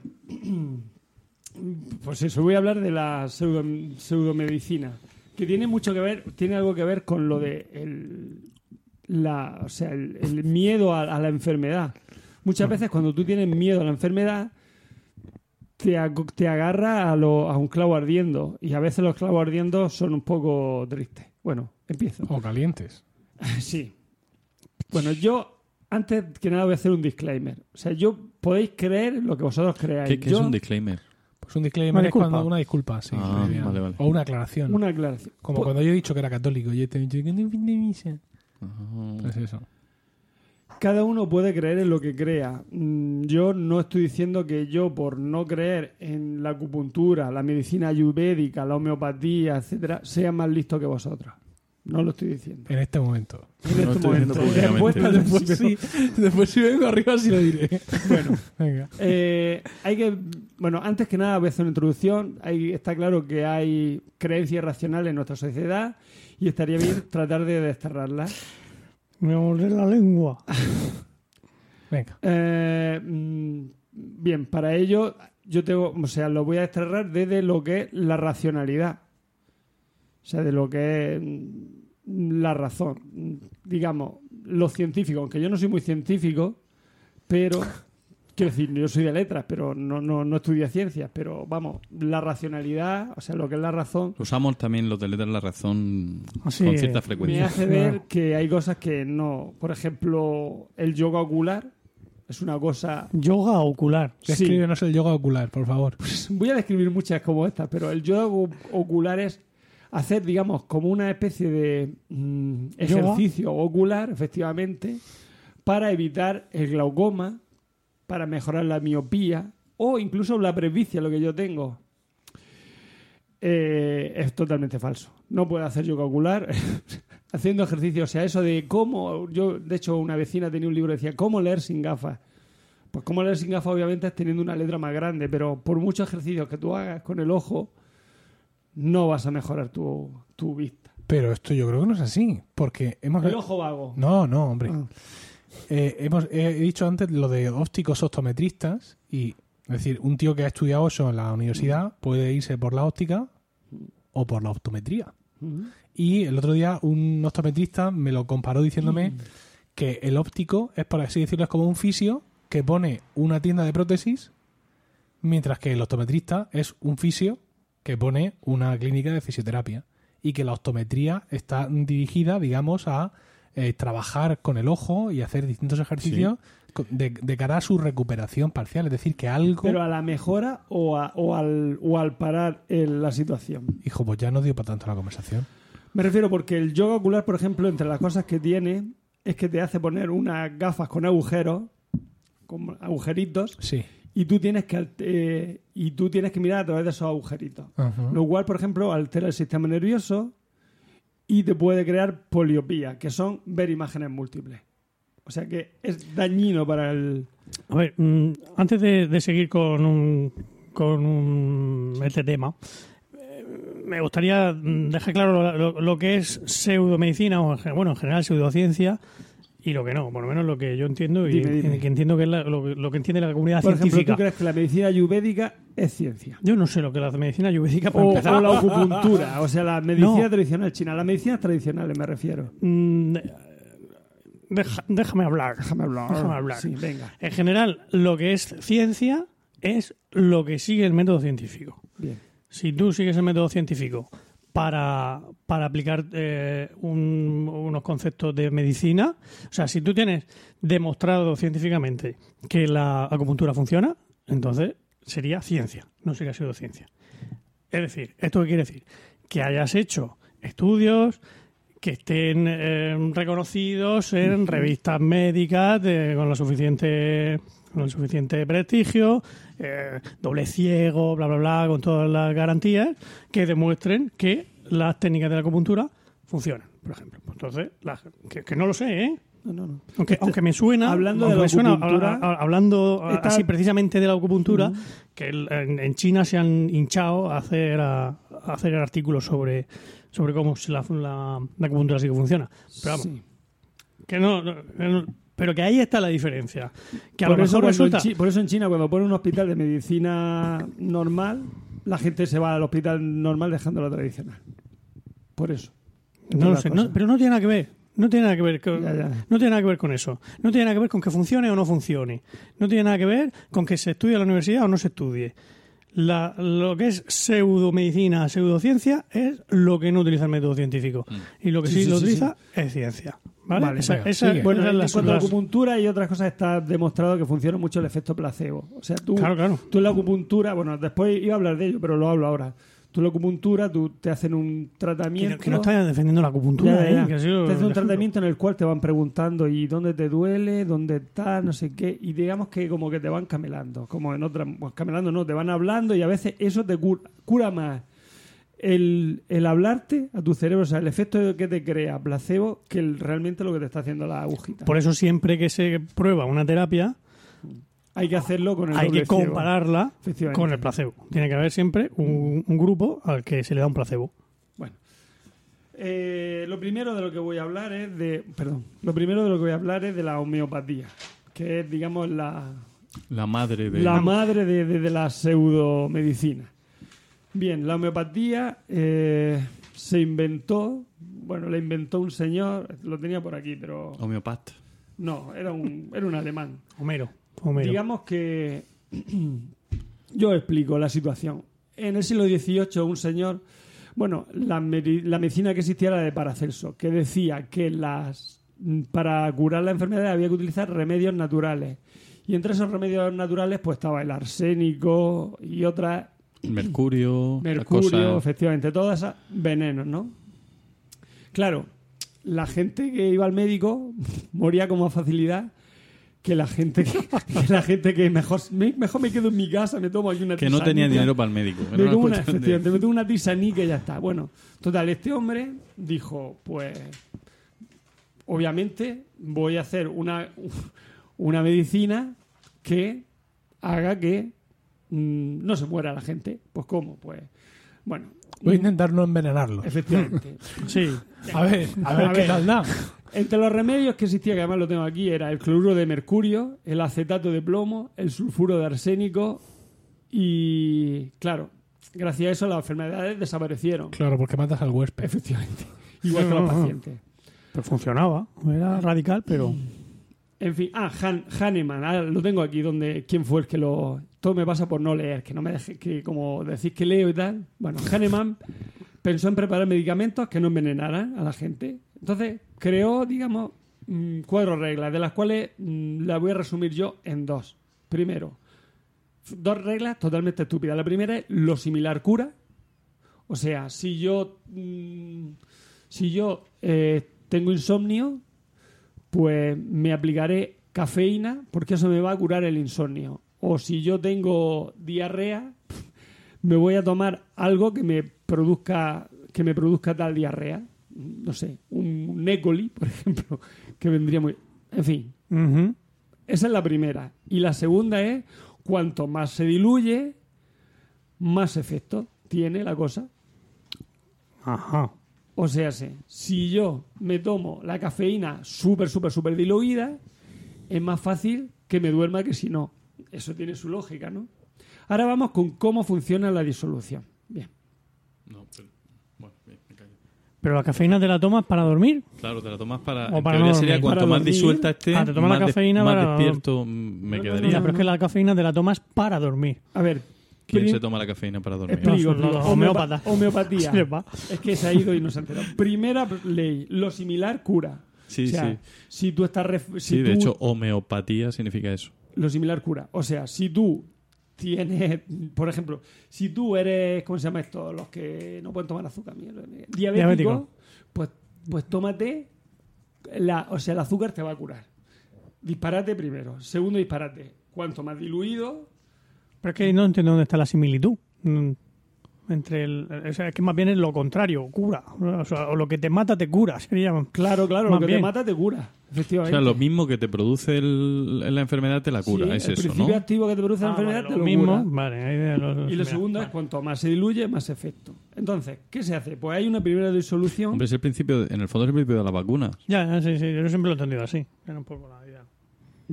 pues eso, voy a hablar de la pseudo- pseudomedicina, que tiene mucho que ver, tiene algo que ver con lo de el, la, o sea, el, el miedo a, a la enfermedad. Muchas veces cuando tú tienes miedo a la enfermedad, te, te agarra a, lo- a un clavo ardiendo, y a veces los clavos ardiendo son un poco tristes. Bueno, empiezo. O calientes. Sí. Bueno, yo antes que nada voy a hacer un disclaimer. O sea, yo podéis creer lo que vosotros creáis. ¿Qué, qué Yo- es un disclaimer? Pues un disclaimer Una es disculpa. cuando una disculpa, sí. Ah, previa. vale, vale. O una aclaración. Una aclaración. Como Pues, cuando yo he dicho que era católico. Yo te he dicho que no misa. Pues eso. Cada uno puede creer en lo que crea. Mm, Yo no estoy diciendo que yo, por no creer en la acupuntura, la medicina ayurvédica, la homeopatía, etcétera, sea más listo que vosotros. No lo estoy diciendo. En este momento. En No este estoy momento. Después. Después sí. Después si vengo arriba sí lo diré. Bueno, Venga. Eh, hay que, bueno, antes que nada voy a hacer una introducción. Hay, está claro que hay creencias racionales en nuestra sociedad y estaría bien tratar de desterrarlas. Me mordé la lengua. Venga. Eh, mm, bien, para ello yo tengo, o sea, lo voy a desterrar desde lo que es la racionalidad. O sea, de lo que es mm, la razón. Digamos, los científicos, aunque yo no soy muy científico, pero quiero decir, yo soy de letras, pero no, no, no estudio ciencias, pero vamos, la racionalidad, o sea, lo que es la razón, Usamos también los de letras la razón con cierta me frecuencia. hace ver que hay cosas que no. Por ejemplo, el yoga ocular es una cosa Yoga ocular. Sí. Descríbenos el yoga ocular, por favor. Voy a describir muchas como esta, pero el yoga ocular es hacer, digamos, como una especie de mm, ejercicio ocular, efectivamente, para evitar el glaucoma, para mejorar la miopía o incluso la presbicia, lo que yo tengo. Eh, es totalmente falso. No puedo hacer yoga ocular haciendo ejercicio. O sea, eso de cómo. Yo, de hecho, una vecina tenía un libro que decía cómo leer sin gafas. Pues cómo leer sin gafas, obviamente, es teniendo una letra más grande, pero por muchos ejercicios que tú hagas con el ojo, no vas a mejorar tu, tu vista. Pero esto yo creo que no es así. Porque hemos. El ojo vago. No, no, hombre. Ah. Eh, hemos, he dicho antes lo de ópticos optometristas y es decir, un tío que ha estudiado eso en la universidad puede irse por la óptica o por la optometría. Ujú. Y el otro día un optometrista me lo comparó diciéndome que el óptico es, por así decirlo, es como un fisio que pone una tienda de prótesis, mientras que el optometrista es un fisio que pone una clínica de fisioterapia. Y que la optometría está dirigida, digamos, a eh, trabajar con el ojo y hacer distintos ejercicios de, de cara a su recuperación parcial. Es decir, que algo... Pero a la mejora o, a- o al, o al parar el- la situación. Hijo, pues ya no dio para tanto la conversación. Me refiero porque el yoga ocular, por ejemplo, entre las cosas que tiene es que te hace poner unas gafas con agujeros, con agujeritos, Sí. Y tú tienes que eh, y tú tienes que mirar a través de esos agujeritos. Ajá. Lo cual, por ejemplo, altera el sistema nervioso y te puede crear poliopía, que son ver imágenes múltiples. O sea que es dañino para el... A ver, mm, antes de, de seguir con un, con un- este tema, eh, me gustaría dejar claro lo, lo- lo que es pseudomedicina, o bueno, en general pseudociencia, y lo que no, por lo menos lo que yo entiendo y Dime, dime. que entiendo que es la- lo, que- lo que entiende la comunidad Por ejemplo, científica. ¿tú crees que la medicina ayurvédica es ciencia? Yo no sé lo que es la medicina ayurvédica para O, empezar. o la acupuntura, o sea, la medicina No. tradicional china. Las medicinas tradicionales me refiero. Mm, deja- déjame hablar. Déjame hablar. Déjame hablar. Sí, venga. En general, lo que es ciencia es lo que sigue el método científico. Bien. Si tú sigues el método científico para, para aplicar eh, un- unos conceptos de medicina, o sea, si tú tienes demostrado científicamente que la acupuntura funciona, entonces sería ciencia, no sería pseudociencia. Es decir, ¿esto qué quiere decir? Que hayas hecho estudios que estén eh, reconocidos en revistas médicas de- con la suficiente con el suficiente prestigio, eh, doble ciego, bla bla bla, con todas las garantías que demuestren que las técnicas de la acupuntura funcionan, por ejemplo. Pues Entonces, la- que, que no lo sé, ¿eh? No, no, no. Aunque, Este- aunque me suena, hablando de la suena, acupuntura, a- a- hablando esta- así precisamente de la acupuntura, que el- en, en China se han hinchado a hacer, a, hacer artículos sobre, sobre cómo la, la, la acupuntura sí que funciona. Pero vamos, Sí. que no- pero que ahí está la diferencia. Que a Por lo eso, mejor resulta... Chi- por eso en China, cuando ponen un hospital de medicina normal, la gente se va al hospital normal dejando la tradicional. Por eso. No lo sé, no- pero no tiene nada que ver. No tiene nada que ver con, Ya, ya. no tiene nada que ver con eso. No tiene nada que ver con que funcione o no funcione. No tiene nada que ver con que se estudie en la universidad o no se estudie. La- lo que es pseudomedicina, pseudociencia, es lo que no utiliza el método científico. Y lo que Sí, sí, sí, lo sí, utiliza es ciencia. ¿Vale? Vale, esa. Bueno, en la- cuanto a las- acupuntura y otras cosas está demostrado que funciona mucho el efecto placebo. O sea, tú, Claro, claro. tú en la acupuntura, bueno, después iba a hablar de ello, pero lo hablo ahora. Tú en la acupuntura, tú te hacen un que, tratamiento. no, que no estás defendiendo la acupuntura, Ya, ya, ya. ¿eh? Que ha sido te hacen un tratamiento en el cual te van preguntando y dónde te duele, dónde está, no sé qué, y digamos que como que te van camelando, como en otra, pues camelando no, te van hablando y a veces eso te cura, cura más el, el hablarte a tu cerebro, o sea, el efecto que te crea placebo que el- realmente lo que te está haciendo la agujita. Por eso siempre que se prueba una terapia, Hay que hacerlo con el hay que compararla Efectivamente. con el placebo. Tiene que haber siempre un, un grupo al que se le da un placebo. Bueno. Eh, lo primero de lo que voy a hablar es de. Perdón. Lo primero de lo que voy a hablar es de la homeopatía. Que es, digamos, la, La madre de... la madre de, de- de la pseudomedicina. Bien, la homeopatía eh, se inventó. Bueno, la inventó un señor. Lo tenía por aquí, pero. Homeopata. No, era un, era un alemán. Homero. Homero. Digamos que yo explico la situación. En el siglo XVIII un señor, bueno, la, la medicina que existía era de Paracelso, que decía que las para curar la enfermedad había que utilizar remedios naturales. Y entre esos remedios naturales pues estaba el arsénico y otras Mercurio. Mercurio, efectivamente, todas esas venenos, ¿no? Claro, la gente que iba al médico moría con más facilidad que la gente que, que la gente que mejor me, mejor me quedo en mi casa, me tomo aquí una Que no tenía dinero para el médico. Me tomo una, efectivamente, me tomo una tisanica y ya está. Bueno, total, este hombre dijo, pues, obviamente voy a hacer una, una medicina que haga que mm, no se muera la gente. Pues, ¿cómo? Pues, bueno, Voy a intentar no envenenarlo. efectivamente. Sí. A ver, a ver A qué ver. tal da. Entre los remedios que existía, que además lo tengo aquí, era el cloruro de mercurio, el acetato de plomo, el sulfuro de arsénico y, claro, gracias a eso las enfermedades desaparecieron. Claro, porque matas al huésped. Efectivamente. Igual que los pacientes. Pero funcionaba. Era radical, pero. En fin, ah, Han- Hahnemann, ah, lo tengo aquí donde quién fue el que lo todo me pasa por no leer, que no me deje que como decís que leo y tal. Bueno, Hahnemann pensó en preparar medicamentos que no envenenaran a la gente. Entonces, creó, digamos, mm, cuatro reglas, de las cuales mm, las voy a resumir yo en dos. Primero, dos reglas totalmente estúpidas. La primera es lo similar cura. O sea, si yo mm, si yo eh, tengo insomnio, pues me aplicaré cafeína porque eso me va a curar el insomnio. O si yo tengo diarrea, me voy a tomar algo que me produzca que me produzca tal diarrea. No sé, un Necoli, por ejemplo, que vendría muy... En fin, esa es la primera. Y la segunda es, cuanto más se diluye, más efecto tiene la cosa. Ajá. O sea, sí, si yo me tomo la cafeína súper, súper, súper diluida, es más fácil que me duerma que si no. Eso tiene su lógica, ¿no? Ahora vamos con cómo funciona la disolución. Bien. No, pero- bueno, bien, me callo. Pero la cafeína te la tomas para dormir. Claro, te la tomas para. O en para teoría no sería dormir. cuanto Para más dormir. disuelta esté, Ah, te tomas la más, des- cafeína más para- despierto mm, me No, no, quedaría. Ya, pero es que la cafeína te la tomas para dormir. A ver. ¿Quién se toma la cafeína para dormir? Explico, No, Homeopatía. Va. Es que se ha ido y no se ha enterado. Primera ley, lo similar cura. Sí, o sea, sí. Si tú estás... ref- si Sí, de tú- hecho, homeopatía significa eso. Lo similar cura. O sea, si tú tienes, por ejemplo, si tú eres, ¿cómo se llama esto? Los que no pueden tomar azúcar, mierda, diabético, Diabético. pues, pues tómate, la, o sea, el azúcar te va a curar. Disparate primero. Segundo disparate. Cuanto más diluido, Pero es que no entiendo dónde está la similitud. mm, Entre el, o sea, es que más bien es lo contrario, cura. O, sea, o lo que te mata te cura. Sería. claro, claro, Más lo que bien. te mata te cura. O Efectivamente. sea, lo mismo que te produce el- la enfermedad te la cura, Sí, es el eso, principio ¿no? activo que te produce la Ah, enfermedad vale, te lo lo mismo. cura. Vale, los- Y lo segundo es vale. cuanto más se diluye, más efecto. Entonces, ¿qué se hace? Pues hay una primera disolución. Hombre, es el principio, de- en el fondo es el principio de la vacuna. Ya, sí, sí, yo siempre lo he entendido así. Era un poco la.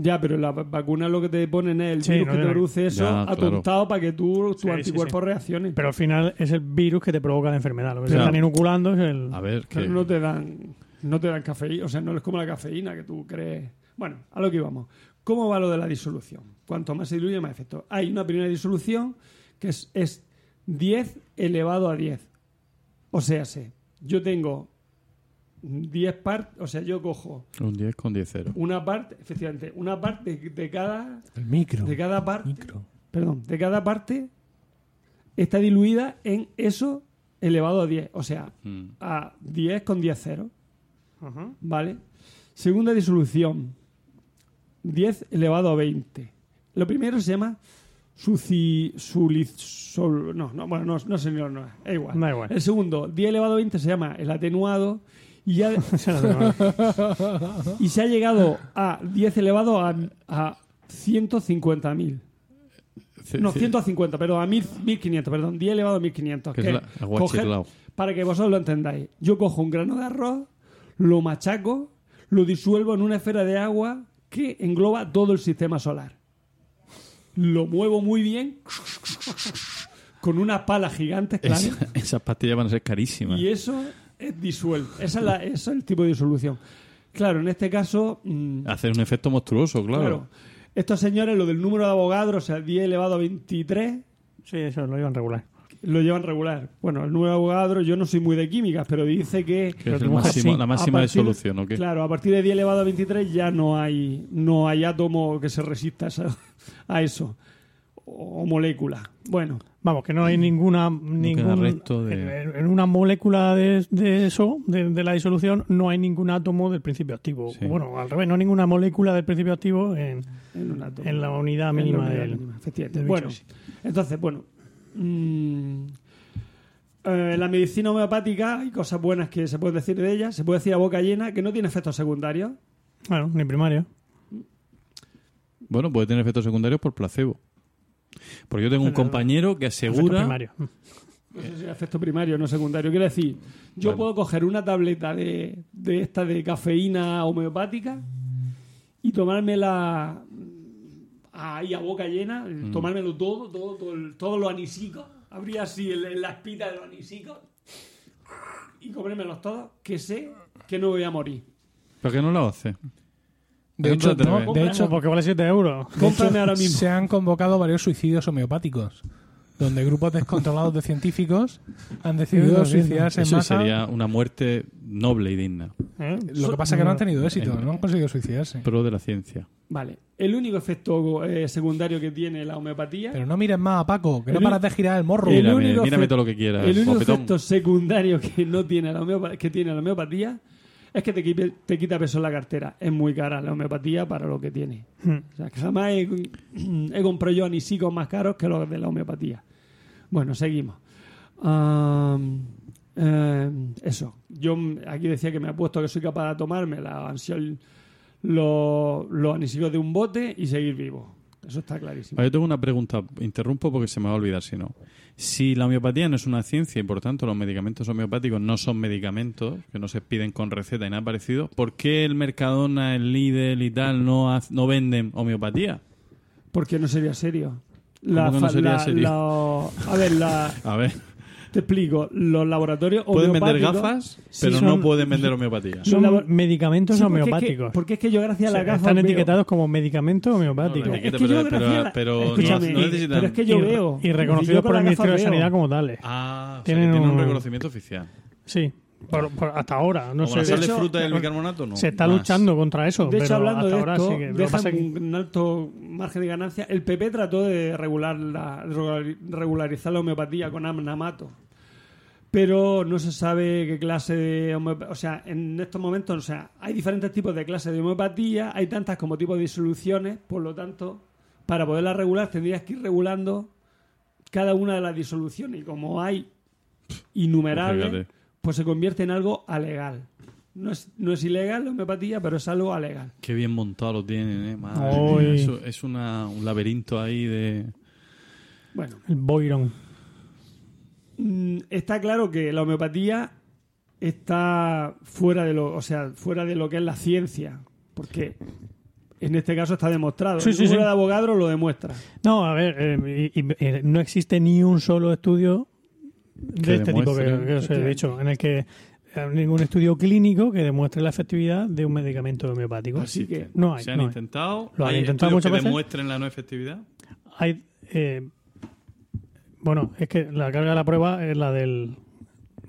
Ya, pero la va- vacuna lo que te ponen es el Sí, virus no que te produce eso Ya, claro. atontado para que tú, tus Sí, sí, anticuerpos sí. reaccionen. Pero al final es el virus que te provoca la enfermedad. Lo que Claro. se están inoculando es el. A ver, que Pero no te dan no te dan cafeína, o sea, no es como la cafeína que tú crees. Bueno, a lo que íbamos. ¿Cómo va lo de la disolución? Cuanto más se diluye, más efecto. Hay una primera disolución que es, es 10 elevado a 10. O sea, sé, yo tengo 10 partes, o sea, yo cojo un 10 con 10 0. una parte, efectivamente, una parte de, de cada El micro. de cada parte micro. perdón, de cada parte está diluida en eso elevado a 10. O sea, Mm. a 10 con 10 ceros. Ajá. ¿Vale? Segunda disolución. 10 elevado a 20. Lo primero se llama suci, suliz, sol- no, no, bueno, no, no sé, no, no, es igual. Da igual. El segundo, 10 elevado a 20 se llama el atenuado y se ha llegado a 10 elevado a, a 150.000. No, 150, perdón, a 1000 1500, perdón, 10 elevado a 1500. Que la- para que vosotros lo entendáis, yo cojo un grano de arroz, lo machaco, lo disuelvo en una esfera de agua que engloba todo el sistema solar. Lo muevo muy bien con unas palas gigantes, claro. Esa- esas pastillas van a ser carísimas. Y eso es disuelto. Esa es la- es el tipo de disolución. Claro, en este caso. mm, Hacer un efecto monstruoso, claro. claro. Estos señores, lo del número de abogados, o sea, 10 elevado a 23, Sí, eso lo iban regular. lo llevan regular. Bueno, el número de abogados, yo no soy muy de químicas, pero dice que. Es el máximo- la a máxima de partir- solución, ¿o qué? Claro, a partir de 10 elevado a 23 ya no hay, no hay átomo que se resista a esa- a eso. O, o molécula. Bueno, Vamos, que no hay ninguna. queda ningún, resto de- en, en una molécula de, de eso, de, de la disolución, no hay ningún átomo del principio activo. Sí. Bueno, al revés, no hay ninguna molécula del principio activo en, en un átomo. en la unidad En la mínima unidad del. mínima, efectivamente. del Bueno, entonces, bueno. mm, eh, la medicina homeopática, hay cosas buenas que se pueden decir de ella. Se puede decir a boca llena que no tiene efectos secundarios. Bueno, ni primario. Bueno, puede tener efectos secundarios por placebo. Porque yo tengo un Pero- compañero que asegura... primario. No sé si es efecto primario no secundario. Quiero decir, yo puedo coger una tableta de, de esta de cafeína homeopática y tomármela mm, ahí a boca llena, tomármelo todo, todo, todo el- todos los anisicos, abrir así el- el- la espita de los anisicos y comérmelos todos, que sé que no voy a morir. ¿Por qué no lo hace? De ¿A hecho, no, de hecho, porque vale 7 euros. Cómprame hecho, ahora mismo. se han convocado varios suicidios homeopáticos, donde grupos descontrolados de científicos han decidido suicidarse en Eso masa. sería una muerte noble y digna. ¿eh? Lo que pasa es que no han tenido éxito, no han conseguido suicidarse. Pro de la ciencia. Vale, el único efecto eh, secundario que tiene la homeopatía Pero no mires más a Paco, que no El- paras de girar el morro. el Mírame, único mírame efecto- todo lo que quieras. El único guapetón. efecto secundario que no tiene la homeopa- que tiene la homeopatía es que te, quite- te quita peso en la cartera. Es muy cara la homeopatía para lo que tiene. Hmm. O sea, que jamás he, he comprado yo anisicos más caros que los de la homeopatía. Bueno, seguimos. Eh, eso. Yo aquí decía que me ha puesto que soy capaz de tomarme la ansiol, los, los anisicos de un bote y seguir vivo. Eso está clarísimo. Yo tengo una pregunta, interrumpo porque se me va a olvidar si no. Si la homeopatía no es una ciencia y por tanto los medicamentos homeopáticos no son medicamentos, que no se piden con receta y nada parecido, ¿por qué el Mercadona, el Lidl y tal no, no venden homeopatía? Porque no sería serio. que no sería la- serio? la- a ver, la- A ver, te explico. Los laboratorios pueden vender homeopáticos- gafas, Sí, pero son- no pueden vender homeopatía. Son labo- medicamentos Sí, porque es que- homeopáticos. porque es que yo gracias a la gafa están veo- etiquetados como medicamentos homeopáticos. No, la Es etiqueta, que yo pero- gracias a la- pero no- Escúchame, no necesitan- pero es que yo y, veo. y Yo reconocidos con por la el gafa Ministerio de veo. Sanidad como tales. Ah, o sea, Tienen tienen un un- reconocimiento oficial. Sí, por- por- hasta ahora. No sé. sal De de hecho, fruta y el bicarbonato, no. se está Más. luchando contra eso. De hecho, pero hablando hasta de ahora esto, sí que- dejan un alto margen de ganancia. El PP trató de regular la, regular- regularizar la homeopatía con Amnamato. Pero no se sabe qué clase de homeopatía. O sea, en estos momentos, o sea, hay diferentes tipos de clases de homeopatía, hay tantas como tipos de disoluciones, por lo tanto, para poderla regular tendrías que ir regulando cada una de las disoluciones. Y como hay innumerables, Fíjate. Pues se convierte en algo alegal. No es, no es ilegal la homeopatía, pero es algo alegal. Qué bien montado lo tienen, ¿eh? Madre mía, eso es una, un laberinto ahí de... Bueno, El Boiron. mm, está claro que la homeopatía está fuera de lo, o sea, fuera de lo que es la ciencia, porque en este caso está demostrado. Sí, el sí, sí. de Avogadro lo demuestra. No, a ver, eh, y- y, eh, no existe ni un solo estudio de este tipo que, os he dicho, en el que eh, ningún estudio clínico que demuestre la efectividad de un medicamento homeopático. Así que No hay. Se han no hay. intentado. Lo han ¿Hay intentado muchas que veces. demuestren la no efectividad? Hay, eh, bueno, es que la carga de la prueba es la del.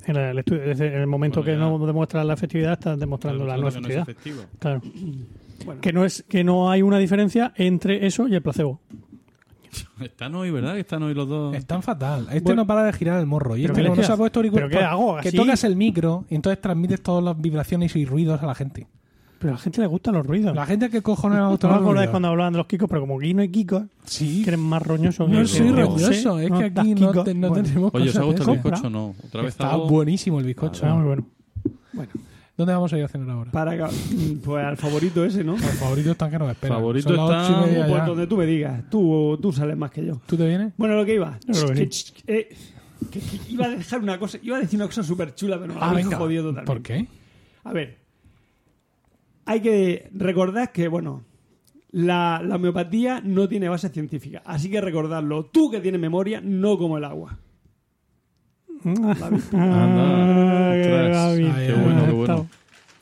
En el, estudio, en el momento Bueno, que ya. no demuestra la efectividad, está demostrando la no es efectividad. Claro. bueno, Que no es que no hay una diferencia entre eso y el placebo. Están hoy, ¿verdad? Que están hoy los dos. Están fatal. Este Bueno. no para de girar el morro. Y ¿Pero este no, se ha puesto auricular- ¿Pero qué hago? Que ¿Así? tocas el micro y entonces transmites todas las vibraciones y ruidos a la gente. Pero a la gente le gustan los ruidos. La gente que cojones ¿No gustado los ruidos? cuando hablaban de los kikos? Pero como aquí no hay kikos, Sí. que eres más roñoso. No que- soy que roñoso, es que aquí no, te- no Bueno, tenemos Oye, ¿os ha gustado el bizcocho o no? Otra vez Está algo- buenísimo el bizcocho. está muy bueno. bueno, ¿Dónde vamos a ir a cenar ahora? para que- pues al favorito ese, ¿no? Los favoritos están que nos esperan. Favorito Son las está- ocho y media Pues ya. donde tú me digas, tú, tú sales más que yo. ¿Tú te vienes? Bueno, lo que iba. Yo creo que que, eh, que- que iba a dejar una cosa, iba a decir una cosa súper chula, pero me la Ah, habéis jodido totalmente. ¿Por qué? A ver, hay que recordar que, bueno, la, la homeopatía no tiene base científica. Así que recordarlo. Tú que tienes memoria, no como el agua. Ah, qué bueno, qué bueno.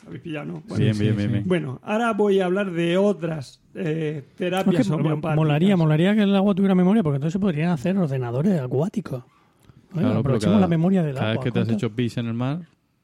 ¿Habéis pillado, no? Bueno, Bien, sí, bien, bien, bien. Bueno, ahora voy a hablar de otras eh, Es terapias que mo- homeopáticas. molaría, molaría que el agua tuviera memoria, porque entonces se podrían hacer ordenadores acuáticos. Oye, Claro, aprovechemos cada- la memoria del Cada agua. vez que te has hecho pis en el mar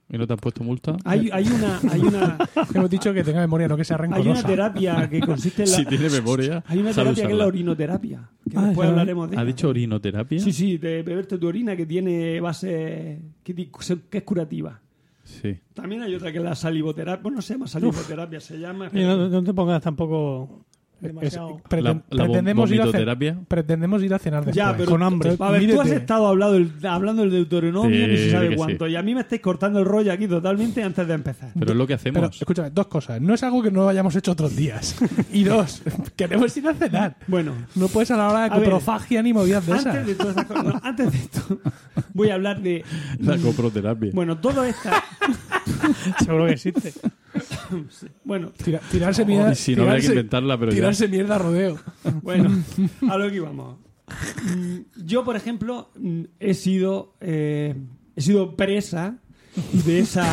y no te han puesto multa. Hay, hay una, hay una, Hemos dicho que tenga memoria, no que sea hay una rencorosa. terapia que consiste en la, Si tiene memoria, hay una sabe terapia que es la usarla. orinoterapia. Que Ah, después hablaremos de ¿Ha ella. dicho orinoterapia? Sí, sí, de beberte tu orina que tiene base que, es curativa. Sí. También hay otra que es la salivoterapia. Bueno, no se llama salivoterapia, se llama. Y no, no te pongas tampoco Es- demasiado... preten- La- la pretendemos, ir a ce- vomitoterapia. pretendemos ir a cenar después. Ya, pero con hambre. A ver, tú has estado hablando del, hablando del Deuteronomio, Sí, ni se sabe cuánto. sí. Y a mí me estáis cortando el rollo aquí totalmente antes de empezar. Pero es lo que hacemos. Pero, escúchame, dos cosas. No es algo que no hayamos hecho otros días. y dos, queremos ir a cenar. Bueno, No puedes a la hora de ver, coprofagia ni movidas de antes esas. de, todas cosas- no, antes de esto, voy a hablar de. La coproterapia. Bueno, todo esta. Seguro que existe. Bueno, Tira- tirarse mierda. y si no habría que tirarse- inventarla, pero ya. Tirarse mierda a rodeo. Bueno, a lo que íbamos. Mm, Yo, por ejemplo, mm, he sido eh, he sido presa de esa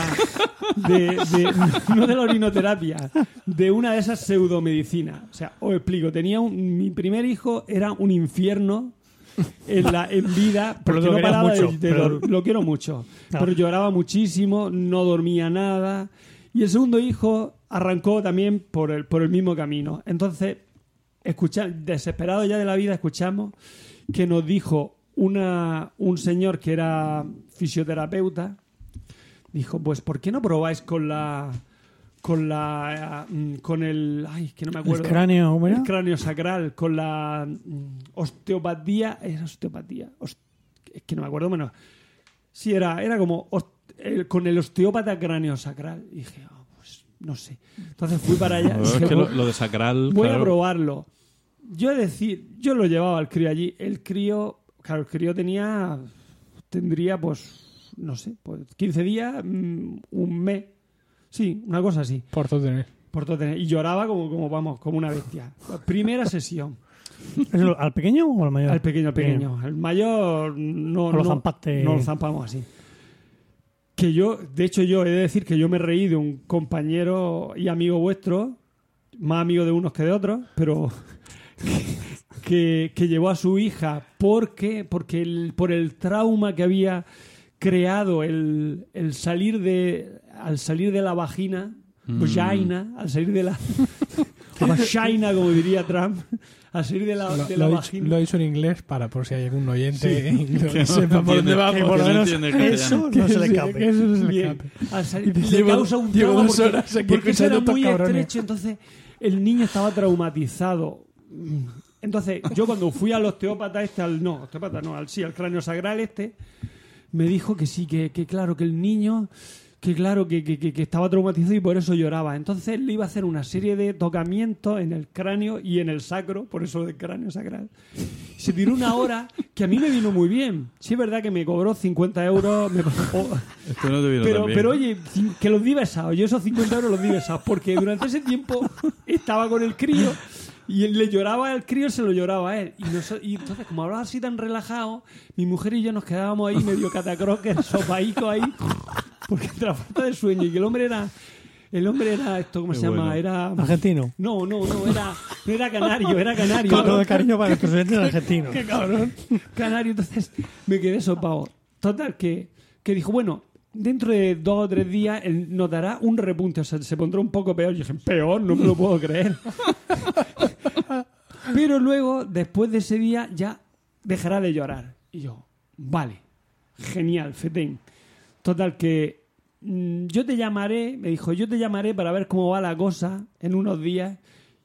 de, de- no de la orinoterapia, de una de esas pseudomedicinas. O sea, os explico, tenía un, mi primer hijo era un infierno en la en vida Pero lo no paraba mucho, de pero- dor- lo quiero mucho, Ah. pero lloraba muchísimo, no dormía nada y el segundo hijo arrancó también por el por el mismo camino. Entonces escucha, desesperado ya de la vida, escuchamos que nos dijo una, un señor que era fisioterapeuta, dijo, pues ¿por qué no probáis con la con la mm, con el ay que no me El acuerdo cráneo, ¿cómo era? el cráneo sacral con la mm, osteopatía era osteopatía Os- es que no me acuerdo menos sí era era como el- con el osteópata cráneo sacral y dije "Ah, pues no sé entonces fui para allá dije, es que lo, "Voy- lo de sacral. voy a probarlo yo decir, yo lo llevaba al crío allí. El crío, claro, el crío tenía, tendría pues, no sé, pues 15 días, mm, un mes. Sí, una cosa así. Por todo tener. Por todo tener. Y lloraba como, como, vamos, como una bestia. Primera sesión. ¿Eso ¿Al pequeño o al mayor? Al pequeño, al pequeño. Al mayor no, No lo no, zampaste. no lo zampamos así. Que yo, de hecho, yo he de decir que yo me reí de un compañero y amigo vuestro, más amigo de unos que de otros, pero que, que llevó a su hija porque, porque el- por el trauma que había creado el, el salir de al salir de la vagina, vagina, al salir de la vagina, como diría Trump, al salir de la, Lo, de lo la he vagina. dicho, lo he dicho en inglés para por si hay algún oyente que Que no sepa por dónde entiende- va. que por lo no menos castellano. eso no se le Sí, escape. que eso no se le Bien. escape. Al salir- le Llevo- causa un trauma dos porque, horas aquí porque eso era muy cabrones. estrecho entonces el niño estaba traumatizado entonces yo cuando fui al osteópata este al no osteópata no al sí al cráneo sagral este me dijo que sí que, que claro que el niño que claro que, que- estaba traumatizado y por eso lloraba entonces le iba a hacer una serie de tocamientos en el cráneo y en el sacro por eso del cráneo sagral se tiró una hora que a mí me vino muy bien sí es verdad que me cobró 50 euros me- Esto no te vino pero, pero oye, que los di besados. Yo esos 50 euros los di besados. Porque durante ese tiempo estaba con el crío y él le lloraba al crío, se lo lloraba a él. Y, entonces, como hablaba así tan relajado, mi mujer y yo nos quedábamos ahí medio catacroques, sopaicos ahí, porque entre la falta de sueño y que el hombre era. El hombre era esto, ¿cómo Qué se llama? Era. Argentino. No, no, no, era, no era canario, era canario. Con todo el cariño para nuestros oyentes argentinos. Qué cabrón. Canario, entonces me quedé sopado. Total, que, que dijo, bueno, dentro de dos o tres días él notará un repunte, o sea, se pondrá un poco peor. Yo dije, peor, no me lo puedo creer. Pero luego, después de ese día, ya dejará de llorar. Y yo, vale, genial, fetén. Total, que mm, yo te llamaré, me dijo, yo te llamaré para ver cómo va la cosa en unos días.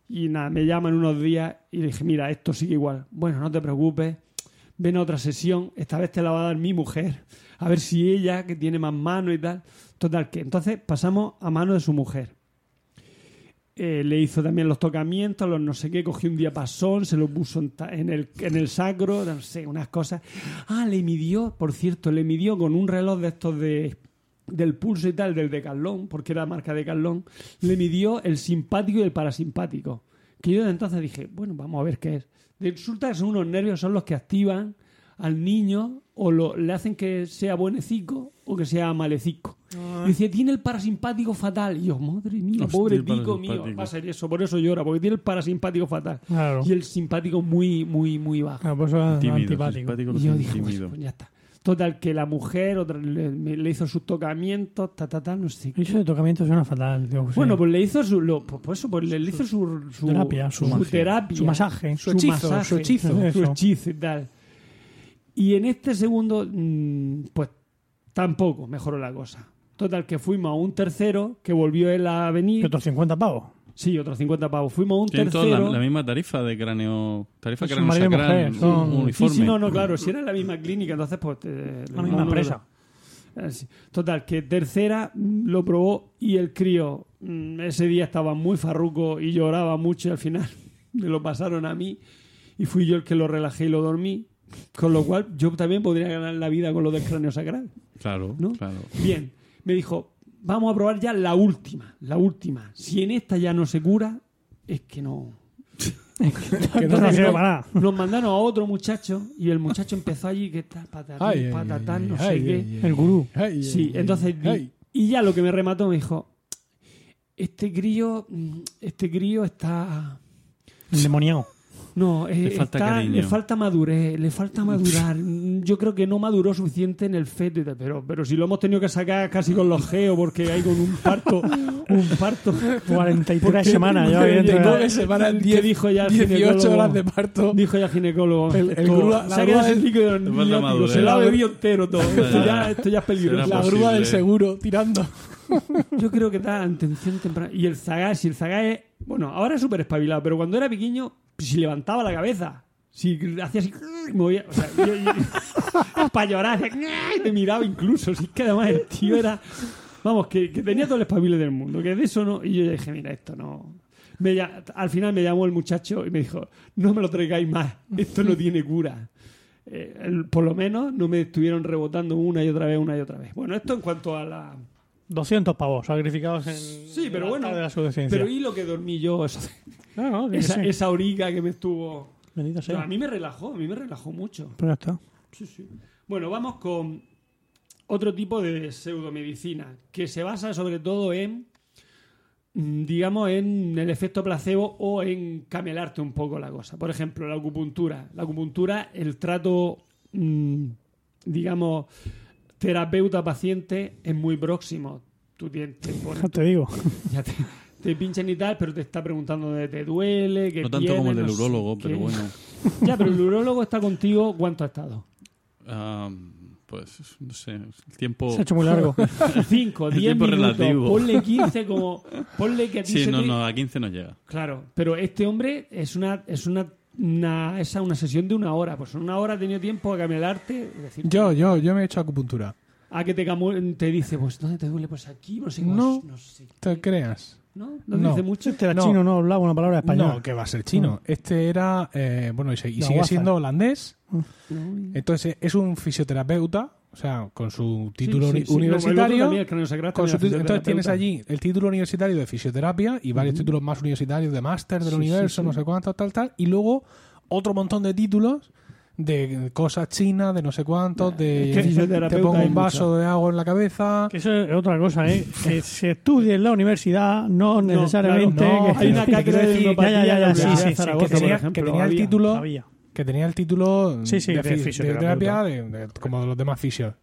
Y nada, me llaman unos días y le dije, mira, esto sigue igual. Bueno, no te preocupes, ven a otra sesión, esta vez te la va a dar mi mujer, a ver si ella, que tiene más mano y tal. Total, que entonces pasamos a mano de su mujer. Eh, le hizo también los tocamientos, los no sé qué, cogió un diapasón, se lo puso en, el, en el sacro, no sé, unas cosas. Ah, le midió, por cierto, le midió con un reloj de estos de del pulso y tal, del Decathlon, porque era marca Decathlon, le midió el simpático y el parasimpático. Que yo de entonces dije, bueno, vamos a ver qué es. Resulta que son unos nervios, son los que activan al niño o lo, le hacen que sea buenecico o que sea malecico. Y dice, tiene el parasimpático fatal. Y yo, madre mía, Hostia, pobre pico mío. Va a ser eso, por eso llora, porque tiene el parasimpático fatal. Claro. Y el simpático muy, muy, muy bajo. Ah, pues Tímido, antipático. simpático, Y yo dije, pues, tímido. pues ya está. Total, que la mujer otra, le, hizo sus tocamientos, ta, ta, ta, no sé qué. Eso de tocamiento suena fatal. tío, José. Bueno, pues le hizo su, lo- pues, pues eso, pues le, le hizo su, su terapia, su magia, terapia, su masaje, su hechizo, masaje, su hechizo. su hechizo y tal. Y en este segundo, mm, pues tampoco mejoró la cosa. Total, que fuimos a un tercero, que volvió él a ¿Qué venir. otros 50 pavos? Sí, otros 50 pavos. Fuimos a un Tienen tercero. la, la misma tarifa de cráneo. Tarifa cráneo sacral mujer, son- un- Sí, uniforme. sí, no, no, claro. Si era la misma clínica, entonces pues... te- La misma empresa. Eh. Total, que tercera mm, lo probó y el crío mm, ese día estaba muy farruco y lloraba mucho y al final me lo pasaron a mí y fui yo el que lo relajé y lo dormí. Con lo cual yo también podría ganar la vida con lo del cráneo sacral. Claro, ¿no? claro. Bien, me dijo, vamos a probar ya la última, la última. Si en esta ya no se cura, es que no... Que no sirve para nada. Nos mandaron a otro muchacho y el muchacho empezó allí que está patatán, Ay, ay, patatán, no ay, sé ay, qué. El gurú. ay, Sí, ay, entonces y- ay. y ya lo que me remató me dijo, este crío, mm, este crío está Endemoniado. No, eh, Le falta está- cariño. le falta madurez, le falta madurar. Yo creo que no maduró suficiente en el feto, pero pero si lo hemos tenido que sacar casi con los geos porque hay con un parto, un parto 43 semanas ya de llegó la- que se van a ¿Qué 10, dijo ya el 18 ginecólogo? horas de parto. Dijo ya el ginecólogo. El- el grúa- la se ha quedado grúa sin del- líquido. Se lo ha bebido entero todo. Esto ya, esto ya es peligroso. La grúa del seguro tirando. Yo creo que da atención temprana. Y el Zaga, si el Zaga es. Bueno, ahora es súper espabilado, pero cuando era pequeño, si levantaba la cabeza, si hacía así, movía. O sea, yo, yo- para llorar, hacía, y te miraba incluso. Si es que además el tío era. Vamos, que, tenía todo el espabile del mundo, que de eso no. Y yo dije, mira, esto no. Me al final me llamó el muchacho y me dijo, no me lo traigáis más, esto no tiene cura. Eh, por lo menos no me estuvieron rebotando una y otra vez, una y otra vez. Bueno, esto en cuanto a la... 200 pavos sacrificados en. Sí, pero el bueno, de la pseudociencia. pero y lo que dormí yo, eso- No, no, esa, esa horiga que me estuvo... Bendito sea. No, a mí me relajó, a mí me relajó mucho. Ya está. Sí, sí. Bueno, vamos con otro tipo de pseudomedicina que se basa sobre todo en, mm, digamos, en el efecto placebo o en camelarte un poco la cosa. Por ejemplo, la acupuntura. La acupuntura, el trato, mm, digamos, terapeuta-paciente es muy próximo. Tú tienes, te pones- Ya te digo. ya te, te pinchan y tal, pero te está preguntando dónde te duele, qué No tanto como el del no urólogo, pero qué. bueno. Ya, pero el urólogo está contigo, ¿cuánto ha estado? Ah, pues, no sé, el tiempo... Se ha hecho muy largo. 5, El 10 tiempo minutos, relativo. ponle 15 como ponle que a ti Sí, se no, te- no, a 15 no llega. Claro, pero este hombre es una es una una, esa una sesión de una hora, pues en una hora ha tenido tiempo a camelarte, decir, Yo, yo, yo me he hecho acupuntura. a que te te dice, pues ¿dónde te duele? Pues aquí, no sé, No. no sé. ¿Te creas? ¿No? ¿No, No. dice mucho? Este era No. chino, no hablaba una palabra española. No, que va a ser chino. Este era, eh, bueno, y, sigue siendo holandés. No. Entonces es un fisioterapeuta, o sea, con su título Sí, sí, sí. No, universitario. también, craniosacral con su título- entonces tienes allí el título universitario de fisioterapia y varios títulos más universitarios de máster del Sí, universo, sí, sí. no sé cuánto, tal, tal. Y luego otro montón de títulos de cosas chinas, de no sé cuántos, de Es que te pongo un vaso mucho. de agua en la cabeza. Que eso es otra cosa, ¿eh? Que se estudie en la universidad, no necesariamente. claro, no, que- hay una cátedra de ya, ya, ya, sí, sí, de sí, Zaragoza, que tenía, que el título Sabía. Que tenía el título Sí, sí, de, de fi- de de- como los demás fisios.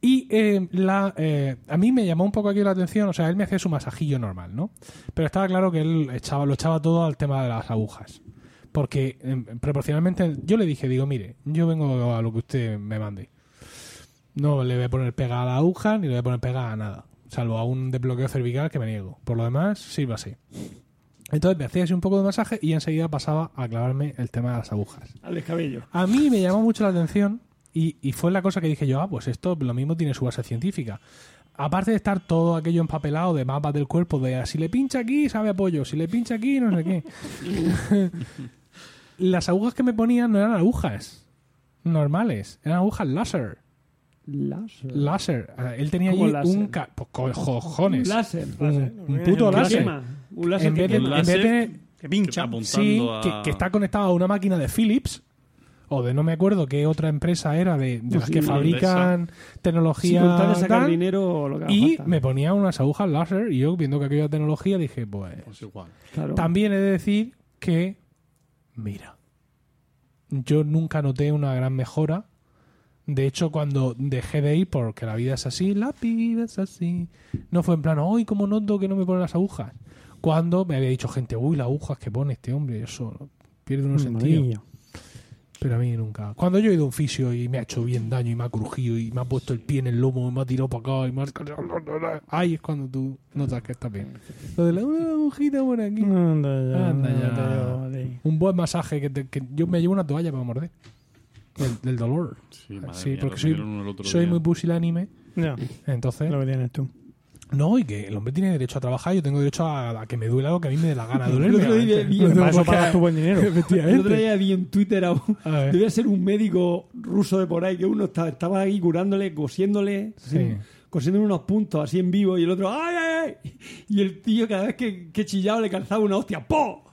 Y eh, la, eh, a mí me llamó un poco aquí la atención, o sea, él me hacía su masajillo normal, ¿no? Pero estaba claro que él echaba, lo echaba todo al tema de las agujas. Porque eh, proporcionalmente yo le dije, digo, mire, yo vengo a lo que usted me mande. No le voy a poner pega a la aguja ni le voy a poner pega a nada. Salvo a un desbloqueo cervical que me niego. Por lo demás, sirva así. Entonces me hacía así un poco de masaje y enseguida pasaba a clavarme el tema de las agujas. al descabello. A mí me llamó mucho la atención y, y fue la cosa que dije yo, ah, pues esto lo mismo tiene su base científica. Aparte de estar todo aquello empapelado de mapas del cuerpo, de si le pincha aquí, sabe apoyo, si le pincha aquí, no sé qué. Las agujas que me ponían no eran agujas normales, eran agujas láser. Láser. Láser. Eh, Él tenía ¿Cómo allí láser? un... ca- pues, co- cojones. Láser. Un, un puto láser. Un láser En que vez de, Un quema. en vez láser de- Que pincha. apuntando Sí, a... que, que está conectado a una máquina de Philips o de no me acuerdo qué otra empresa era de, de las que fabrican tecnología con tal de sacar tal, dinero lo que haga y falta. me ponía unas agujas láser y yo viendo que aquella tecnología dije pues Pues igual. Claro. también he de decir que mira yo nunca noté una gran mejora de hecho cuando dejé de ir porque la vida es así la vida es así no fue en plan hoy como noto que no me ponen las agujas cuando me había dicho gente uy las agujas que pone este hombre eso pierde unos sentido pero a mí nunca. Cuando yo he ido a un fisio y me ha hecho bien daño y me ha crujido y me ha puesto el pie en el lomo y me ha tirado para acá y me ha... Ahí es cuando tú notas que está bien. Lo de la una agujita por aquí. Anda ya. Anda ya. anda ya. Un buen masaje que, te- que yo me llevo una toalla para morder. Del, del dolor. Sí, madre Sí, mía, porque soy, día. muy pusilánime. Ya, Entonces, lo que tienes tú. No, y que el hombre tiene derecho a trabajar. Yo tengo derecho a, a que me duela lo que a mí me dé la gana de dolerme. El otro día vi- No tengo pagas tu buen dinero. El otro día vi en Twitter a un, A debía ser un médico ruso de por ahí que uno estaba, estaba ahí curándole, cosiéndole, Sí. cosiéndole unos puntos así en vivo y el otro ¡ay, ay, ay! Y el tío cada vez que, que chillaba le calzaba una hostia ¡po!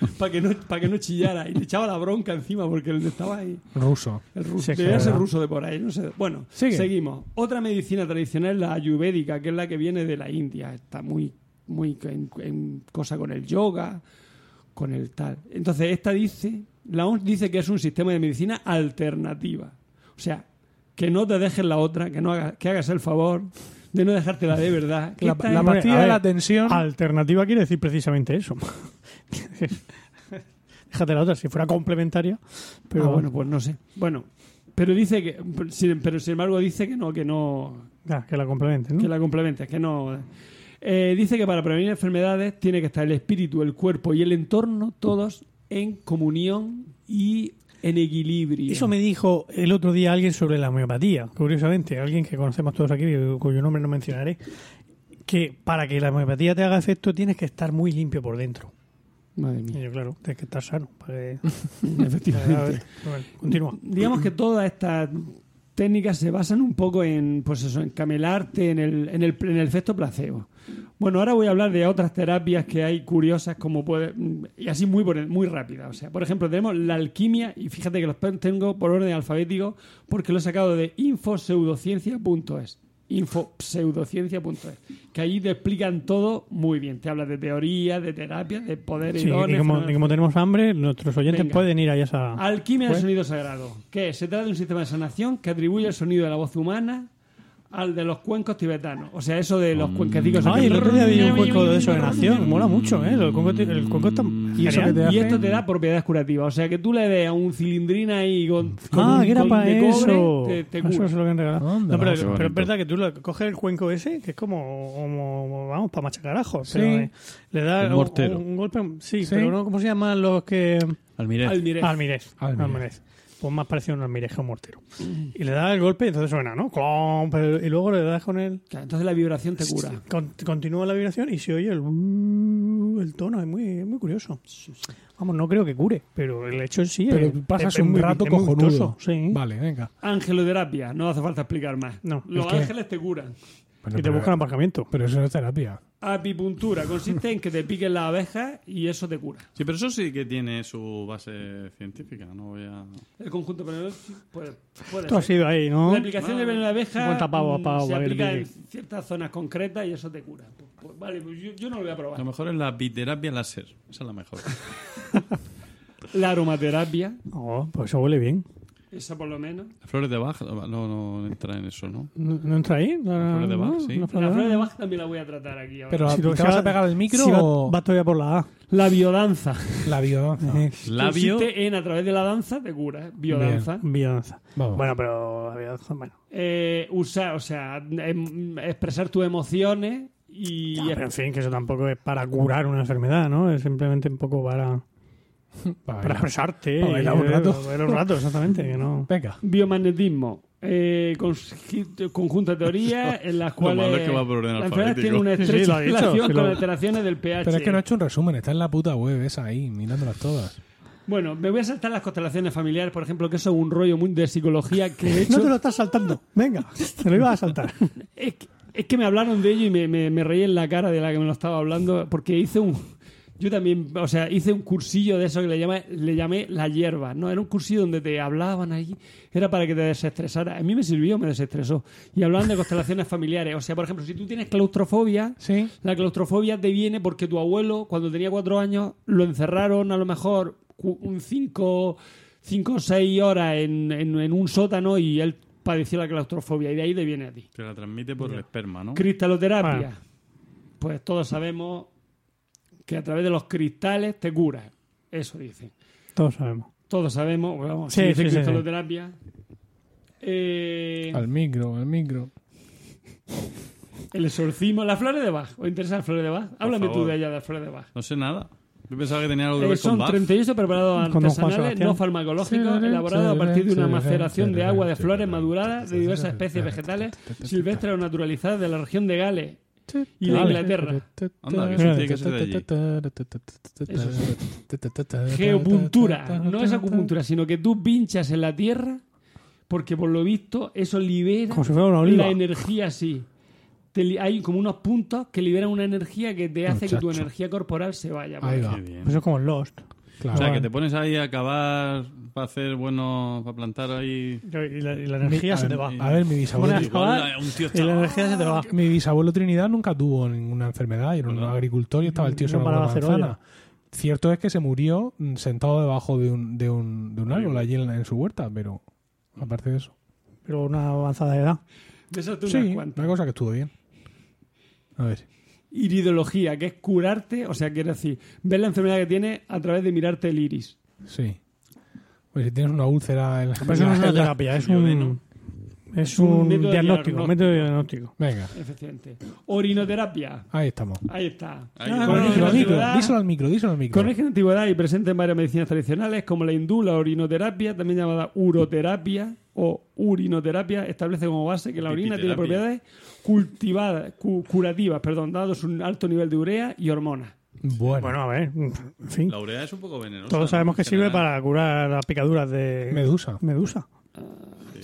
para que no para que no chillara y le echaba la bronca encima porque él estaba ahí Ruso. el ruso Sí, debía ser ruso de por ahí no sé bueno Sigue. seguimos otra medicina tradicional la ayurvédica que es la que viene de la India está muy muy en, en cosa con el yoga con el tal entonces esta dice la OMS dice que es un sistema de medicina alternativa o sea que no te dejes la otra que no hagas, que hagas el favor de no dejártela de verdad que La, la pastilla de la tensión. Alternativa quiere decir precisamente eso. Déjate la otra, si fuera complementaria. Pero Ah, bueno pues no sé bueno pero dice que pero sin embargo dice que no que no ya, que la complementen, ¿no? que la complementes, que no. Eh, dice que para prevenir enfermedades tiene que estar el espíritu, el cuerpo y el entorno todos en comunión y en equilibrio. Eso me dijo el otro día alguien sobre la homeopatía, curiosamente, alguien que conocemos todos aquí, cuyo nombre no mencionaré, que para que la homeopatía te haga efecto tienes que estar muy limpio por dentro. Madre Y mía. yo, claro, tienes que estar sano. Para que... Efectivamente. Bueno, continúa. Digamos que todas estas técnicas se basan un poco en, pues eso, en camelarte, en el, en el, en el efecto placebo. Bueno, ahora voy a hablar de otras terapias que hay curiosas, como puede, y así muy, muy rápida. O sea, por ejemplo, tenemos la alquimia, y fíjate que los tengo por orden alfabético, porque lo he sacado de infopseudociencia.es. Infopseudociencia.es. Que allí te explican todo muy bien. Te habla de teoría, de terapia, de poderes Sí, y y dones, como, fenómenos y como tenemos hambre, nuestros oyentes Venga. pueden ir a esa... Alquimia del Pues- sonido sagrado. ¿Qué es? Se trata de un sistema de sanación que atribuye el sonido de la voz humana al de los cuencos tibetanos. O sea, eso de los cuenquecicos. Ay, el otro día vi un cuenco de eso de nación. Mola mucho, ¿eh? El cuenco, el cuenco está Y eso que te Y esto te da propiedades curativas. O sea, que tú le des a un cilindrina ahí con, con Ah, un que era para de cobre, eso. te, te Eso se lo habían regalado. Anda, no, pero, pero es verdad que tú lo- coges el cuenco ese, que es como, como- vamos, para machacar ajos. Sí. Pero eh, le da Un. Un, un golpe, sí, Sí. pero no, ¿cómo se llaman los que...? Almirez. Almirez. Almirez. Almirez. Almirez. Pues más parecido a un almirez que a un mortero. Y le da el golpe y entonces suena, ¿no? Y luego le das con el... Claro, entonces la vibración te cura. Con- continúa la vibración y se oye el, el tono, es muy, es muy curioso. Vamos, no creo que cure, pero el hecho en sí Pero es, pasas es un muy- rato muy cojonudo. Sí. Vale, venga. Angeloterapia. No hace falta explicar más. No, Los que- ángeles te curan. Bueno, y te pero- buscan aparcamiento. Pero eso no es terapia. Apipuntura. Consiste en que te piquen las abejas y eso te cura. Sí, pero eso sí que tiene su base científica. No voy a. El conjunto pero puede, puede Tú has ser. ido ahí, ¿no? La aplicación del veneno de abeja 50 pavos, mm, pavos, se aplica en ciertas zonas concretas y eso te cura. Pues, pues, vale, pues yo, yo no lo voy a Lo probar. mejor es la biterapia láser. Esa es la mejor. La aromaterapia, Oh, pues eso huele bien. Esa por lo menos. Las flores de Bach no, no entra en eso, ¿no? ¿No, no entra ahí? ¿No, flores de Bach, no? sí. ¿No La flores flor de Bach? También la voy a tratar aquí ahora. Pero Si ¿te vas va- a pegar el micro si va, o va todavía por la A. la biodanza. la biodanza? Labio. Consiste en a través de la danza te cura, ¿eh? biodanza. Biodanza. Vamos. Bueno, pero la biodanza, bueno. Eh, usar, o sea, em, expresar tus emociones y Ya, pero en fin, que eso tampoco es para curar una enfermedad, ¿no? Es simplemente un poco para, Para para expresarte. Para bailar un eh, rato. para bailar un rato, exactamente. Que no... Venga. biomagnetismo. Eh, de teorías en las cuales es que va por orden la enfermedad tiene una Sí, sí, estrecha relación sí, con lo- alteraciones del pH. Pero es que no ha hecho un resumen, está en la puta web esa ahí, mirándolas todas. Bueno, me voy a saltar las constelaciones familiares, por ejemplo, que eso es un rollo muy de psicología que he hecho. No te lo estás saltando. Venga, te lo ibas a saltar. es, que, es que me hablaron de ello y me, me, me reí en la cara de la que me lo estaba hablando, porque hice un. Yo también, o sea, hice un cursillo de eso que le llamé, le llamé la hierba, ¿no? Era un cursillo donde te hablaban ahí, era para que te desestresara. A mí me sirvió, me desestresó. Y hablaban de constelaciones familiares. O sea, por ejemplo, si tú tienes claustrofobia, Sí. la claustrofobia te viene porque tu abuelo, cuando tenía cuatro años, lo encerraron a lo mejor un cinco, cinco o seis horas en, en- en un sótano y él padeció la claustrofobia y de ahí te viene a ti. Te la transmite por el esperma, ¿no? Cristaloterapia. Bueno. Pues todos sabemos que a través de los cristales te cura. Eso dice. Todos sabemos. Todos sabemos, bueno, vamos, Sí, si dice sí, sí, cristaloterapia. Eh, Al micro, al micro. el exorcismo, las flores de Bach. ¿Os interesa las flores de Bach? Háblame tú de ella, de las flores de Bach. No sé nada. Yo pensaba que tenía algo que Eh, ver con son Bach. 38 preparados artesanales no farmacológicos elaborados a partir de una maceración de agua de flores maduradas de diversas especies vegetales silvestres o naturalizadas de la región de Gales y de. Inglaterra. Anda, que eso tiene que ser de allí. Geopuntura, no es acupuntura, sino que tú pinchas en la tierra porque por lo visto eso libera Como si fuera una oliva. la energía así. Hay como unos puntos que liberan una energía que te hace que tu Muchacho. energía corporal se vaya. por Ahí ahí. va. Qué bien. Eso es como el Lost. Claro. O sea, que te pones ahí a cavar para hacer bueno, para plantar ahí. Y la, y la energía Mi- se te va. A ver, mi bisabuelo, Pones a cavar Igual, un tío y la energía se te va. mi bisabuelo Trinidad nunca tuvo ninguna enfermedad, era un ¿Verdad? agricultor y estaba el tío No sembrando paraba a hacer manzana. Cierto es que se murió mm, sentado debajo de un, de un, de un árbol allí en, en su huerta, pero aparte de eso. Pero una avanzada edad. De tú Sí, una cosa que estuvo bien. A ver. Iridología, que es curarte, o sea, quiere decir, ver la enfermedad que tienes a través de mirarte el iris. Sí. Pues si tienes una úlcera en la... Pero eso no es una terapia, es un, es un un método diagnóstico, diagnóstico. método diagnóstico. Venga, Efectivamente. Orinoterapia. ahí estamos. Ahí está. Ahí Ah. Con no, al micro, antigüedad- díselo al micro, díselo al micro. Con origen en antigüedad y presente en varias medicinas tradicionales como la hindú, la orinoterapia, también llamada uroterapia o urinoterapia establece como base que la orina tiene Pipiterapia. propiedades cultivadas, cu- curativas, perdón, dados un alto nivel de urea y hormonas. Bueno, Bueno, a ver, en fin. La urea es un poco venenosa. Todos sabemos que sirve para curar las picaduras de Medusa. medusa.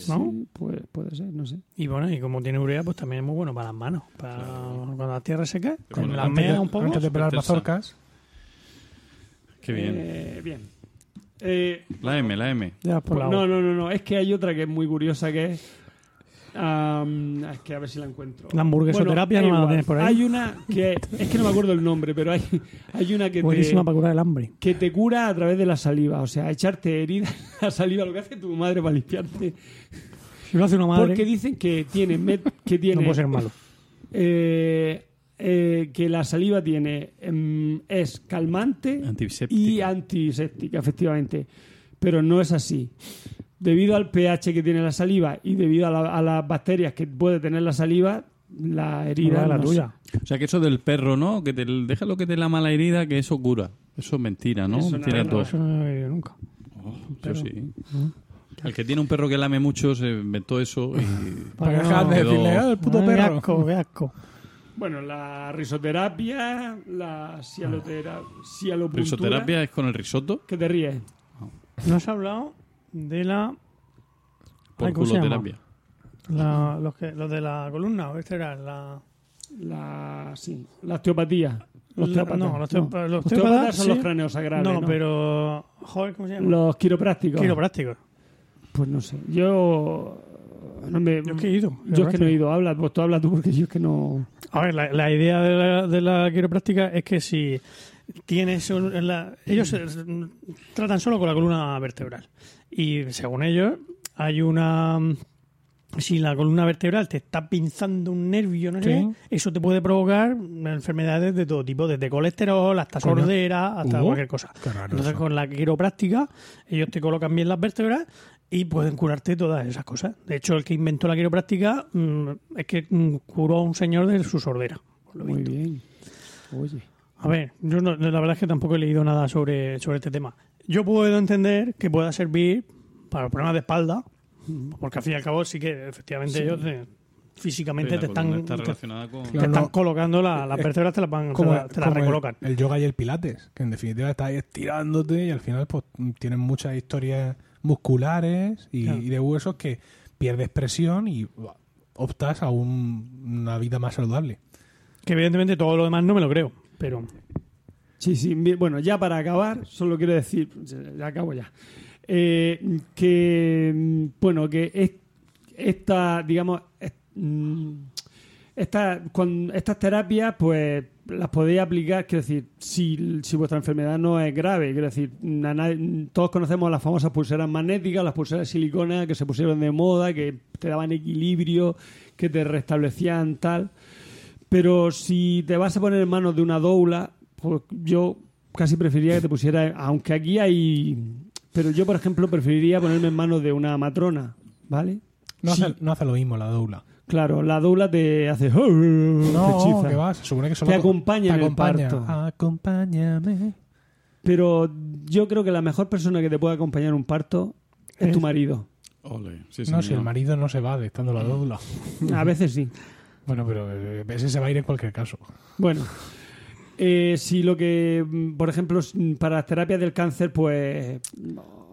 ¿No? Sí, puede, puede ser, no sé. Y bueno, y como tiene urea, pues también es muy bueno para las manos. Para cuando la tierra se cae, con las meas un poco. antes de pelar mazorcas. Qué bien. Eh, bien. Eh, La M, la M. ya por pues la no, no, no, no. Es que hay otra que es muy curiosa que es. Es que a ver si la encuentro. La hamburguesoterapia Bueno, no la tienes por ahí. Hay una que. Es que no me acuerdo el nombre, pero hay, hay una que Buenísima te, para curar el hambre. que te cura a través de la saliva. O sea, echarte herida en la saliva, lo que hace tu madre para limpiarte. Si lo hace una madre, Porque dicen que tiene. que tiene no puede ser malo. eh, eh, que la saliva tiene em, es calmante Antiséptica. y antiséptica, efectivamente. Pero no es así. Debido al pH que tiene la saliva y debido a, la- a las bacterias que puede tener la saliva, la herida Cura la no tuya. O sea, que eso del perro, ¿no? Que te deja lo que te la mala herida, que eso cura. Eso es mentira, ¿no? Eso no, mentira no, todo. Eso no lo he oído nunca. Oh, yo sí. El que tiene un perro que lame mucho se inventó eso y... Para que dejar no- de decirle, "Ah, el puto Ay, perro. asco, qué asco. Bueno, la risoterapia, la cialotera, cialopuntura... ¿Risoterapia es con el risotto? ¿Qué te ríes? No has hablado de la. Por culoterapia. la los, que, los de la columna, o este era la. La, sí, la osteopatía. Los no, los osteópatas- los osteópatas osteópatas, son sí. los craneosagrales, No, ¿no? pero. Joder, ¿cómo se llama? Los quiroprácticos. Quiroprácticos. Pues no sé. Yo. No me, Yo es que he ido. yo es que no he ido. Habla, pues tú habla tú porque yo es que no. A ver, la, la idea de la, de la quiropráctica es que si tienes. un- la- ellos tratan solo con la columna vertebral. Y según ellos, hay una. Si la columna vertebral te está pinzando un nervio, no sé, eso te puede provocar enfermedades de todo tipo, desde colesterol hasta Coño. sordera, hasta Uh, cualquier cosa. qué raro Entonces, eso. con la quiropráctica, ellos te colocan bien las vértebras y pueden curarte todas esas cosas. De hecho, el que inventó la quiropráctica mm, es que mm, curó a un señor de su sordera. por lo Muy visto. bien. Oye. A ver, yo no- la verdad es que tampoco he leído nada sobre, sobre este tema. Yo puedo entender que pueda servir para los problemas de espalda, porque al fin y al cabo sí que efectivamente ellos eh, físicamente Sí, te están, está te- relacionada con... te Claro, están no. colocando la- las vértebras, te las, van, te Como, la- te las como el- recolocan. El, yoga y el pilates, que en definitiva estás ahí estirándote y al final pues tienen muchas historias musculares y, Claro. y de huesos que pierdes presión y optas a un- una vida más saludable. Que evidentemente todo lo demás no me lo creo, pero Sí, sí. Bueno, ya para acabar, solo quiero decir. Ya acabo ya. Eh, que. mm, Bueno, que es- esta, digamos. mm, esta- estas terapias, pues las podéis aplicar, quiero decir, si, si vuestra enfermedad no es grave, quiero decir, todos conocemos las famosas pulseras magnéticas, las pulseras de silicona que se pusieron de moda, que te daban equilibrio, que te restablecían tal. Pero si te vas a poner en manos de una doula, pues yo casi preferiría que te pusiera, aunque aquí hay, pero yo por ejemplo preferiría ponerme en manos de una matrona, ¿vale? No, Sí, hace, no hace lo mismo la doula. claro, la doula te hace, te No, hechiza. que va, se supone que solo Te acompaña en el parto. Acompáñame. Pero yo creo que la mejor persona que te puede acompañar en un parto es ¿Es? tu marido. Ole, sí, No, si el marido no se va de estando la doula. A veces sí. Bueno, pero eh, ese se va a ir en cualquier caso. Bueno, eh, si lo que, mm, por ejemplo, para las terapias del cáncer, pues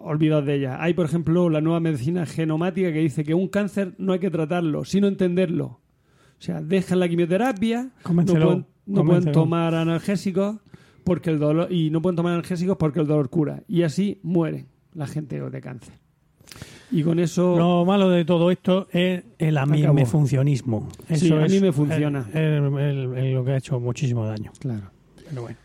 olvidaos de ella. Hay, por ejemplo, la nueva medicina genomática que dice que un cáncer no hay que tratarlo, sino entenderlo. O sea, dejan la quimioterapia, no pueden, no pueden convéncelo. tomar analgésicos porque el dolor y no pueden tomar analgésicos porque el dolor cura y así mueren la gente de cáncer. Y con eso lo malo de todo esto es el amimefuncionismo. Sí, Eso a mí es me funciona. el- el- el- el- lo que ha hecho muchísimo daño. claro. Pero bueno.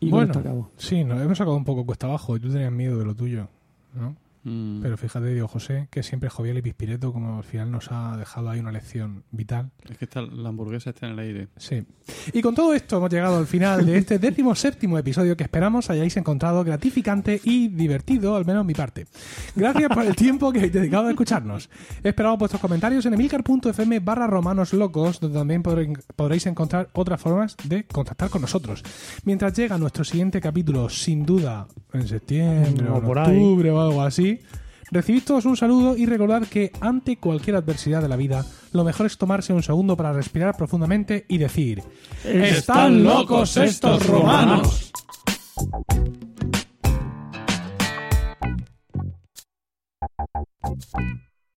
Y bueno, sí, nos hemos sacado un poco cuesta abajo y tú tenías miedo de lo tuyo, ¿no? Mm. Pero fíjate, Diego José, que siempre jovial y pispireto, como al final nos ha dejado ahí una lección vital. Es que está, la hamburguesa está en el aire. Sí. Y con todo esto hemos llegado al final de este décimo séptimo episodio que esperamos hayáis encontrado gratificante y divertido, al menos mi parte. Gracias por el tiempo que habéis dedicado a escucharnos. Esperamos vuestros comentarios en emilcar.fm barra romanos locos, donde también podré- podréis encontrar otras formas de contactar con nosotros. Mientras llega nuestro siguiente capítulo, sin duda, en septiembre O o en por ahí. octubre o algo así, Recibid todos un saludo y recordad que ante cualquier adversidad de la vida, lo mejor es tomarse un segundo para respirar profundamente y decir: ¡Están locos estos romanos!